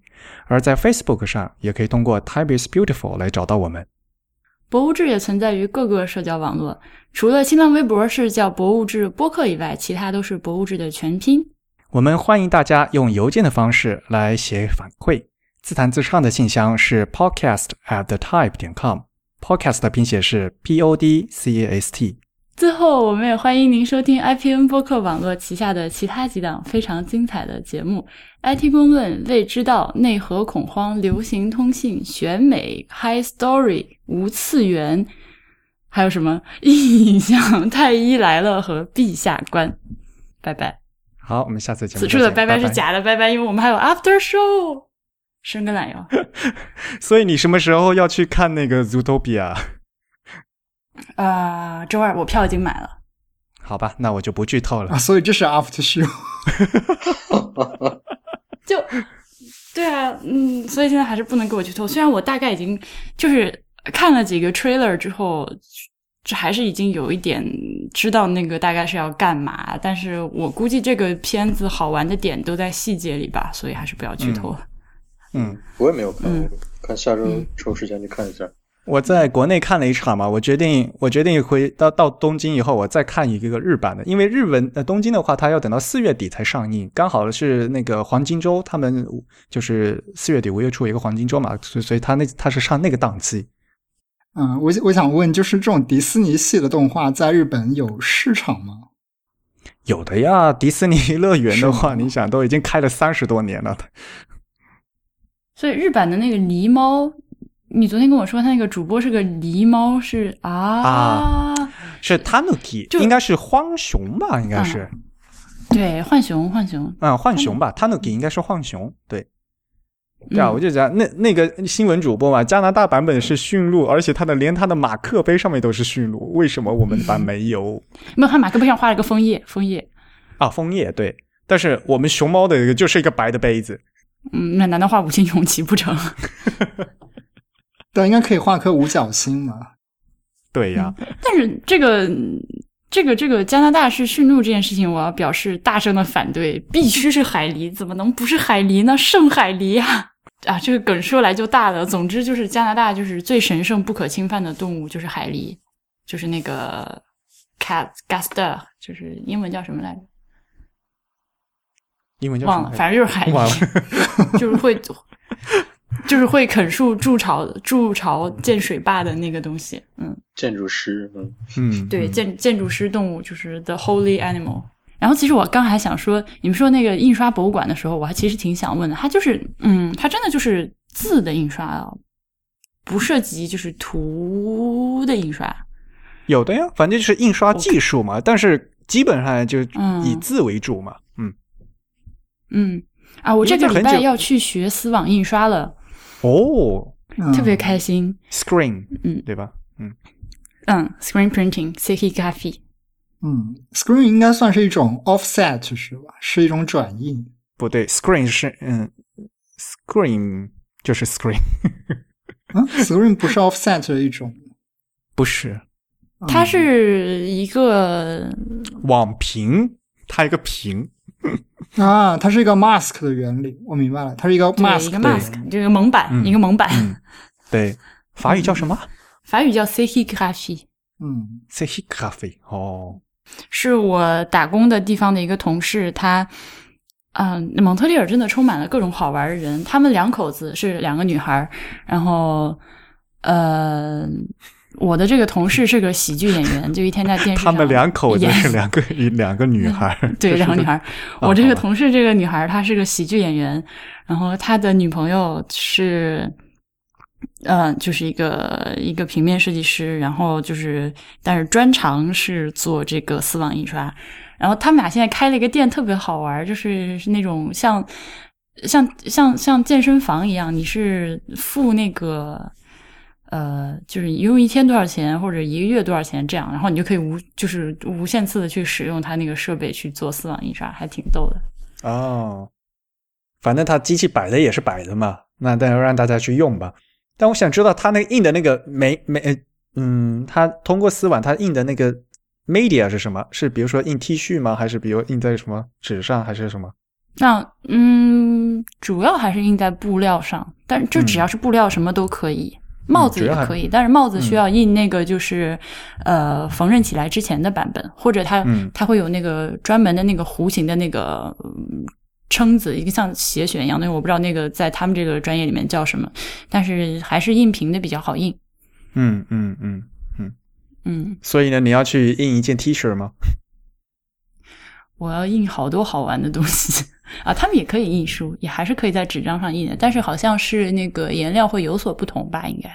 而在 Facebook 上也可以通过 Type is Beautiful 来找到我们。博物志也存在于各个社交网络，除了新浪微博是叫博物志播客以外，其他都是博物志的全拼。我们欢迎大家用邮件的方式来写反馈。自弹自唱的信箱是 podcast at the type 点 com，podcast 的拼写是 p o d c a s t。最后，我们也欢迎您收听 IPN 播客网络旗下的其他几档非常精彩的节目：IT 公论、未知道、内核恐慌、流行通信、选美、High Story、无次元，还有什么印象、太医来了和陛下观。拜拜。好，我们下次节目。此处的拜拜是假的拜拜，因为我们还有 After Show。伸个懒腰。[laughs] 所以你什么时候要去看那个 Zootopia？啊，周二我票已经买了。好吧，那我就不剧透了。啊，所以这是 After Show。[laughs] 就对啊，嗯，所以现在还是不能给我剧透。虽然我大概已经就是看了几个 trailer 之后。这还是已经有一点知道那个大概是要干嘛，但是我估计这个片子好玩的点都在细节里吧，所以还是不要剧透。嗯，我也没有看，看下周抽时间去看一下。我在国内看了一场嘛，我决定，我决定回到到东京以后，我再看一个日版的，因为日文呃东京的话，它要等到四月底才上映，刚好是那个黄金周，他们就是四月底五月初一个黄金周嘛，所以所以他那他是上那个档期。嗯，我我想问，就是这种迪士尼系的动画在日本有市场吗？有的呀，迪士尼乐园的话，你想都已经开了三十多年了。所以日版的那个狸猫，你昨天跟我说他那个主播是个狸猫，是啊，是 Tanuki，应该是荒熊吧？应该是，对，浣熊，浣熊，嗯，浣熊吧，Tanuki 应该是浣熊，对。对啊，我就讲那那个新闻主播嘛，加拿大版本是驯鹿，而且他的连他的马克杯上面都是驯鹿，为什么我们版没有？[laughs] 没有，他马克杯上画了个枫叶，枫叶啊，枫叶对。但是我们熊猫的就是一个白的杯子。嗯，那难道画五星红旗不成？[laughs] 对，应该可以画颗五角星嘛。对呀，但是这个这个这个加拿大是驯鹿这件事情，我要表示大声的反对，必须是海狸，怎么能不是海狸呢？圣海狸呀！[laughs] 啊，这个梗说来就大了。总之就是加拿大就是最神圣不可侵犯的动物就是海狸，就是那个 cat gaster，就是英文叫什么来着？英文叫忘了，反正就是海狸，[laughs] 就是会 [laughs] 就是会啃树筑巢筑巢建水坝的那个东西。嗯，建筑师，嗯。嗯，对，建建筑师动物就是 the holy animal。然后其实我刚还想说，你们说那个印刷博物馆的时候，我还其实挺想问的，它就是，嗯，它真的就是字的印刷啊，不涉及就是图的印刷？有的呀，反正就是印刷技术嘛，但是基本上就以字为主嘛，嗯。嗯。啊，我这个礼拜要去学丝网印刷了，哦，特别开心，screen，嗯，对吧？嗯嗯，screen printing，serigraphy。嗯，screen 应该算是一种 offset 是吧？是一种转印。不对，screen 是嗯，screen 就是 screen。嗯，screen 不是 offset 的一种？不是，它是一个网屏，它一个屏。[laughs] 啊，它是一个 mask 的原理，我明白了，它是一个 mask，一个 mask，这个蒙版，一个蒙版。对，法语叫什么？[laughs] 法语叫 s e h i g r a p h y。嗯 s e h i g r a p h y 哦。是我打工的地方的一个同事，他，嗯，蒙特利尔真的充满了各种好玩的人。他们两口子是两个女孩，然后，呃，我的这个同事是个喜剧演员，[laughs] 就一天在电视上。他们两口子是两个 [laughs] 两个女孩，对，[laughs] 两个女孩。我这个同事这个女孩，她是个喜剧演员，然后她的女朋友是。嗯，就是一个一个平面设计师，然后就是，但是专长是做这个丝网印刷。然后他们俩现在开了一个店，特别好玩，就是是那种像像像像健身房一样，你是付那个呃，就是一用一天多少钱，或者一个月多少钱这样，然后你就可以无就是无限次的去使用它那个设备去做丝网印刷，还挺逗的。哦，反正它机器摆的也是摆的嘛，那但要让大家去用吧。但我想知道，它那个印的那个媒媒，嗯，它通过丝网，它印的那个 media 是什么？是比如说印 T 恤吗？还是比如印在什么纸上，还是什么？那嗯，主要还是印在布料上，但这只要是布料，什么都可以。帽子也可以，但是帽子需要印那个就是呃缝纫起来之前的版本，或者它它会有那个专门的那个弧形的那个撑子，一个像斜旋一样的，我不知道那个在他们这个专业里面叫什么，但是还是印平的比较好印。嗯嗯嗯嗯嗯。所以呢，你要去印一件 T 恤吗？我要印好多好玩的东西啊！他们也可以印书，也还是可以在纸张上印的，但是好像是那个颜料会有所不同吧？应该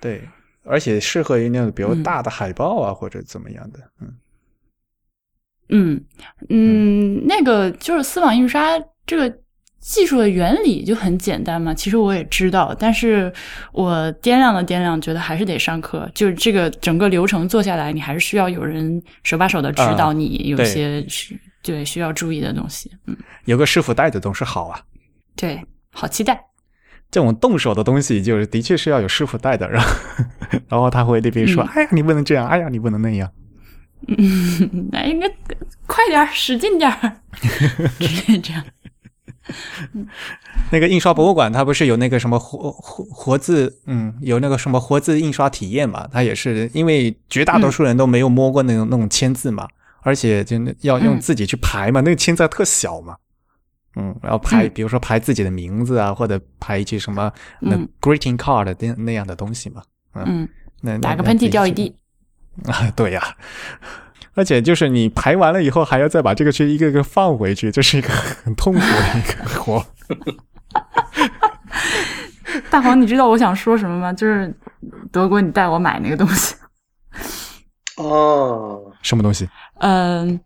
对，而且适合于那种比较大的海报啊，或者怎么样的。嗯嗯嗯，那个就是丝网印刷这个技术的原理就很简单嘛。其实我也知道，但是我掂量了掂量，觉得还是得上课。就是这个整个流程做下来，你还是需要有人手把手的指导你，有些是。对，需要注意的东西，嗯，有个师傅带着总是好啊。对，好期待。这种动手的东西，就是的确是要有师傅带的，然后，然后他会那边说：“哎呀，你不能这样，哎呀，你不能那样。”嗯，哎，那快点，使劲点儿，[laughs] [laughs] 直接这样。[laughs] 那个印刷博物馆，它不是有那个什么活活活字，嗯，有那个什么活字印刷体验嘛？它也是因为绝大多数人都没有摸过那种那种签字嘛。而且就要用自己去排嘛，那个签字特小嘛，嗯，然后排，比如说排自己的名字啊，或者排一句什么那 greeting card 那那样的东西嘛，嗯，那打个喷嚏掉一地啊，[laughs] 对呀，而且就是你排完了以后，还要再把这个去一个个放回去，这是一个很痛苦的一个活。[laughs] 大黄，你知道我想说什么吗？就是德国，你带我买那个东西。哦，什么东西？嗯，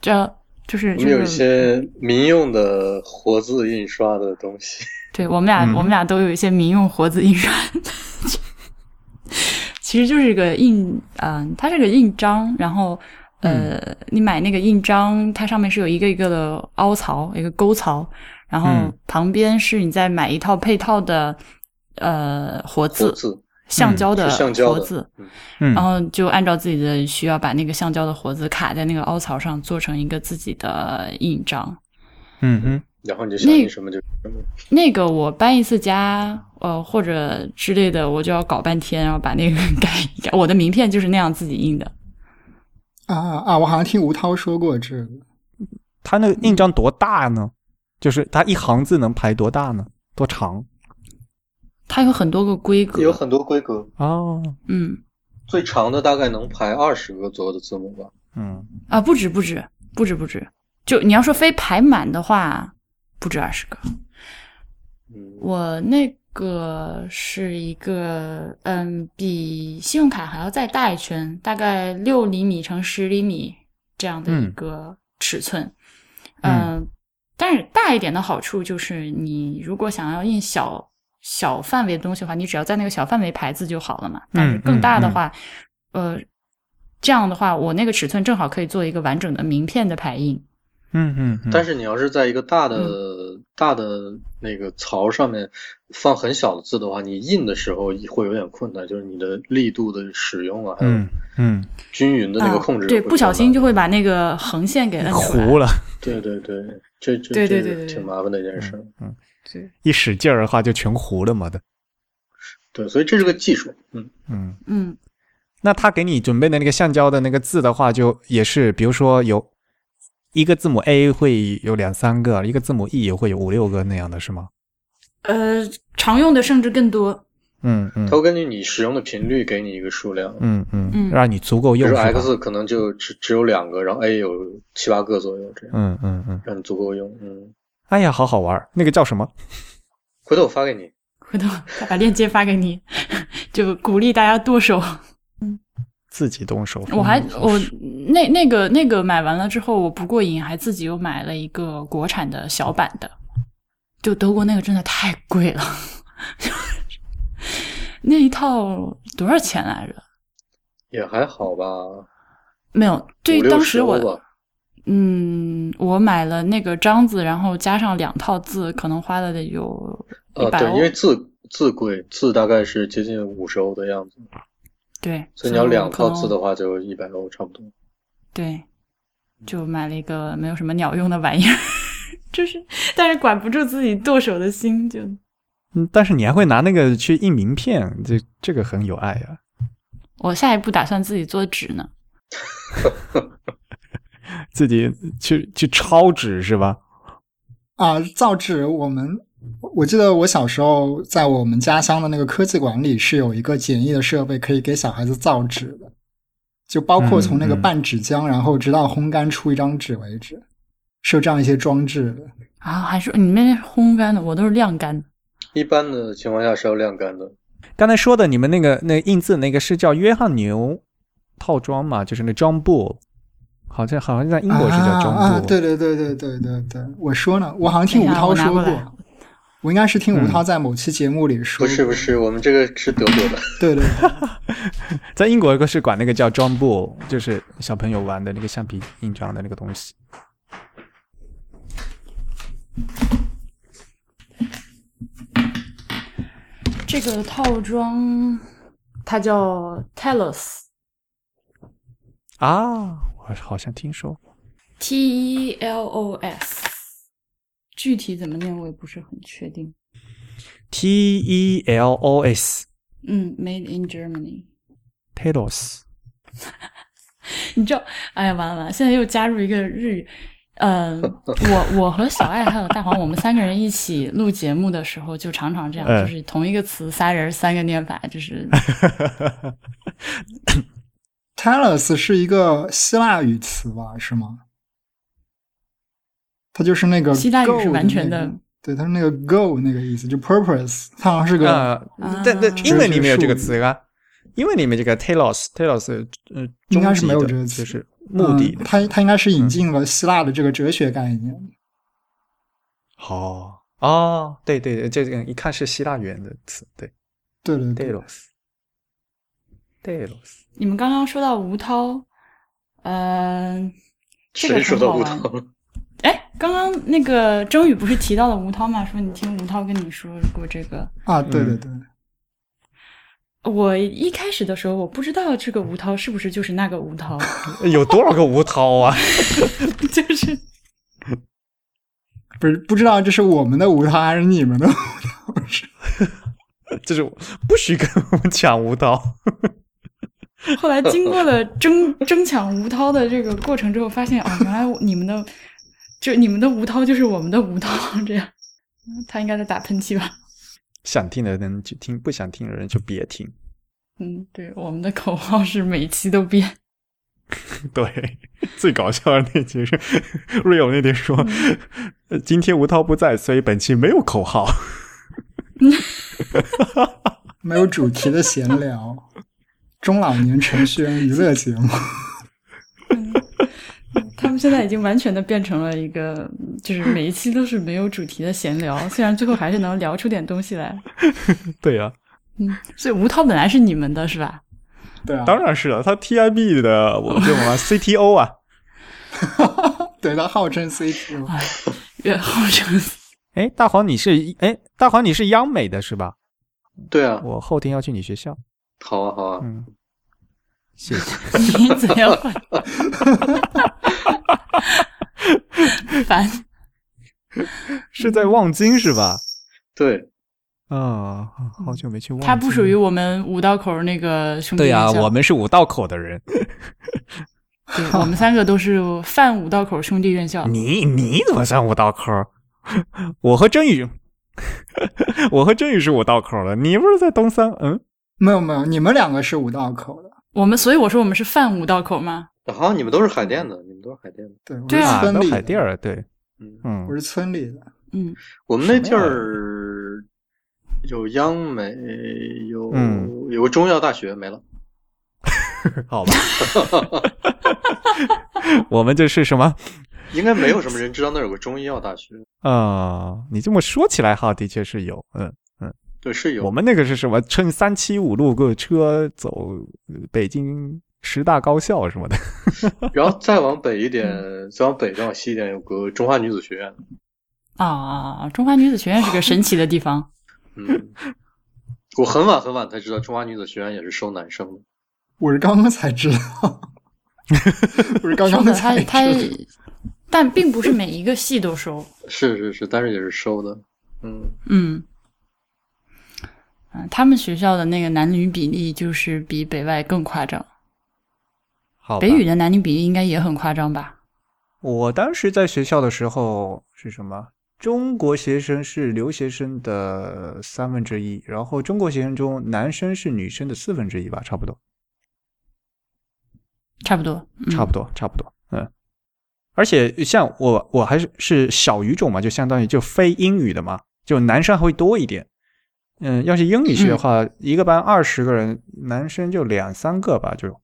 这就是我们有一些民用的活字印刷的东西。对我们俩，我们俩都有一些民用活字印刷，[laughs] 其实就是一个印，嗯，它是个印章，然后呃，你买那个印章，它上面是有一个一个的凹槽，一个沟槽，然后旁边是你再买一套配套的呃活字。橡胶的活字，然后就按照自己的需要把那个橡胶的活字卡在那个凹槽上，做成一个自己的印章。嗯哼，然后你就想印什么就什么。那个我搬一次家，呃，或者之类的，我就要搞半天，然后把那个改 [laughs] 一改。我的名片就是那样自己印的。啊啊！我好像听吴涛说过这个。他那个印章多大呢？就是他一行字能排多大呢？多长？它有很多个规格，有很多规格哦。嗯，最长的大概能排二十个左右的字母吧。嗯啊，不止不止不止不止，就你要说非排满的话，不止二十个。嗯，我那个是一个，嗯，比信用卡还要再大一圈，大概六厘米乘十厘米这样的一个尺寸。嗯，但是大一点的好处就是，你如果想要印小。小范围的东西的话，你只要在那个小范围排字就好了嘛。但是更大的话，呃，这样的话，我那个尺寸正好可以做一个完整的名片的排印。嗯嗯。但是你要是在一个大的大的那个槽上面放很小的字的话，你印的时候会有点困难，就是你的力度的使用啊，还有嗯均匀的那个控制。对，不小心就会把那个横线给糊了。[laughs] 对对对，这这对对对挺麻烦的一件事。嗯。对一使劲儿的话，就全糊了嘛的。对，所以这是个技术。嗯嗯嗯。那他给你准备的那个橡胶的那个字的话，就也是，比如说有一个字母 A 会有两三个，一个字母 E 也会有五六个那样的是吗？呃，常用的甚至更多。嗯嗯。它会根据你使用的频率给你一个数量。嗯嗯嗯。让你足够用。比如 X 可能就只只有两个，然后 A 有七八个左右这样。嗯嗯嗯。让你足够用。嗯。哎呀，好好玩！那个叫什么？回头我发给你。回头把链接发给你，[laughs] 就鼓励大家剁手。嗯，自己动手。我还我那那个那个买完了之后，我不过瘾，还自己又买了一个国产的小版的。就德国那个真的太贵了，[laughs] 那一套多少钱来着？也还好吧。没有，对于当时我。嗯，我买了那个章子，然后加上两套字，可能花了得有一百欧。对，因为字字贵，字大概是接近五十欧的样子。对，所以你要两套字的话，就一百欧差不多。对，就买了一个没有什么鸟用的玩意儿，[laughs] 就是，但是管不住自己剁手的心，就嗯，但是你还会拿那个去印名片，这这个很有爱啊。我下一步打算自己做纸呢，[laughs] 自己去去抄纸是吧？啊，造纸，我们我记得我小时候在我们家乡的那个科技馆里是有一个简易的设备，可以给小孩子造纸的，就包括从那个拌纸浆，然后直到烘干出一张纸为止。是有这样一些装置的啊？还是你们那是烘干的？我都是晾干。一般的情况下是要晾干的。刚才说的你们那个那印字那个是叫约翰牛套装嘛？就是那 John Bull，好像好像在英国是叫 John Bull。对对对对对对对，我说呢，我好像听吴涛说过，我应该是听吴涛在某期节目里说。不是不是，我们这个是德国的。对对，[laughs] 在英国一个是管那个叫 John Bull，就是小朋友玩的那个橡皮印章的那个东西。这个套装它叫 Telos 啊，我好像听说过 T E L O S，具体怎么念我也不是很确定。T E L O S，嗯，Made in Germany，Telos。[laughs] 你知道？哎呀，完了完了，现在又加入一个日语。嗯，[laughs] 我我和小爱还有大黄，我们三个人一起录节目的时候，就常常这样，就是同一个词仨人三个念法，就是。[laughs] Talos 是一个希腊语词吧？是吗？它就是那个希腊语是完全的，对，它是那个 go 那个意思，就 purpose，[laughs] 它好像是个，但但英文里面有这个词啊，英文里面这个 Talos，Talos，呃，应该是没有这个词，是。目的，它它应该是引进了希腊的这个哲学概念。哦哦，对对对，这个一看是希腊语言的词，对对对对。telos，telos 你们刚刚说到吴涛，嗯，谁说到吴涛刚刚那个周宇不是提到了吴涛吗？说你听吴涛跟你说过这个啊？对对对。我一开始的时候，我不知道这个吴涛是不是就是那个吴涛。[laughs] 有多少个吴涛啊？[laughs] 就是不是不知道这是我们的吴涛还是你们的吴涛？[laughs] 就是不许跟我们抢吴涛。后来经过了争争抢吴涛的这个过程之后，发现哦，原来你们的就你们的吴涛就是我们的吴涛，这样。[laughs] 他应该在打喷嚏吧？想听的人就听，不想听的人就别听。嗯，对，我们的口号是每期都变。[laughs] 对，[laughs] 最搞笑的那期是 Rio 那天说：“今天吴涛不在，所以本期没有口号，没有主题的闲聊，中老年程序员娱乐节目。” [laughs] 他们现在已经完全的变成了一个，就是每一期都是没有主题的闲聊，虽然最后还是能聊出点东西来。[laughs] 对呀，嗯，所以吴涛本来是你们的是吧？对啊，当然是了，他 TIB 的，[laughs] 我叫什么 CTO 啊？对他号称 CTO，也号称。哎，大黄你是哎，大黄你是央美的是吧？对啊，我后天要去你学校。好啊，好啊，嗯。谢谢。[laughs] 你怎样？[laughs] 烦。是在望京是吧？对。啊，好久没去望京。他不属于我们五道口那个兄弟。对呀，我们是五道口的人。[laughs] 对，我们三个都是泛五道口兄弟院校。你你怎么算五道口？我和郑宇，我和郑宇是五道口的。你不是在东三？嗯，没有没有，你们两个是五道口的。我们所以我说我们是泛五道口吗？好像你们都是海淀的，你们都是海淀的。对，对啊，都海淀儿，对，嗯嗯，我是村里的。嗯，我们那地儿有央美，有有个中药大学没了。[laughs] 好吧，[laughs] 我们这是什么？应该没有什么人知道那有个中医药大学啊。你这么说起来，哈，的确是有，嗯。对，是有。我们那个是什么？乘三七五路个车走北京十大高校什么的。[laughs] 然后再往北一点，再往北再往西一点，有个中华女子学院。啊，中华女子学院是个神奇的地方。[laughs] 嗯，我很晚很晚才知道中华女子学院也是收男生的。我是刚刚才知道。[laughs] 我是刚刚才他他但并不是每一个系都收。是是是，但是也是收的。嗯嗯，他们学校的那个男女比例就是比北外更夸张。好，北语的男女比例应该也很夸张吧？我当时在学校的时候是什么？中国学生是留学生的三分之一，然后中国学生中男生是女生的四分之一吧，差不多。差不多，差不多，差不多，嗯。而且像我，我还是是小语种嘛，就相当于就非英语的嘛，就男生还会多一点。嗯，要是英语系的话，一个班二十个人，男生就两三个吧，就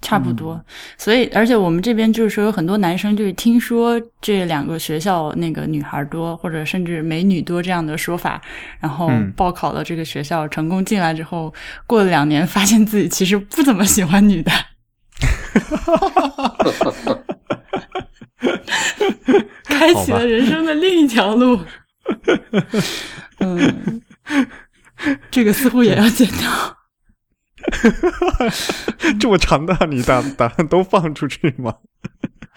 差不多。所以，而且我们这边就是说，有很多男生就是听说这两个学校那个女孩多，或者甚至美女多这样的说法，然后报考了这个学校，成功进来之后，过了两年，发现自己其实不怎么喜欢女的。[laughs] 哈哈哈哈哈！开启了人生的另一条路。[laughs] 嗯，这个似乎也要剪掉。[laughs] 这么长的，你打 [laughs] 打算都放出去吗？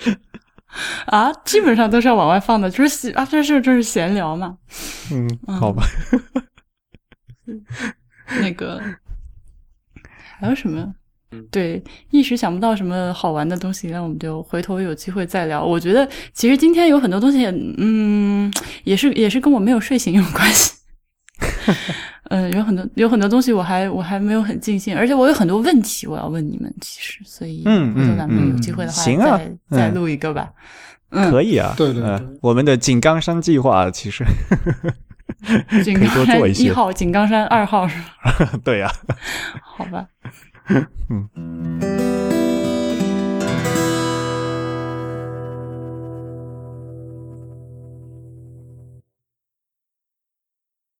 [laughs] 啊，基本上都是要往外放的，就是啊，这是就是闲聊嘛。嗯，好吧。那个还有什么？对，一时想不到什么好玩的东西，那我们就回头有机会再聊。我觉得其实今天有很多东西，嗯，也是也是跟我没有睡醒有关系。嗯，[laughs] 有很多有很多东西我还我还没有很尽兴，而且我有很多问题我要问你们，其实，所以嗯嗯咱们有机会的话，行啊，再录一个吧。嗯，可以啊，对对对，我们的井冈山计划其实 [laughs] 井冈山一号、井冈山二号是吧？[laughs] 对呀，好吧。嗯。